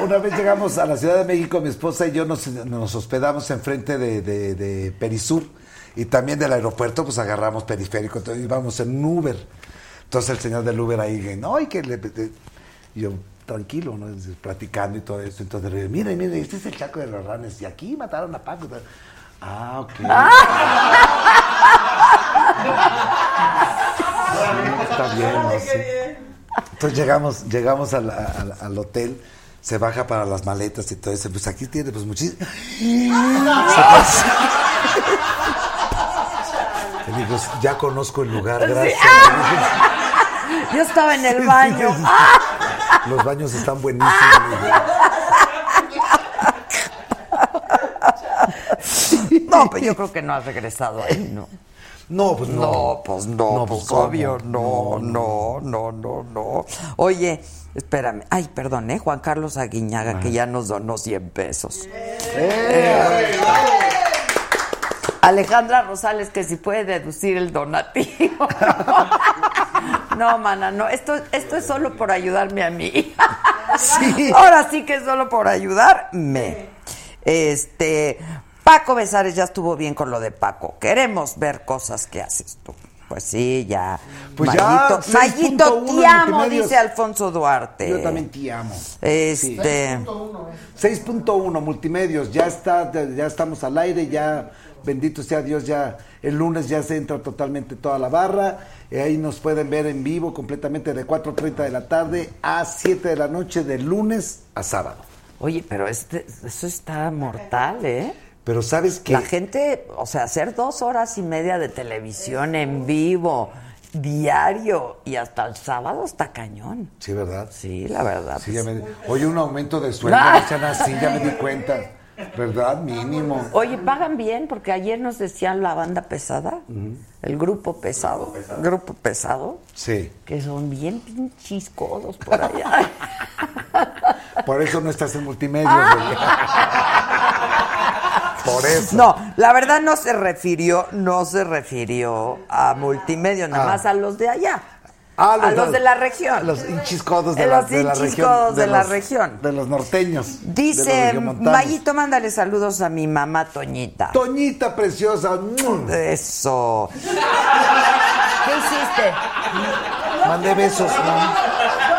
Una vez llegamos a la Ciudad de México, mi esposa y yo nos, nos hospedamos enfrente de, de, de Perisur y también del aeropuerto, pues agarramos periférico, entonces íbamos en un Uber. Entonces el señor del Uber ahí, no, y que le, yo, tranquilo, ¿no? Platicando y todo eso. Entonces, mire, mire, este es el Chaco de los Ranes y aquí mataron a Paco. Ah, ok. Sí, está bien, ¿no? Sí. Entonces llegamos, llegamos al, al- al hotel, se baja para las maletas y todo eso. Pues aquí tiene pues muchísimo. Le digo, ya conozco el lugar, gracias. Yo estaba en el baño. sí, sí. Los baños están buenísimos. No, pero yo creo que no has regresado ahí, ¿no? No, pues no. No, pues no, No, pues pues, obvio, no, no, no, no, no. Oye, espérame, ay, perdón, ¿eh? Juan Carlos Aguiñaga, que ya nos donó 100 pesos. Eh, Alejandra Rosales, que si puede deducir el donativo. No, mana, no, esto, esto es solo por ayudarme a mí. Sí. Ahora sí que es solo por ayudarme. Este, Paco Besares ya estuvo bien con lo de Paco. Queremos ver cosas que haces tú. Pues sí, ya. Pues ya, Mayito, 6.1 Mayito, te amo, dice Alfonso Duarte. Yo también te amo. Este. 6.1 multimedios, ya está, ya, ya estamos al aire, ya bendito sea Dios, ya el lunes ya se entra totalmente toda la barra, eh, ahí nos pueden ver en vivo completamente de 4.30 de la tarde a 7 de la noche de lunes a sábado. Oye, pero este, eso está mortal, ¿eh? Pero sabes que La gente, o sea, hacer dos horas y media de televisión en vivo, diario, y hasta el sábado está cañón. Sí, ¿verdad? Sí, la verdad. Sí, ya me- oye, un aumento de sueldo, Ah. así, ya me di cuenta. ¿Verdad? Mínimo. Oye, pagan bien porque ayer nos decían la banda pesada, el grupo pesado, grupo pesado, Sí. que son bien pinches codos por allá. Por eso no estás en multimedia. Ah. Por eso. No, la verdad no se refirió, no se refirió a multimedia, nada Ah. más a los de allá. Ah, a los de la región. Los hinchis codos de, Eh, la, los de la región. codos de la los- región. De los norteños. de Dice. Mayito, mándale saludos a mi mamá Toñita. Toñita preciosa. Eso. ¿Qué hiciste? Mandé besos. ¿no?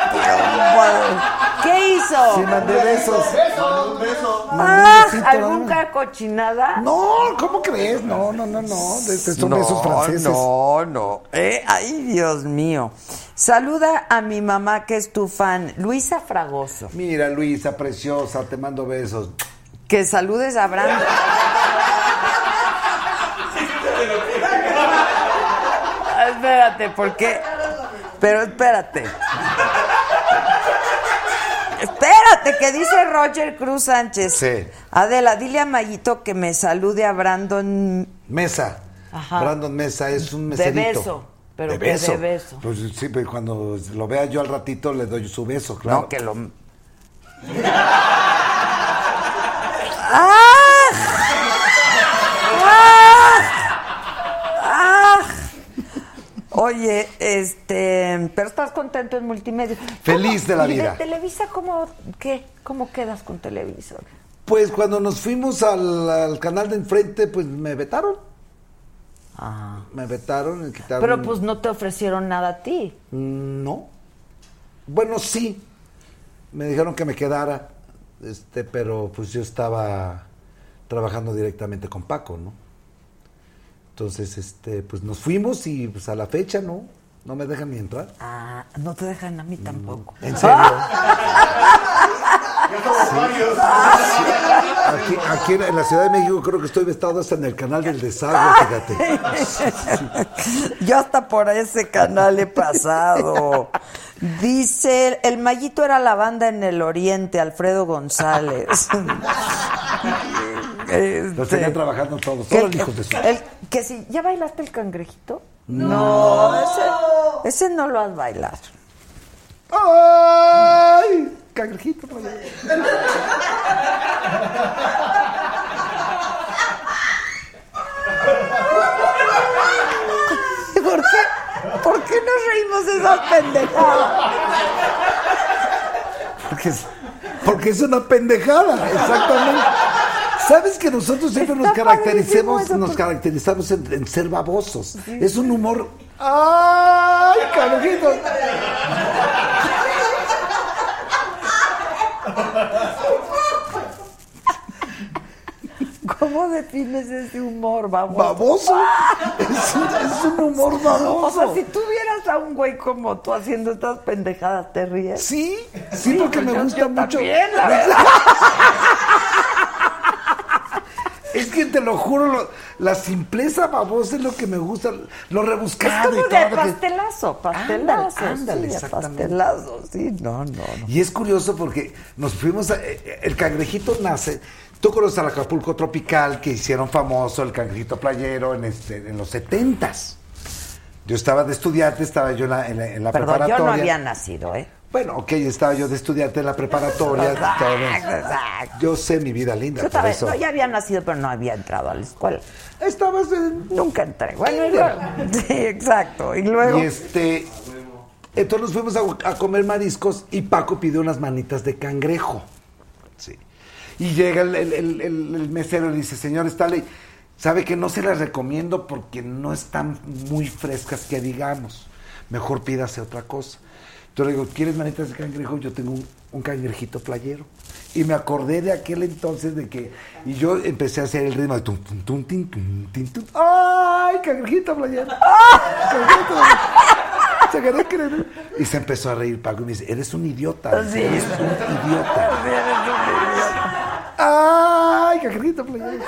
¿Qué hizo? Sí, mandé besos. Un beso. Mandé Ah, ¿Alguna cochinada? No, ¿cómo crees? No, no, no, no. De- Son no, besos franceses. No, no. Eh, ay, Dios mío. Saluda a mi mamá que es tu fan, Luisa Fragoso. Mira, Luisa, preciosa, te mando besos. Que saludes a Brando. Espérate, ¿por qué? Pero espérate. Espérate, que dice Roger Cruz Sánchez. Sí. Adela, dile a Mayito que me salude a Brandon Mesa. Ajá. Brandon Mesa es un de meserito. beso. Pero de que beso. de beso. Pues sí, pues cuando lo vea yo al ratito le doy su beso, claro. No, que lo... ¡Ah! Oye, este, pero estás contento en multimedia. Feliz de la ¿Y vida. de Televisa cómo qué? ¿Cómo quedas con Televisa? Pues cuando nos fuimos al, al canal de enfrente, pues me vetaron. Me vetaron, me quitaron. Pero pues no te ofrecieron nada a ti. No. Bueno, sí. Me dijeron que me quedara, este, pero pues yo estaba trabajando directamente con Paco, ¿no? Entonces, este, pues nos fuimos y pues a la fecha, ¿no? No me dejan ni entrar. Ah, no te dejan a mí tampoco. ¿En serio? Aquí, aquí en la Ciudad de México creo que estoy vestado hasta en el canal del desagüe, fíjate. Yo hasta por ese canal he pasado. Dice, el Mayito era la banda en el oriente, Alfredo González. Los tenía trabajando todos, todos los hijos de su... el- que si, ¿ya bailaste el cangrejito? No, ese, ese no lo has bailado. ¡Ay! Cangrejito, por ahí. ¿Por qué? ¿Por qué nos reímos de esa pendejada? Porque es, porque es una pendejada, exactamente. ¿Sabes que nosotros siempre nos caracterizamos, nos caracterizamos en, en ser babosos? Es un humor. ¡Ay, cangrejito! ¿Cómo defines ese humor, baboso? ¿Baboso? Es un, es un humor baboso. O sea, si tú vieras a un güey como tú haciendo estas pendejadas, ¿te ríes? Sí, sí, porque me yo- gusta yo mucho. también, la verdad. Es que te lo juro, lo- la simpleza babosa es lo que me gusta, lo Es rebuscado como y de todo. pastelazo, pastelazo. Ándale, ándale, sí, exactamente. pastelazo, sí, no, no, no. Y es curioso porque nos fuimos a, eh, el cangrejito nace. Tú conoces al Acapulco Tropical que hicieron famoso el cangrejito playero en, este, en los setentas. Yo estaba de estudiante, estaba yo en la, en la- en la Perdón, yo preparatoria. no había nacido, ¿eh? Bueno, ok, estaba yo de estudiante en la preparatoria. Exacto, todo. exacto. Yo sé mi vida linda, Yo por eso. no, ya había nacido, pero no había entrado a la escuela. Estabas en... Nunca entré. Bueno, y luego, sí, exacto. Y luego, Y este. Entonces nos fuimos a, a comer mariscos y Paco pidió unas manitas de cangrejo. Sí. Y llega el, el- el- el- el mesero y dice, señor Stanley, sabe que no se las recomiendo porque no están muy frescas que digamos. Mejor pídase otra cosa. Entonces le digo, ¿quieres manitas de cangrejo? Yo tengo un, un cangrejito playero. Y me acordé de aquel entonces de que... Y yo empecé a hacer el ritmo de... Tum, tum, tum, tin, tum, tin, tum. ¡Ay, cangrejito playero! Cangrejito playero. Se quedó creyendo. Y se empezó a reír Paco y me dice, eres un idiota. Sí. Eres un idiota. ¡Ay, cangrejito playero!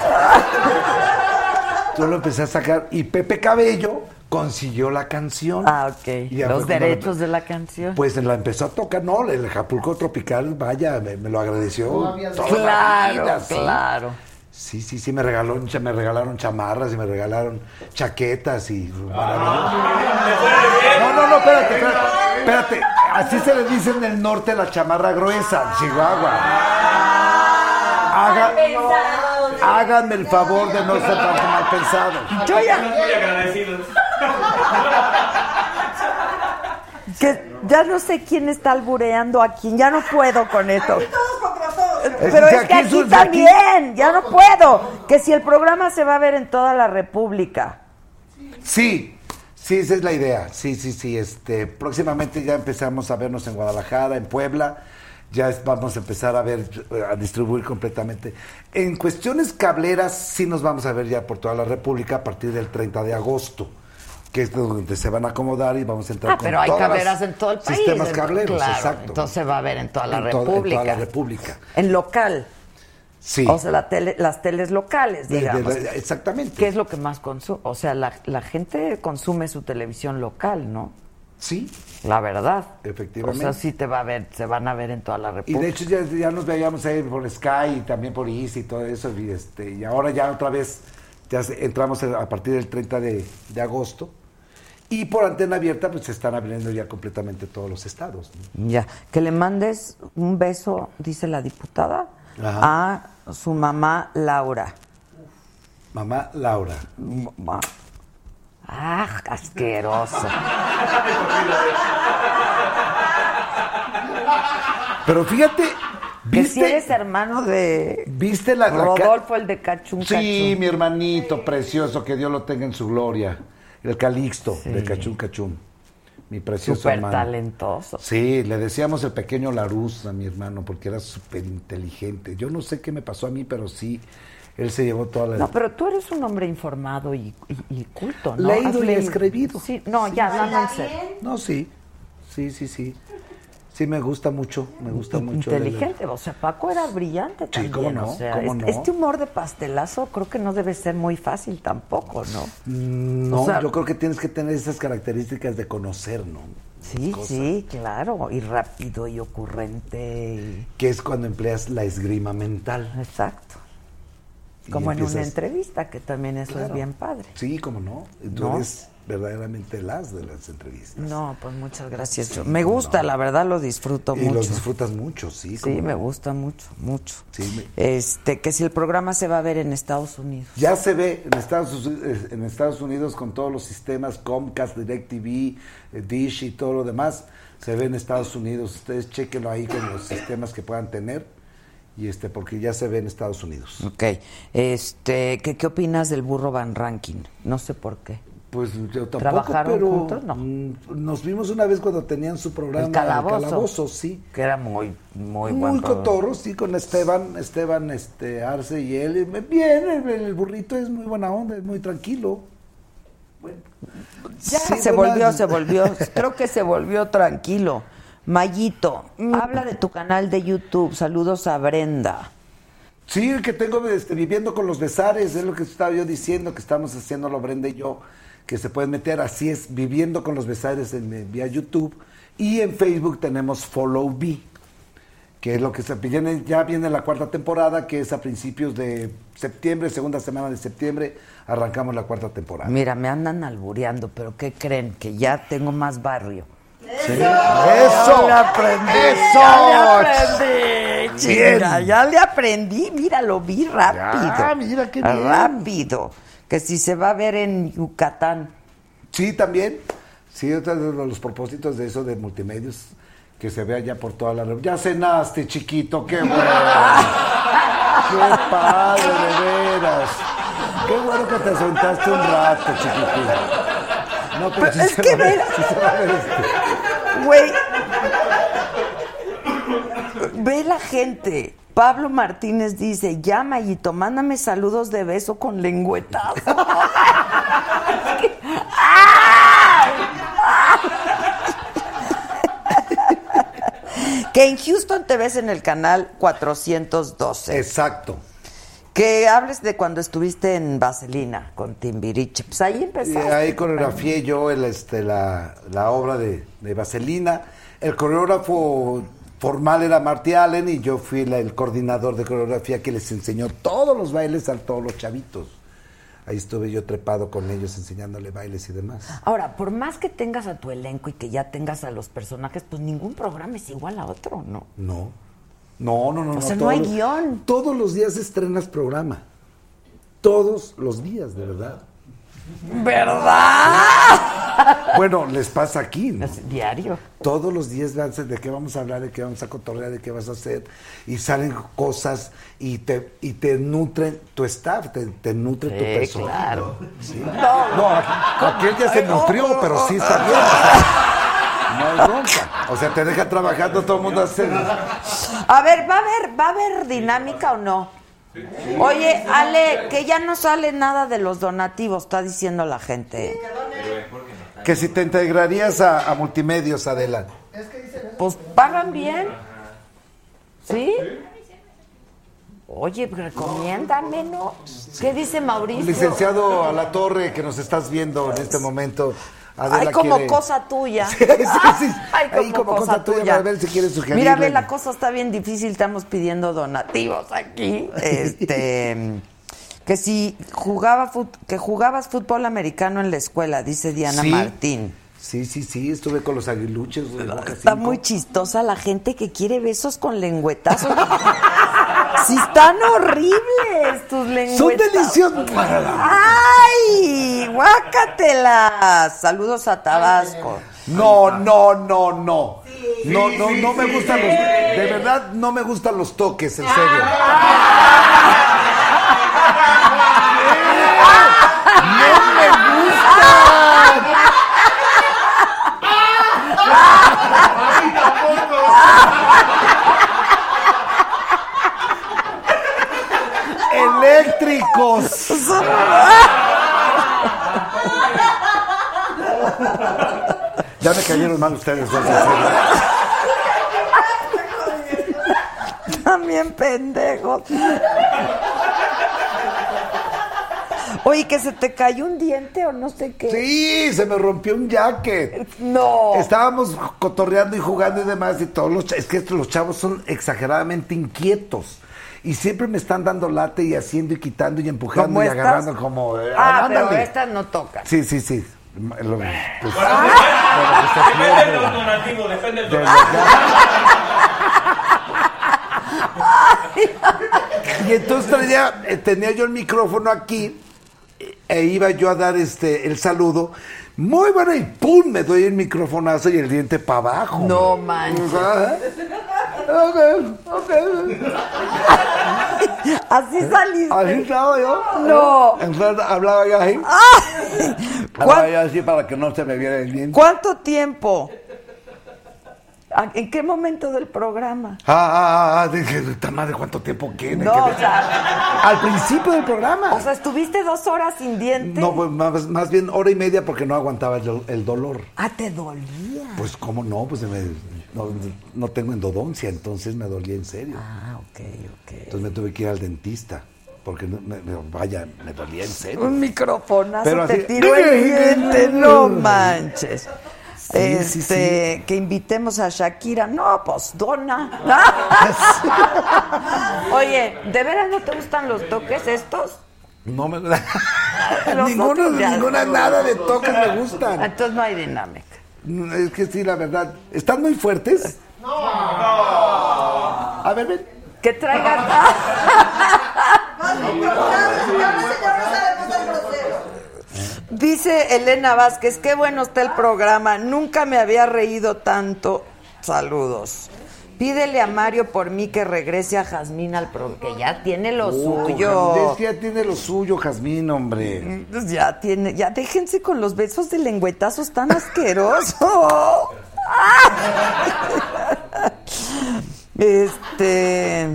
Yo lo empecé a sacar y Pepe Cabello consiguió la canción. Ah, ok. Los derechos de la canción. Pues la empezó a tocar, no, el Acapulco Tropical, vaya, me, me lo agradeció. Todavía toda la claro, vida, sí. claro. Sí, sí, sí, me regaló, me regalaron chamarras y me regalaron chaquetas y... No, no, no, espérate, espérate, espérate. Así se le dice en el norte la chamarra gruesa, Chihuahua. Haga- háganme el favor de no ser tan mal pensado. Yo ya, Muy agradecidos. Que ya no sé quién está albureando a quién, ya no puedo con esto. Todos contra todos. Pero es que aquí también, ya no puedo. Que si el programa se va a ver en toda la República. Sí, sí, esa es la idea. Sí, sí, sí. Este, próximamente ya empezamos a vernos en Guadalajara, en Puebla. Ya es- vamos a empezar a ver, a distribuir completamente. En cuestiones cableras, sí nos vamos a ver ya por toda la República a partir del 30 de agosto, que es donde se van a acomodar y vamos a entrar Ah, con pero hay todas cableras en todo el país. Sistemas cableros, claro, exacto. Entonces va a ver en toda la En to- en República. toda la República. En local. Sí. O sea, la tele- las teles locales, De- de- digamos. de- exactamente. ¿Qué es lo que más consume? O sea, la, la gente consume su televisión local, ¿no? Sí, La verdad. Efectivamente. O sea, sí te va a ver, se van a ver en toda la Y República. de hecho ya, ya nos veíamos ahí por Sky y también por Easy y todo eso. Y, este, y ahora ya otra vez ya entramos a partir del 30 de, de agosto. Y por antena abierta, pues se están abriendo ya completamente todos los estados. ¿no? Ya, que le mandes un beso, dice la diputada, Ajá. a su mamá Laura. Mamá Laura. Ah, asqueroso. Pero fíjate, Que si ¿viste? eres hermano de ¿Viste la, Rodolfo, el de Cachún Sí, mi hermanito precioso, que Dios lo tenga en su gloria. El Calixto de Cachún Cachún. Mi precioso Súper hermano. talentoso. Sí, le decíamos el pequeño Laruz a mi hermano porque era súper inteligente. Yo no sé qué me pasó a mí, pero sí, él se llevó toda la... No, pero tú eres un hombre informado y, y- y culto, ¿no? Leído y escribido. Sí, no, ya, en serio. No, sí, sí, sí, sí. Sí, me gusta mucho, me gusta mucho. Inteligente, o sea, Paco era brillante también. cómo no, o sea, cómo este, no. este humor de pastelazo creo que no debe ser muy fácil tampoco, ¿no? Mm, No, O sea- yo creo que tienes que tener esas características de conocer, ¿no? Sí, Cosas. sí, claro, y rápido y ocurrente. y- Que es cuando empleas la esgrima mental. Exacto. Como en una entrevista, que también eso es Claro. bien padre. Sí, cómo no. Tú ¿No? eres verdaderamente las de las entrevistas. No, pues muchas gracias. Me gusta, la verdad lo disfruto Y mucho. los disfrutas mucho, sí. Sí, me no. gusta mucho, mucho. Sí, me- Este, que si el programa se va a ver en Estados Unidos. Ya se ve en Estados, en Estados Unidos con todos los sistemas Comcast, DirecTV, eh, Dish y todo lo demás. Se ve en Estados Unidos. Ustedes chequenlo ahí con los sistemas que puedan tener. Y este, porque ya se ve en Estados Unidos. Ok. Este, ¿qué, ¿qué opinas del burro Van Ranking? No sé por qué. Pues yo tampoco, ¿Trabajaron pero juntos? No. mm, nos vimos una vez cuando tenían su programa El calabozo. Calabozo, sí. Que era muy, muy, Muy, buen programa. cotorro, sí, con Esteban, Esteban este, Arce y él. Bien, el, el burrito es muy buena onda, es muy tranquilo. Ya Sí, se volvió, se volvió, creo que se volvió tranquilo. Mayito, Mm. habla de tu canal de YouTube. Saludos a Brenda. Sí, el que tengo este, viviendo con los besares, es lo que estaba yo diciendo, que estamos haciéndolo Brenda y yo, que se pueden meter, así es, viviendo con los besares en, vía YouTube. Y en Facebook tenemos Follow Me, que es lo que se viene, ya viene la cuarta temporada, que es a principios de septiembre, segunda semana de septiembre, arrancamos la cuarta temporada. Mira, me andan albureando, pero ¿qué creen? Que ya tengo más barrio. Sí. ¡Eso! Ya le aprendí. ¡Eso! Ya le aprendí. Chinga, ya le aprendí. Mira, lo vi rápido. Ya, mira qué bien. Rápido. Que si se va a ver en Yucatán. Sí, también. Sí, otro de los propósitos de eso de multimedios, que se vea ya por toda la... Ya cenaste, chiquito, qué bueno. qué padre, de veras. Qué bueno que te sentaste un rato, chiquitín. No, pero, Pero sí es se que va a ver- ve- sí se va a ver este. Güey. Ve la gente. Pablo Martínez dice, llama y mándame saludos de beso con lengüetazo. que en Houston te ves en el canal 412. Exacto. Que hables de cuando estuviste en Vaselina con Timbiriche. Pues ahí Y empezaste. ahí coreografié yo el, este, la, la obra de, de Vaselina. El coreógrafo formal era Marty Allen y yo fui la- el coordinador de coreografía que les enseñó todos los bailes a todos los chavitos. Ahí estuve yo trepado con ellos enseñándole bailes y demás. Ahora, por más que tengas a tu elenco y que ya tengas a los personajes, pues ningún programa es igual a otro, ¿no? No. No, no, no. O no, sea, no hay los- guion. Todos los días estrenas programa. Todos los días, de verdad. ¿Verdad? Bueno, les pasa aquí, ¿no? Es diario. Todos los días de qué vamos a hablar, de qué vamos a cotorrear, de qué vas a hacer. Y salen cosas y te, y te nutren tu staff, te, te nutre tu persona. claro. Sí. No, aquel ya se nutrió, pero sí está bien. o sea, no hay bronca. O sea, te deja trabajando todo el mundo hace. A ver, ¿va a haber, va a haber dinámica o no? Oye, Ale, que ya no sale nada de los donativos, está diciendo la gente. Que si te integrarías a, a multimedios, Adela. Pues pagan bien. ¿Sí? Oye, recomiéndame, ¿no? ¿Qué dice Mauricio? Licenciado a la torre que nos estás viendo en este momento. Adela Ay, como quiere- cosa tuya. Sí, sí, sí. Ay, Ahí como cosa tuya, para ver si quieres sugerirle. Mira, ve, la cosa está bien difícil, estamos pidiendo donativos aquí. Este, Que si jugaba fut- que jugabas fútbol americano en la escuela, dice Diana. Martín. Sí, sí, sí, estuve con los aguiluches. de Boca Está Cinco. muy chistosa la gente que quiere besos con lengüetazos. sí están horribles tus lengüetazos. Son deliciosos. ¡Ay! ¡Guácatelas! Saludos a Tabasco. No, no, no, no. No, no, no me gustan los. De verdad, no me gustan los toques, en serio. No me gustan. Ya me cayeron mal ustedes dos. También pendejos. Oye, que se te cayó un diente o no sé qué. Sí, se me rompió un jacket. No. Estábamos cotorreando y jugando y demás y todos los es que estos, los chavos son exageradamente inquietos y siempre me están dando late y haciendo y quitando y empujando ¿Cómo y estas? agarrando como eh, Ah, pero ándale. estas no tocan. Sí, sí, sí. Lo- pues, Depende del donativo, depende del de donativo. Y entonces traía, eh, tenía yo el micrófono aquí eh, e iba yo a dar este el saludo. Muy bueno, y ¡pum! Me doy el microfonazo y el diente para abajo. No manches. Ok, ok. Así saliste. Así estaba yo. No. Entonces hablaba yo así. Hablaba yo así para que no se me viera el diente. ¿Cuánto tiempo? ¿A- ¿En qué momento del programa? Ah, ah, ah, dije, "Puta madre, ¿cuánto tiempo tiene? No, o ver?" sea, Al principio del programa. o sea, estuviste dos horas sin diente. no, pues más, más bien hora y media porque no aguantaba el, el dolor. Ah, te dolía. Pues, ¿cómo no? Pues me- no, no tengo endodoncia, entonces me dolía en serio. Ah, ok, ok. Entonces me tuve que ir al dentista. Porque, no- me- vaya, me dolía en serio. Un microfonazo Pero te así- tiró el diente, no manches. Sí, sí, este, que invitemos a Shakira. No, pues dona. Oye, ¿de veras no te gustan los toques estos? No me... Ya- ninguna, nada de toques me gustan. Entonces no hay dinámica. Es que sí, la verdad. ¿Están muy fuertes? No. A ver, ven. Que traigan. Dice Elena Vázquez, qué bueno está el programa, nunca me había reído tanto. Saludos. Pídele a Mario por mí que regrese a Jazmín al programa, que ya tiene lo Uh, suyo. Es que ya tiene lo suyo, Jazmín, hombre. Pues ya tiene, ya déjense con los besos de lengüetazos tan asquerosos. este,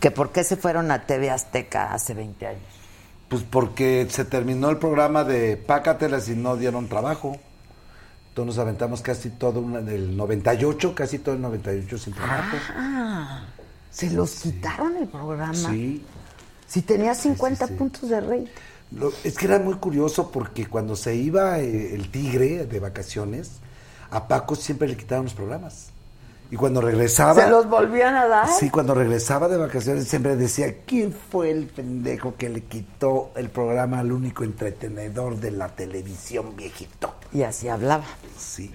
que por qué se fueron a TV Azteca hace 20 años. Pues porque se terminó el programa de Pácatelas y no dieron trabajo. Entonces nos aventamos casi todo una, del 98, casi todo el 98 sin trabajo. Ah, se los quitaron el programa. Sí. Si tenía 50 puntos de rey. Lo- es que era muy curioso porque cuando se iba eh, el tigre de vacaciones, a Paco siempre le quitaron los programas. Y cuando regresaba... Se los volvían a dar. Sí, cuando regresaba de vacaciones siempre decía, ¿quién fue el pendejo que le quitó el programa al único entretenedor de la televisión viejito? Y así hablaba. Sí.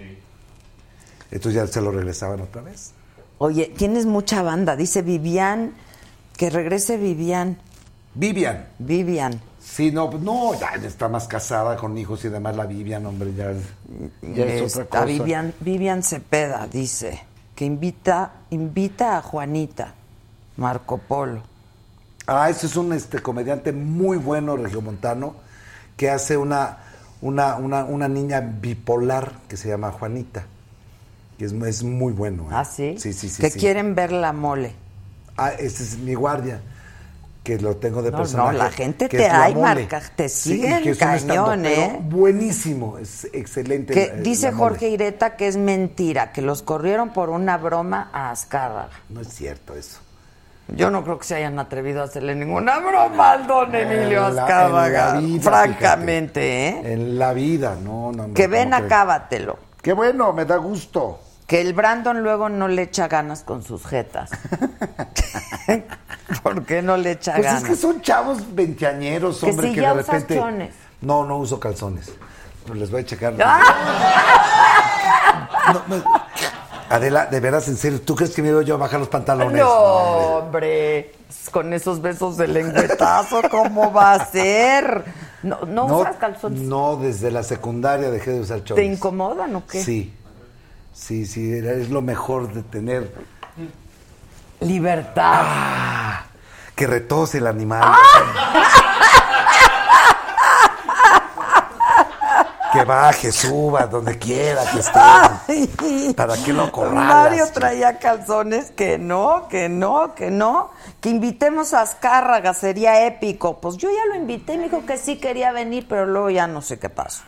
Entonces ya se lo regresaban otra vez. Oye, tienes mucha banda. Dice Vivian, que regrese Vivian. Vivian. Vivian. Sí, no, no, ya está más casada con hijos y demás la Vivian, hombre, ya, ya es otra cosa. Vivian, Vivian Cepeda dice que invita, invita a Juanita, Marco Polo. Ah, ese es un este comediante muy bueno, regiomontano, que hace una, una, una, una niña bipolar que se llama Juanita. Que es, es muy bueno. ¿eh? ¿Ah, sí? Sí, sí, sí. que sí. quieren ver la mole. Ah, ese es mi guardia, que lo tengo de No, personaje. no, la gente que te hay, marca, te Sí, siguen que es un cañón, estandopero ¿eh? Buenísimo, es excelente. Que eh, dice la. Jorge Ireta que es mentira, que los corrieron por una broma a Azcárraga. No es cierto eso. Yo no creo que se hayan atrevido a hacerle ninguna broma al don Emilio Azcárraga, francamente, ¿eh? En la vida, no, no. Que hombre, ven, acábatelo. Qué bueno, me da gusto. Que el Brandon luego no le echa ganas con sus jetas. ¿Por qué no le echa Pues ganas? es que son chavos veinteañeros, Que hombre, si que ya de usas repente. chones. No, no uso calzones. Pero les voy a checar. ¡Ah! No, me- Adela, de veras, en serio, ¿tú crees que me veo yo a bajar los pantalones? No, hombre. Con esos besos de lengüetazo, ¿cómo va a ser? No, no, usas calzones. No, desde la secundaria dejé de usar ¿Te chones. incomodan o qué? Sí. Sí, sí, es lo mejor de tener Libertad. Ah, que retose el animal. Que baje, suba, donde quiera que esté. Ay. ¿Para qué lo corralas? Mario traía calzones que no, que no, que no. Que invitemos a Azcárraga, sería épico. Pues yo ya lo invité, me dijo que sí quería venir, pero luego ya no sé qué pasó.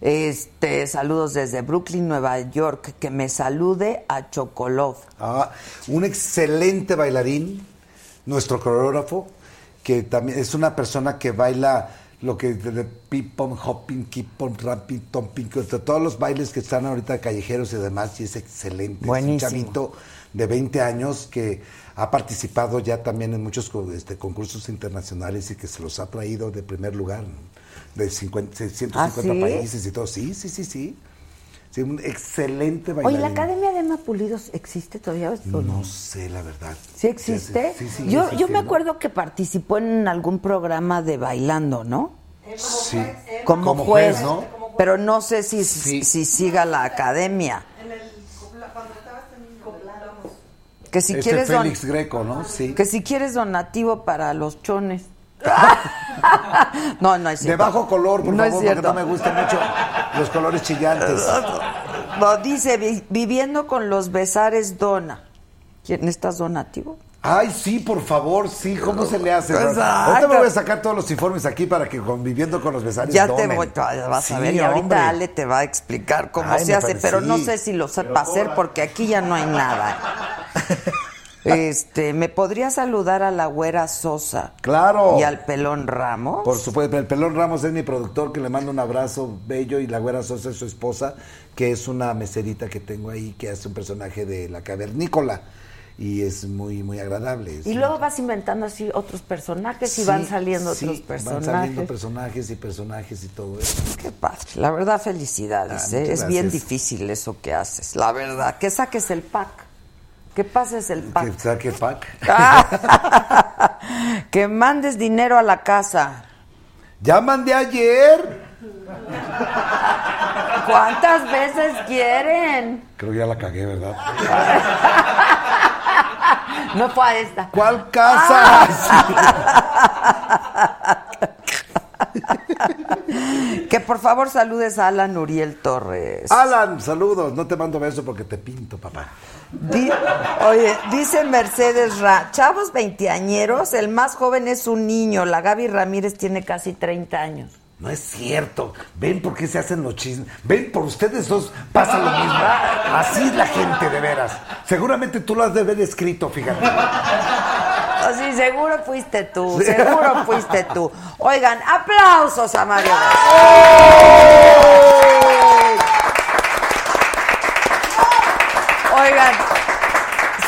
Este, saludos desde Brooklyn, Nueva York. Que me salude a Chocolov. Ah, un excelente bailarín, nuestro coreógrafo, que también es una persona que baila lo que de, de ping-pong, hopping, keep-on, rapping, tomping, todos los bailes que están ahorita callejeros y demás, y es excelente. Buenísimo. Es un chavito de 20 años que ha participado ya también en muchos este, concursos internacionales y que se los ha traído de primer lugar, ¿no? De 50, 150 ¿Ah, sí? países y todo. Sí, sí, sí, sí. Sí, un excelente Oye, bailarín. ¿la Academia de Emma Pulidos existe todavía? o No sé, la verdad. ¿Sí existe? Sí, sí, yo, yo me ¿no? acuerdo que participó en algún programa de bailando, ¿no? Sí. Como, Como juez, juez, ¿no? Pero no sé si, Sí. si siga la academia. En el, cuando estabas en Coplamos. Que si Este quieres don- Félix Greco, ¿no? Sí. que si quieres donativo para los chones. no, no es De cierto. bajo color, por No favor, porque no me gustan mucho los colores chillantes. No, dice, vi- viviendo con los besares dona. ¿Quién estás donativo? Ay, sí, por favor, sí, ¿cómo se le hace? Ahorita me voy a sacar todos los informes aquí para que conviviendo con los besares Ya te donen. voy, vas Sí, a ver, y ahorita hombre. Ale te va a explicar cómo Ay, se hace, parece- pero no sé si lo sepa hacer porque aquí ya no hay nada. Este, ¿me podría saludar a la güera Sosa? Claro. Y al pelón Ramos. Por supuesto, el Pelón Ramos es mi productor, que le mando un abrazo bello, y la Güera Sosa es su esposa, que es una meserita que tengo ahí, que hace un personaje de la cavernícola, y es muy, muy agradable. Y luego vas inventando así otros personajes y van saliendo sí, otros personajes. Van saliendo personajes y personajes y todo eso. Qué padre. La verdad, felicidades. Ah, ¿eh? Es bien difícil eso que haces. La verdad. Que saques el pack. Que pases el pack. Que saque pack. que mandes dinero a la casa. Ya mandé ayer. ¿Cuántas veces quieren? Creo que ya la cagué, ¿verdad? No fue a esta. ¿Cuál casa? que por favor saludes a Alan Uriel Torres. Alan, saludos. No te mando beso porque te pinto, papá. Di- oye, dice Mercedes Ra, chavos veinteañeros, el más joven es un niño, la Gaby Ramírez tiene casi 30 años. No es cierto. Ven por qué se hacen los chismes. Ven por ustedes dos pasa lo mismo. Así es la gente, de veras. Seguramente tú lo has de haber escrito, fíjate. Así, seguro fuiste tú, seguro fuiste tú. Oigan, aplausos a Mario. Oigan,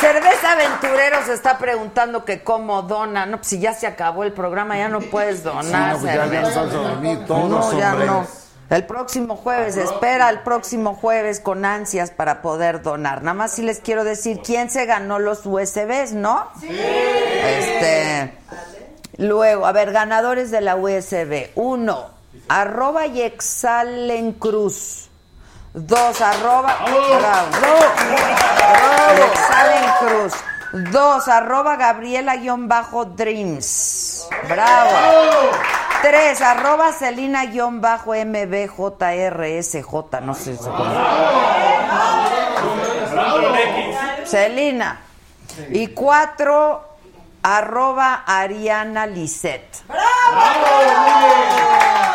Cerveza Aventurero se está preguntando que cómo dona. No, pues si ya se acabó el programa, ya no puedes donar. Sí, no, pues ya todos, No, ya no. El próximo jueves, espera el próximo jueves con ansias para poder donar. Nada más si les quiero decir quién se ganó los USBs, ¿no? Sí. Este. Luego, a ver, ganadores de la USB. Uno, arroba y exhalen cruz. Dos, arroba. Bravo. Exhalen cruz. Dos, arroba Gabriela-Dreams. Bravo. Tres, arroba Celina-MBJRSJ. No sé eso. Celina. Y cuatro, arroba Ariana Lisset.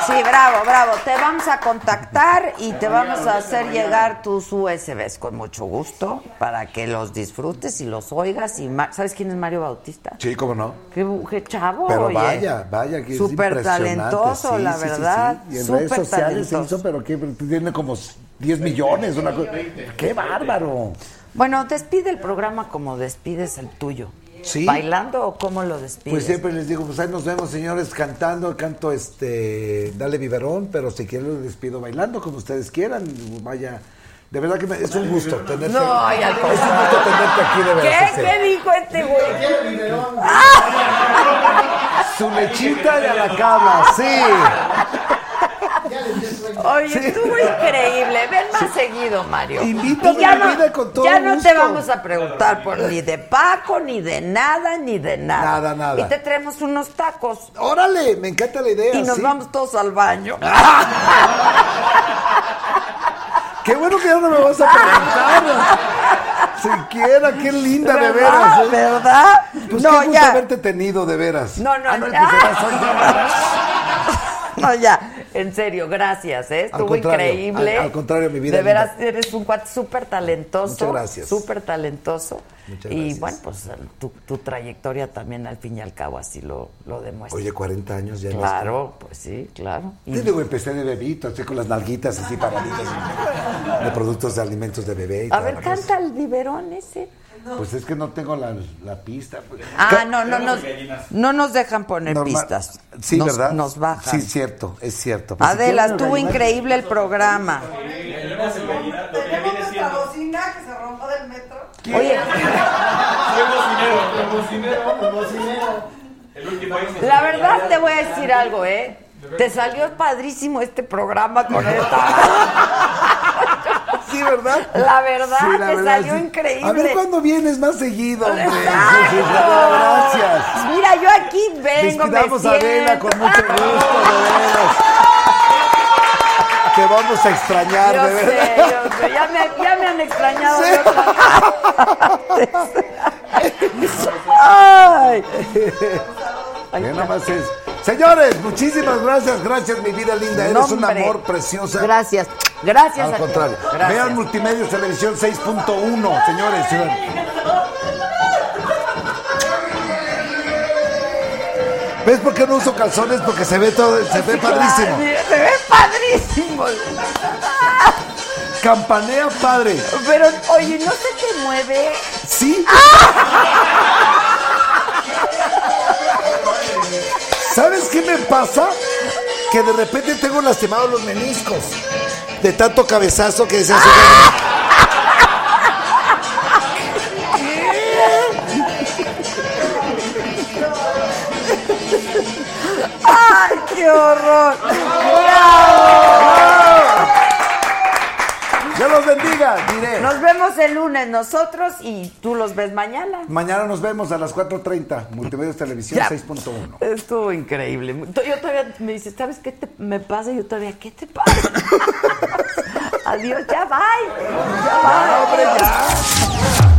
Sí, bravo, bravo. Te vamos a contactar y te vamos a hacer llegar tus USBs con mucho gusto para que los disfrutes y los oigas. y Ma- ¿Sabes quién es Mario Bautista? Sí, cómo no. Qué, qué chavo, Pero oye. vaya, vaya, que Súper talentoso, Sí, la sí, sí, verdad. sí. Y en Súper redes sociales se talentoso. hizo, pero que tiene como 10 millones, una cosa. ¡Qué bárbaro! Bueno, despide el programa como despides el tuyo. Sí. ¿Bailando o cómo lo despides? Pues siempre les digo, pues ahí nos vemos, señores, cantando, canto este, dale biberón, pero si quieren les despido bailando, como ustedes quieran, vaya. De verdad que me- es un gusto tenerte. No, ay, al es un gusto tenerte aquí, de verdad. ¿Qué? en serio. ¿Qué dijo este güey? Su lechita de la cama, sí. Oye, estuvo increíble. Ven más seguido, Mario. Invítame Y ya a mi vida con todo Ya no te vamos a preguntar por ni de Paco, ni de nada, ni de nada. Nada, nada. Y te traemos unos tacos. Órale, me encanta la idea. Y nos sí. vamos todos al baño. Qué bueno que ya no me vas a preguntar. Siquiera, qué linda, de veras. ¿eh? ¿Verdad? Pues No, qué gusto ya. haberte tenido, de veras. No, no, Ah, no. soy No, ya, en serio, gracias, ¿eh? Estuvo increíble. al- al contrario, mi vida De veras, eres un cuate súper talentoso. Muchas gracias. Súper talentoso. Muchas y gracias. bueno, pues tu, tu trayectoria también al fin y al cabo así lo, lo demuestra. Oye, 40 años ya. claro, pues sí, claro. Yo digo, empecé de bebito, así con las nalguitas así paraditas de productos de alimentos de bebé. y A ver, cosa. canta el biberón ese. Pues es que no tengo la, la pista. pues. Ah, no, no, no. No nos dejan poner Normal- pistas. Sí, nos, ¿verdad? Nos bajan. Sí, cierto, es cierto. Pues, si Adela, estuvo organizar- increíble el programa. Tenemos nuestra bocina que se rompió del metro. Oye, la verdad te voy a decir algo, ¿eh? Te salió padrísimo este programa con esta. Sí, ¿verdad? La verdad, Sí, la te verdad, salió sí. increíble. A ver cuándo vienes más seguido, hombre. Gracias. Mira, yo aquí vengo, me Despidamos a Adela con mucho gusto, de veras. Te vamos a extrañar, Yo de sé, verdad. yo sé. Ya me, ya me han extrañado Sí. de otra Ay. Ve nomás es. Señores, muchísimas gracias, gracias mi vida linda, eres un amor preciosa. Gracias, gracias. Al a ti. contrario. Gracias. Vean Multimedios Televisión 6.1, señores. ¿Ves por qué no uso calzones? Porque se ve todo, se ve padrísimo. Se ve padrísimo. Campanea padre. Pero, oye, ¿no se te mueve? Sí. ¿Sabes qué me pasa? Que de repente tengo lastimados los meniscos. De tanto cabezazo que se hace. ¡Ay, qué horror! ¡Dios los bendiga! Diré. Nos vemos el lunes nosotros y tú los ves mañana. Mañana nos vemos a las 4.30. Multimedios Televisión Ya. 6.1. Estuvo increíble. Yo todavía me dice, ¿sabes qué te, me pasa? Y yo todavía, ¿qué te pasa? Adiós, ya bye. Ya